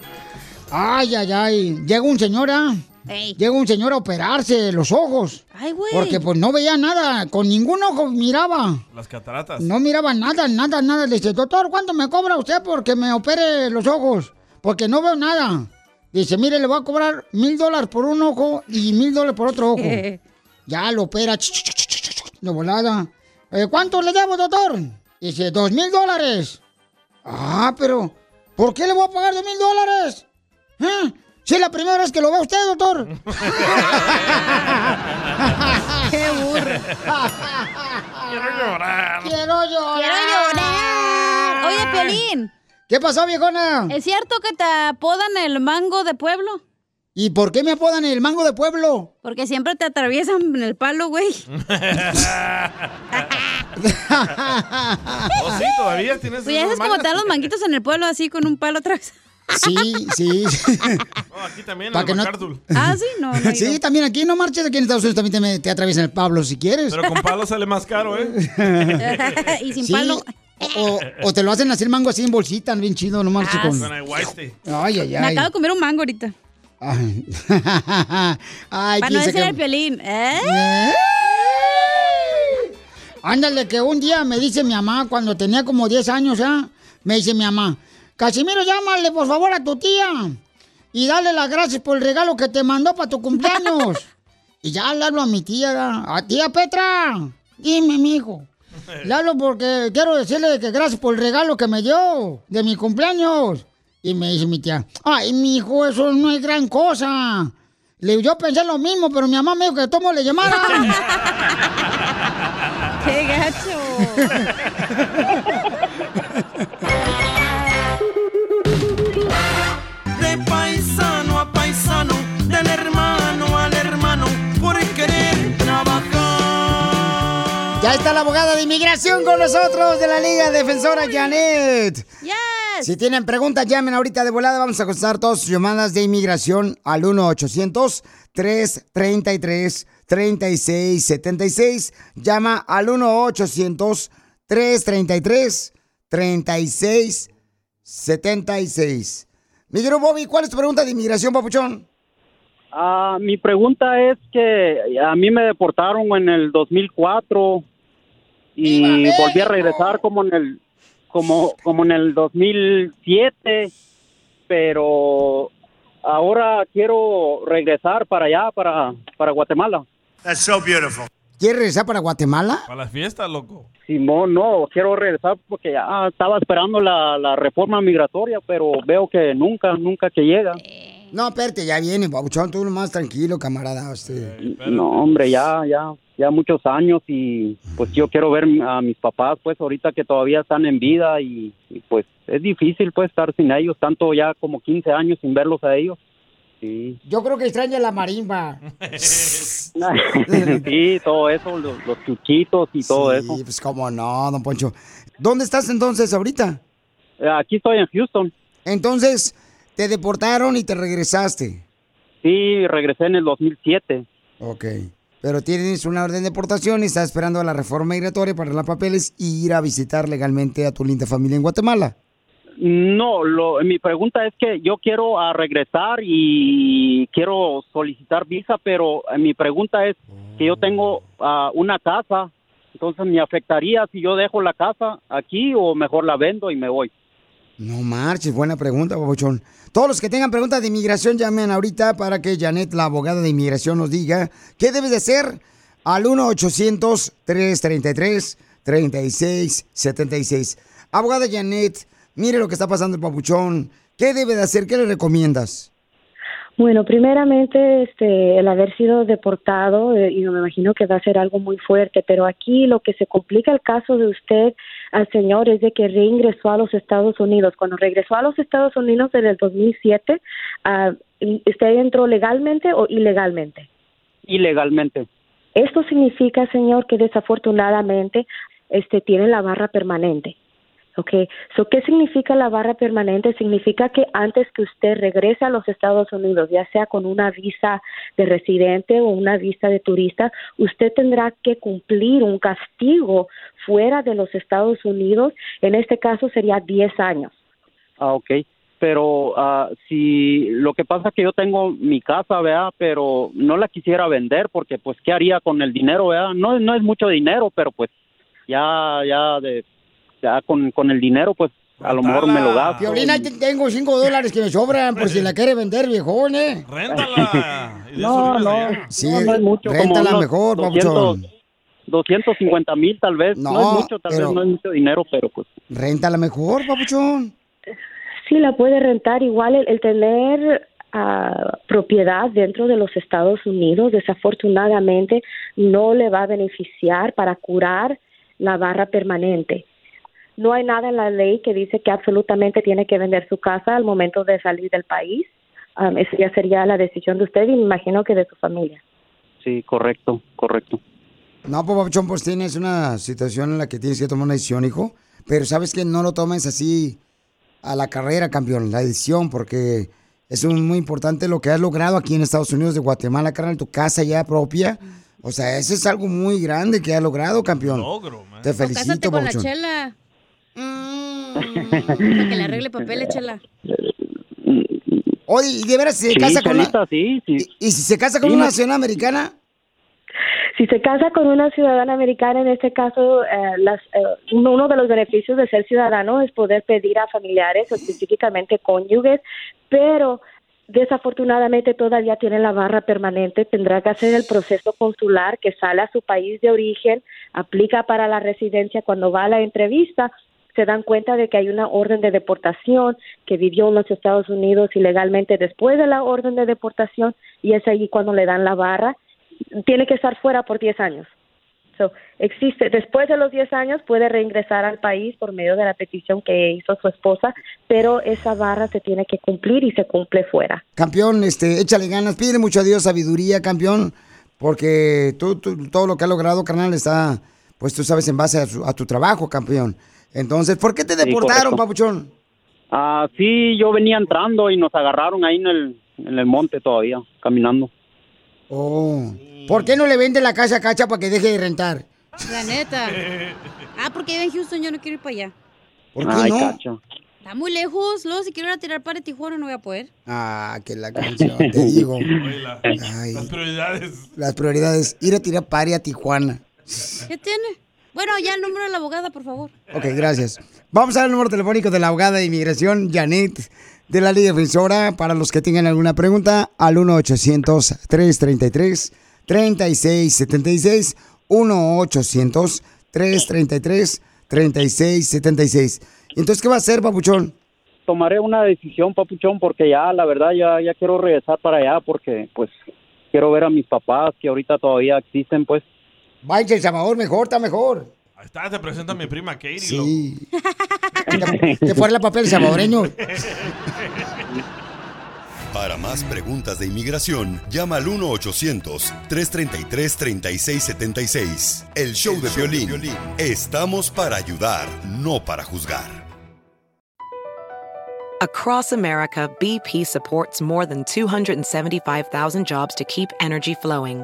Ay, ay, ay. Llega un señor, ¿ah? Llega un señor a operarse los ojos. Ay, güey. Porque pues no veía nada, con ningún ojo miraba. Las cataratas. No miraba nada, nada, nada. Le dice, doctor, ¿cuánto me cobra usted porque me opere los ojos? Porque no veo nada. Dice, mire, le voy a cobrar mil dólares por un ojo y mil dólares por otro ojo. ya lo opera. De volada. "Eh, ¿Cuánto le debo, doctor? Dice, dos mil dólares. Ah, pero, ¿por qué le voy a pagar dos mil dólares? ¿Eh? Si es la primera vez que lo ve usted, doctor. ¡Qué burro! Quiero llorar. Quiero llorar. ¡Quiero llorar! Oye, Piolín. ¿Qué pasó, viejona? ¿Es cierto que te apodan el mango de pueblo? ¿Y por qué me apodan el mango de pueblo? Porque siempre te atraviesan en el palo, güey. ¿Oh, sí? ¿Todavía tienes Pues ya es como te dan los manguitos en el pueblo así con un palo atrás. Sí, sí. Oh, aquí también, en que no-. Ah, sí, no, no sí, también aquí no marches, aquí en Estados Unidos también te, te atraviesan el Pablo si quieres. Pero con palo sale más caro, ¿eh? y sin Sí, palo. O, te lo hacen hacer mango así en bolsita, bien chido, no marches Ah, con... Con aguaste. Ay, ay, Me ay. acabo de comer un mango ahorita. Ay, Ay, Para no decir que- el Piolín. ¿Eh? Ándale, que un día me dice mi mamá, cuando tenía como 10 años, ¿ah? Me dice mi mamá, Casimiro, llámale por favor a tu tía y dale las gracias por el regalo que te mandó para tu cumpleaños. y ya le hablo a mi tía, a tía Petra, dime, mijo. Le hablo porque quiero decirle que gracias por el regalo que me dio de mi cumpleaños. Y me dice mi tía, ay, mi hijo, eso no es gran cosa. Le yo pensé lo mismo, pero mi mamá me dijo que tomo le llamara. ¡Qué gacho! Está la abogada de inmigración con nosotros de la Liga Defensora Janet. Si tienen preguntas, llamen ahorita de volada. Vamos a contestar todas sus llamadas de inmigración al 1-800-333-3676. Llama al 1-800-333-3676. Miguel Bobby, ¿cuál es tu pregunta de inmigración, papuchón? Ah, mi pregunta es que a mí me deportaron en el 2004 y volví a regresar como en el como como en el 2007, pero ahora quiero regresar para allá para para Guatemala. That's so beautiful. ¿Quieres regresar para Guatemala? Para las fiestas, loco. Simón, no, quiero regresar porque ya estaba esperando la, la reforma migratoria, pero veo que nunca, nunca que llega. No, espérate, ya viene, papuchón. Tú más tranquilo, camarada. Usted. No, hombre, ya, ya, ya muchos años y pues yo quiero ver a mis papás, pues ahorita que todavía están en vida y, y, pues es difícil pues estar sin ellos, tanto ya como 15 años sin verlos a ellos. Sí, Yo creo que extraña la marimba. sí, todo eso, los, los chuchitos y todo Sí, eso. pues cómo no, don Poncho. ¿Dónde estás entonces ahorita? Aquí estoy en Houston. Entonces, te deportaron y te regresaste. Sí, regresé en el 2007. Ok. Pero tienes una orden de deportación y estás esperando la reforma migratoria para arreglar papeles y ir a visitar legalmente a tu linda familia en Guatemala. No, lo, mi pregunta es que yo quiero a regresar y quiero solicitar visa, pero eh, mi pregunta es que yo tengo ah, una casa, entonces me afectaría si yo dejo la casa aquí o mejor la vendo y me voy. No marches, buena pregunta, babuchón. Todos los que tengan preguntas de inmigración llamen ahorita para que Janet, la abogada de inmigración, nos diga qué debes de hacer al 1-800-333-3676. Abogada Janet, mire lo que está pasando el papuchón. ¿Qué debe de hacer? ¿Qué le recomiendas? Bueno, primeramente, este, el haber sido deportado, eh, y me imagino que va a ser algo muy fuerte, pero aquí lo que se complica el caso de usted, al señor, es de que reingresó a los Estados Unidos. Cuando regresó a los Estados Unidos en el 2007, ah, ¿usted entró legalmente o ilegalmente? Ilegalmente. Esto significa, señor, que desafortunadamente este tiene la barra permanente. Okay, so, ¿qué significa la barra permanente? Significa que antes que usted regrese a los Estados Unidos, ya sea con una visa de residente o una visa de turista, usted tendrá que cumplir un castigo fuera de los Estados Unidos. En este caso sería 10 años. Ah, ok. Pero ah, si lo que pasa es que yo tengo mi casa, ¿verdad? Pero no la quisiera vender porque pues ¿qué haría con el dinero, ¿verdad? No, no es mucho dinero, pero pues ya, ya de, ya con, con el dinero pues a lo mejor me lo gasto. Violina, te- tengo cinco dólares que me sobran por si la quiere vender, viejón, ¿eh? Réntala. No, no, Sí, no, no es mucho. como réntala unos mejor, 200, papuchón. 250 mil tal vez. No, No, es mucho, tal pero- vez no es mucho dinero, pero pues Réntala mejor, papuchón. Sí, la puede rentar. Igual el, el tener ah, propiedad dentro de los Estados Unidos, desafortunadamente, no le va a beneficiar para curar la barra permanente. No hay nada en la ley que dice que absolutamente tiene que vender su casa al momento de salir del país. Um, eso ya sería la decisión de usted y me imagino que de su familia. sí, correcto, correcto. No, pues, papuchón, pues tienes una situación en la que tienes que tomar una decisión, hijo. Pero sabes que no lo tomes así a la carrera, campeón, la decisión, porque es un- muy importante lo que has logrado aquí en Estados Unidos de Guatemala, carnal, tu casa ya propia. O sea, eso es algo muy grande que has logrado, campeón. Te O felicito, cásate con la chela. Para que le arregle papeles, chela. Oye, ¿y de veras se Sí, casa con una... Sí, sí. ¿Y, y si se casa con Sí, una nacional americana? Si se casa con una ciudadana americana, en este caso, eh, las, eh, uno uno de los beneficios de ser ciudadano es poder pedir a familiares, específicamente cónyuges, pero desafortunadamente todavía tiene la barra permanente, tendrá que hacer el proceso consular que sale a su país de origen, aplica para la residencia cuando va a la entrevista, se dan cuenta de que hay una orden de deportación, que vivió en los Estados Unidos ilegalmente después de la orden de deportación y es ahí cuando le dan la barra, tiene que estar fuera por 10 años. So, existe, después de los 10 años puede reingresar al país por medio de la petición que hizo su esposa, pero esa barra se tiene que cumplir y se cumple fuera. Campeón, este, échale ganas, pide mucho a Dios sabiduría, campeón, porque tú, todo lo que ha logrado, carnal, está, pues tú sabes, en base a, su- a tu trabajo, campeón. Entonces, ¿por qué te deportaron, papuchón? Ah, sí, yo venía entrando y nos agarraron ahí en el, en el monte todavía, caminando. Oh, ¿por qué no le vende la casa a Cacha para que deje de rentar? La neta. Ah, porque vive en Houston, yo no quiero ir para allá. ¿Por qué no? Está muy lejos. Luego, si quiero ir a tirar para Tijuana, no voy a poder. Ah, que la canción, te digo. Ay, Las prioridades. las prioridades, ir a tirar pari a Tijuana. ¿Qué tiene? Bueno, ya el número de la abogada, por favor. Ok, gracias. Vamos a dar el número telefónico de la abogada de inmigración, Janet, de la Liga Defensora, para los que tengan alguna pregunta, al 1-800-333-3676, 1-800-333-3676. Entonces, ¿qué va a hacer, papuchón? Tomaré una decisión, papuchón, porque ya, la verdad, ya, ya quiero regresar para allá porque, pues, quiero ver a mis papás que ahorita todavía existen, pues. Vaya, El Salvador, mejor, está mejor. Ahí está, te presenta mi prima Katie. Sí. Que fuera el papel salvadoreño. Para más preguntas de inmigración, llama al 1-800-333-3676. El show de violín. Estamos para ayudar, no para juzgar. Across America, BP supports more than 275,000 jobs to keep energy flowing.